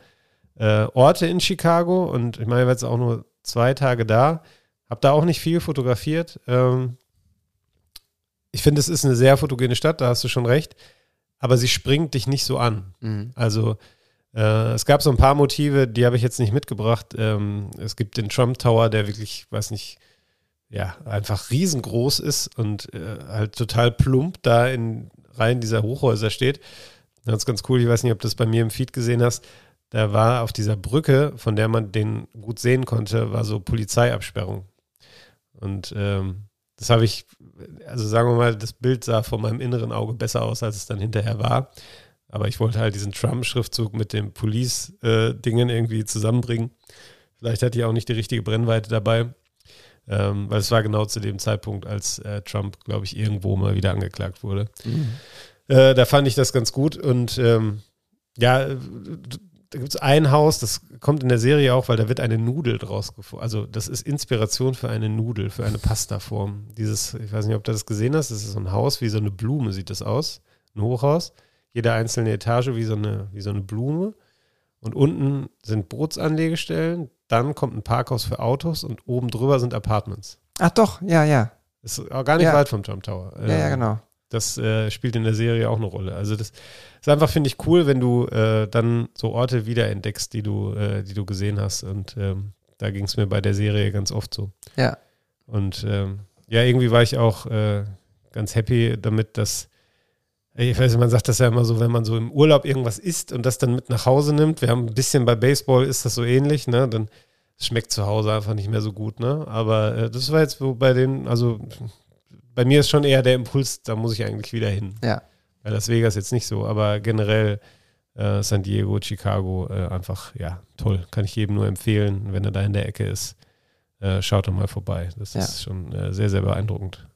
äh, Orte in Chicago und ich meine, ich war jetzt auch nur zwei Tage da, habe da auch nicht viel fotografiert. Ähm, ich finde, es ist eine sehr fotogene Stadt, da hast du schon recht, aber sie springt dich nicht so an.
Mhm.
Also äh, es gab so ein paar Motive, die habe ich jetzt nicht mitgebracht. Ähm, es gibt den Trump Tower, der wirklich, weiß nicht, ja, einfach riesengroß ist und äh, halt total plump da in Reihen dieser Hochhäuser steht. Ganz, ganz cool. Ich weiß nicht, ob du das bei mir im Feed gesehen hast. Da war auf dieser Brücke, von der man den gut sehen konnte, war so Polizeiabsperrung. Und ähm, das habe ich, also sagen wir mal, das Bild sah von meinem inneren Auge besser aus, als es dann hinterher war. Aber ich wollte halt diesen Trump-Schriftzug mit dem Police-Dingen irgendwie zusammenbringen. Vielleicht hatte ich auch nicht die richtige Brennweite dabei. Ähm, weil es war genau zu dem Zeitpunkt, als äh, Trump, glaube ich, irgendwo mal wieder angeklagt wurde. Äh, da fand ich das ganz gut. Und ähm, ja, äh, da gibt es ein Haus, das kommt in der Serie auch, weil da wird eine Nudel draus gefunden. Also das ist Inspiration für eine Nudel, für eine Pastaform. Dieses, ich weiß nicht, ob du das gesehen hast, das ist so ein Haus, wie so eine Blume sieht das aus. Ein Hochhaus. Jede einzelne Etage wie so eine, wie so eine Blume. Und unten sind Bootsanlegestellen, dann kommt ein Parkhaus für Autos und oben drüber sind Apartments.
Ach doch, ja, ja.
Ist auch gar nicht
Ja.
weit vom Trump Tower.
Ja, ja,
Ähm,
genau.
Das äh, spielt in der Serie auch eine Rolle. Also das ist einfach, finde ich, cool, wenn du äh, dann so Orte wiederentdeckst, die du, äh, die du gesehen hast. Und ähm, da ging es mir bei der Serie ganz oft so.
Ja.
Und ähm, ja, irgendwie war ich auch äh, ganz happy damit, dass ich weiß nicht, man sagt das ja immer so, wenn man so im Urlaub irgendwas isst und das dann mit nach Hause nimmt. Wir haben ein bisschen bei Baseball ist das so ähnlich, ne? Dann schmeckt zu Hause einfach nicht mehr so gut, ne? Aber äh, das war jetzt wo bei den, also bei mir ist schon eher der Impuls, da muss ich eigentlich wieder hin.
Ja.
Bei Las Vegas jetzt nicht so, aber generell äh, San Diego, Chicago, äh, einfach, ja, toll. Kann ich jedem nur empfehlen, wenn er da in der Ecke ist. Äh, schaut doch mal vorbei. Das
Ja.
ist schon äh, sehr, sehr beeindruckend.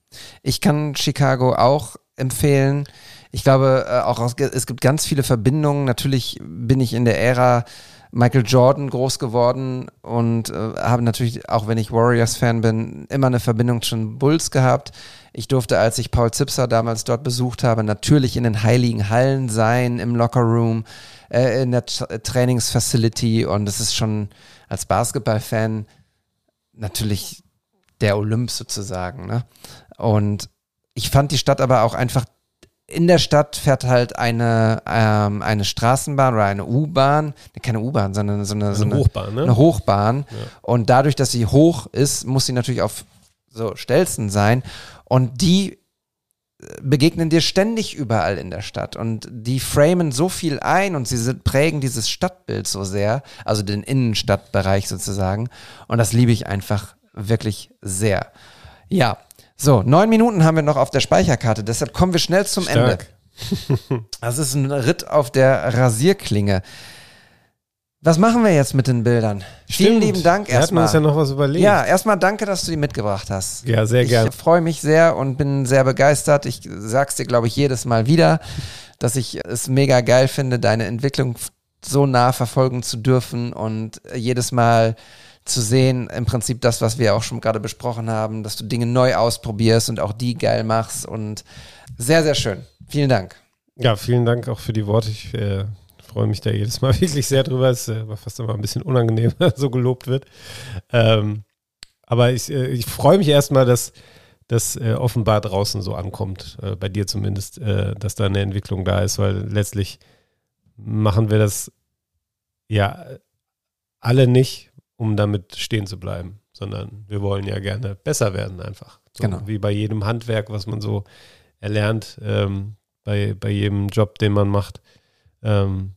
Ich kann Chicago auch empfehlen. Ich glaube, äh, auch aus, es gibt ganz viele Verbindungen. Natürlich bin ich in der Ära Michael Jordan groß geworden und äh, habe natürlich, auch wenn ich Warriors-Fan bin, immer eine Verbindung zu den Bulls gehabt. Ich durfte, als ich Paul Zipser damals dort besucht habe, natürlich in den heiligen Hallen sein, im Lockerroom, äh, in der Tra- Trainingsfacility und es ist schon als Basketballfan natürlich der Olymp sozusagen. Ne? Und ich fand die Stadt aber auch einfach, in der Stadt fährt halt eine, ähm, eine Straßenbahn oder eine U-Bahn, keine U-Bahn, sondern so eine, so
eine Hochbahn, ne?
Eine Hochbahn. Und dadurch, dass sie hoch ist, muss sie natürlich auf so Stelzen sein. Und die äh, begegnen dir ständig überall in der Stadt und die framen so viel ein und sie sind, prägen dieses Stadtbild so sehr, also den Innenstadtbereich sozusagen. Und das liebe ich einfach wirklich sehr. Ja, so, neun Minuten haben wir noch auf der Speicherkarte, deshalb kommen wir schnell zum Ende.
Stark.
Das ist ein Ritt auf der Rasierklinge. Was machen wir jetzt mit den Bildern? Vielen
Stimmt.
lieben Dank
Wir hatten
erstmal.
uns ja noch was überlegt.
Ja, erstmal danke, dass du die mitgebracht hast.
Ja, sehr
ich
gern.
freue mich sehr und bin sehr begeistert. Ich sag's dir, glaube ich, jedes Mal wieder, dass ich es mega geil finde, deine Entwicklung so nah verfolgen zu dürfen und jedes Mal zu sehen, im Prinzip das, was wir auch schon gerade besprochen haben, dass du Dinge neu ausprobierst und auch die geil machst und sehr, sehr schön. Vielen Dank.
Ja, vielen Dank auch für die Worte. Ich äh, freue mich da jedes Mal wirklich sehr drüber. Es äh, war fast immer ein bisschen unangenehm, so gelobt wird. Ähm, aber ich, äh, ich freue mich erstmal, dass das äh, offenbar draußen so ankommt, äh, bei dir zumindest, äh, dass da eine Entwicklung da ist, weil letztlich machen wir das ja alle nicht, um damit stehen zu bleiben, sondern wir wollen ja gerne besser werden einfach. So,
Genau.
Wie bei jedem Handwerk, was man so erlernt, ähm, bei, bei jedem Job, den man macht, ähm,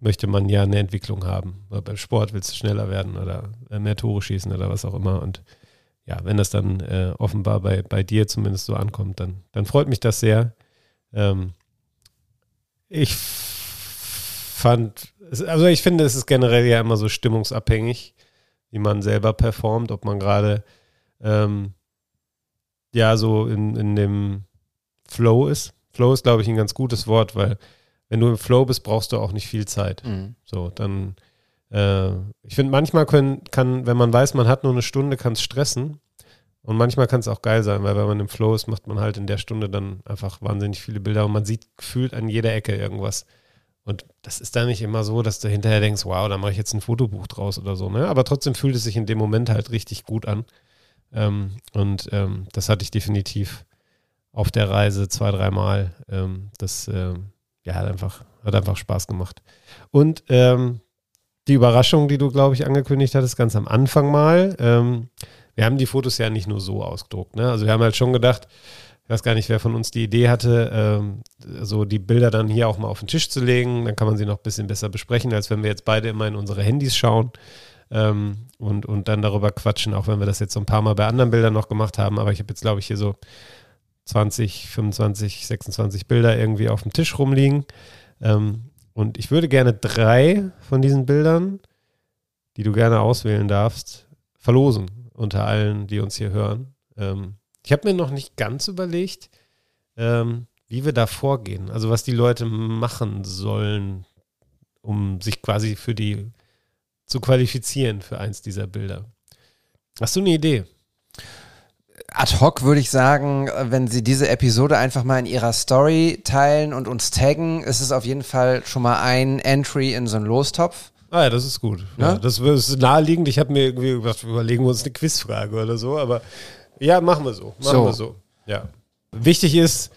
möchte man ja eine Entwicklung haben. Oder beim Sport willst du schneller werden oder äh, mehr Tore schießen oder was auch immer. Und ja, wenn das dann äh, offenbar bei, bei dir zumindest so ankommt, dann, dann freut mich das sehr. Ähm, ich fand, also ich finde, es ist generell ja immer so stimmungsabhängig, wie man selber performt, ob man gerade ähm, ja so in, in dem Flow ist. Flow ist, glaube ich, ein ganz gutes Wort, weil wenn du im Flow bist, brauchst du auch nicht viel Zeit. So, dann, äh, ich finde, manchmal können, kann, wenn man weiß, man hat nur eine Stunde, kann es stressen. Und manchmal kann es auch geil sein, weil wenn man im Flow ist, macht man halt in der Stunde dann einfach wahnsinnig viele Bilder und man sieht gefühlt an jeder Ecke irgendwas. Und das ist dann nicht immer so, dass du hinterher denkst, wow, da mache ich jetzt ein Fotobuch draus oder so. Ne? Aber trotzdem fühlt es sich in dem Moment halt richtig gut an. Ähm, und ähm, das hatte ich definitiv auf der Reise zwei, dreimal. Ähm, das ähm, ja, hat einfach, hat einfach Spaß gemacht. Und ähm, die Überraschung, die du, glaube ich, angekündigt hattest, ganz am Anfang mal, ähm, wir haben die Fotos ja nicht nur so ausgedruckt. Ne? Also wir haben halt schon gedacht, ich weiß gar nicht, wer von uns die Idee hatte, ähm, so die Bilder dann hier auch mal auf den Tisch zu legen. Dann kann man sie noch ein bisschen besser besprechen, als wenn wir jetzt beide immer in unsere Handys schauen ähm, und, und dann darüber quatschen, auch wenn wir das jetzt so ein paar Mal bei anderen Bildern noch gemacht haben. Aber ich habe jetzt, glaube ich, hier so 20, 25, 26 Bilder irgendwie auf dem Tisch rumliegen. Ähm, und ich würde gerne drei von diesen Bildern, die du gerne auswählen darfst, verlosen unter allen, die uns hier hören. Ähm, ich habe mir noch nicht ganz überlegt, ähm, wie wir da vorgehen. Also was die Leute machen sollen, um sich quasi für die zu qualifizieren für eins dieser Bilder. Hast du eine Idee?
Ad hoc würde ich sagen, wenn Sie diese Episode einfach mal in Ihrer Story teilen und uns taggen, ist es auf jeden Fall schon mal ein Entry in so einen Lostopf.
Ah ja, das ist gut. Ja,
Ne?
das ist naheliegend. Ich habe mir irgendwie gedacht, überlegen wir uns eine Quizfrage oder so, aber ja, machen wir so. Machen
So.
wir so. Ja. Wichtig ist,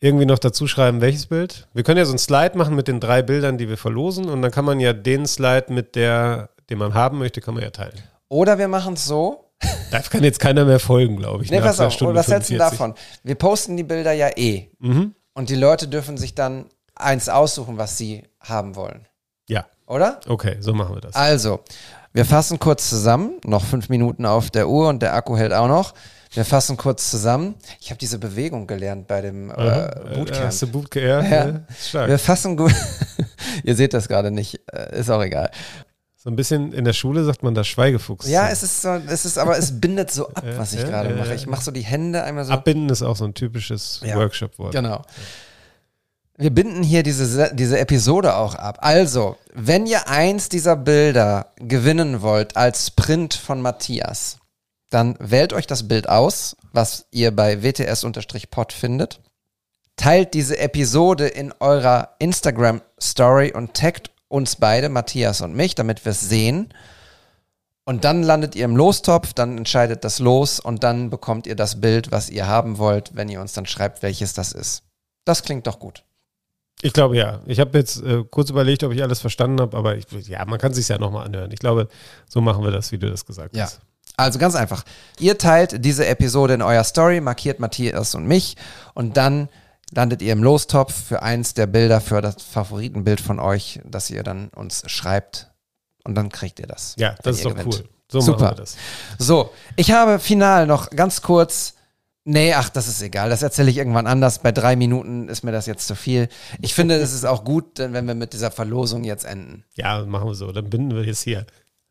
irgendwie noch dazu schreiben, welches Bild. Wir können ja so einen Slide machen mit den drei Bildern, die wir verlosen und dann kann man ja den Slide mit der, den man haben möchte, kann man ja teilen.
Oder wir machen es so,
Da kann jetzt keiner mehr folgen, glaube ich.
Nee, pass auf,
Stunden
was hältst du
45.
davon? Wir posten die Bilder ja eh.
Mhm.
Und die Leute dürfen sich dann eins aussuchen, was sie haben wollen.
Ja,
Oder?
okay, so machen wir das.
Also, wir fassen kurz zusammen. Noch fünf Minuten auf der Uhr und der Akku hält auch noch. Wir fassen kurz zusammen. Ich habe diese Bewegung gelernt bei dem äh,
Äh,
Bootcamp.
Hast du Bootcamp?
Ja.
Ja. Stark.
Wir fassen gut. Ihr seht das gerade nicht, äh, ist auch egal.
So ein bisschen in der Schule sagt man da Schweigefuchs.
Ja, es ist so, es ist, aber es bindet so ab, was ich gerade mache. Ich mache so die Hände einmal so.
Abbinden ist auch so ein typisches
Ja.
Workshop-Wort.
Genau. Wir binden hier diese, diese Episode auch ab. Also, wenn ihr eins dieser Bilder gewinnen wollt als Print von Matthias, dann wählt euch das Bild aus, was ihr bei WTS-Pod findet. Teilt diese Episode in eurer Instagram-Story und taggt uns beide, Matthias und mich, damit wir es sehen. Und dann landet ihr im Lostopf, dann entscheidet das Los und dann bekommt ihr das Bild, was ihr haben wollt, wenn ihr uns dann schreibt, welches das ist. Das klingt doch gut.
Ich glaube ja. Ich habe jetzt äh, kurz überlegt, ob ich alles verstanden habe, aber ich, ja, man kann sich ja nochmal anhören. Ich glaube, so machen wir das, wie du das gesagt
Ja.
hast.
Also ganz einfach. Ihr teilt diese Episode in euer Story, markiert Matthias und mich und dann landet ihr im Lostopf für eins der Bilder, für das Favoritenbild von euch, das ihr dann uns schreibt und dann kriegt ihr das.
Ja, das ist doch
gewinnt.
cool. So
Super.
machen wir das.
So, ich habe final noch ganz kurz. Nee, ach, das ist egal. Das erzähle ich irgendwann anders. Bei drei Minuten ist mir das jetzt zu viel. Ich finde, es ist auch gut, wenn wir mit dieser Verlosung jetzt enden.
Ja, machen wir so. Dann binden wir jetzt hier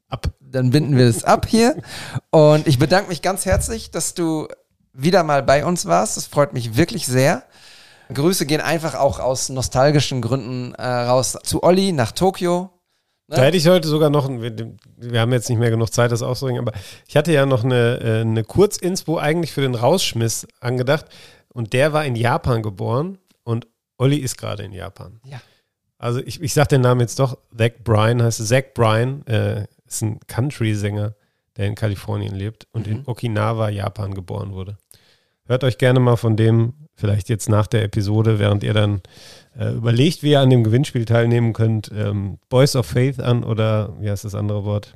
ab.
Dann binden wir es ab hier. Und ich bedanke mich ganz herzlich, dass du wieder mal bei uns warst. Das freut mich wirklich sehr. Grüße gehen einfach auch aus nostalgischen Gründen äh, raus zu Olli nach Tokio. Ne?
Da hätte ich heute sogar noch, wir, wir haben jetzt nicht mehr genug Zeit, das auszudrücken, aber ich hatte ja noch eine, äh, eine Kurzinspo eigentlich für den Rausschmiss angedacht. Und der war in Japan geboren und Olli ist gerade in Japan.
Ja.
Also ich, ich sag den Namen jetzt doch, Zach Bryan heißt Zach Bryan, äh, ist ein Country-Sänger, der in Kalifornien lebt und
Mhm.
in Okinawa, Japan geboren wurde. Hört euch gerne mal von dem, vielleicht jetzt nach der Episode, während ihr dann äh, überlegt, wie ihr an dem Gewinnspiel teilnehmen könnt, ähm, Boys of Faith an oder wie heißt das andere Wort?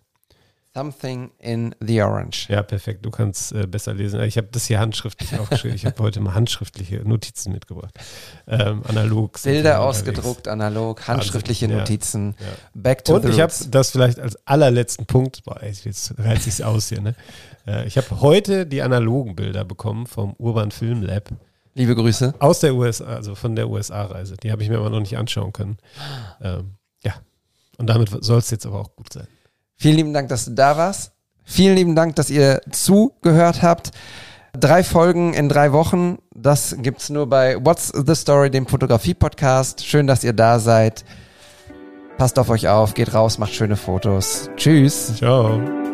Something in the Orange.
Ja, perfekt, du kannst äh, besser lesen. Ich habe das hier handschriftlich aufgeschrieben. Ich habe heute mal handschriftliche Notizen mitgebracht. Ähm, analog.
Bilder
unterwegs.
ausgedruckt, analog, handschriftliche
Ja.
Notizen.
Ja.
Back to
Und
the
ich habe das vielleicht als allerletzten Punkt, boah, jetzt reizt sich's aus hier, ne? Äh, ich habe heute die analogen Bilder bekommen vom Urban Film Lab
Liebe Grüße.
aus der USA, also von der USA-Reise. Die habe ich mir aber noch nicht anschauen können. Ähm, ja. Und damit soll es jetzt aber auch gut sein.
Vielen lieben Dank, dass du da warst. Vielen lieben Dank, dass ihr zugehört habt. Drei Folgen in drei Wochen. Das gibt's nur bei What's the Story, dem Fotografie-Podcast. Schön, dass ihr da seid. Passt auf euch auf, geht raus, macht schöne Fotos. Tschüss.
Ciao.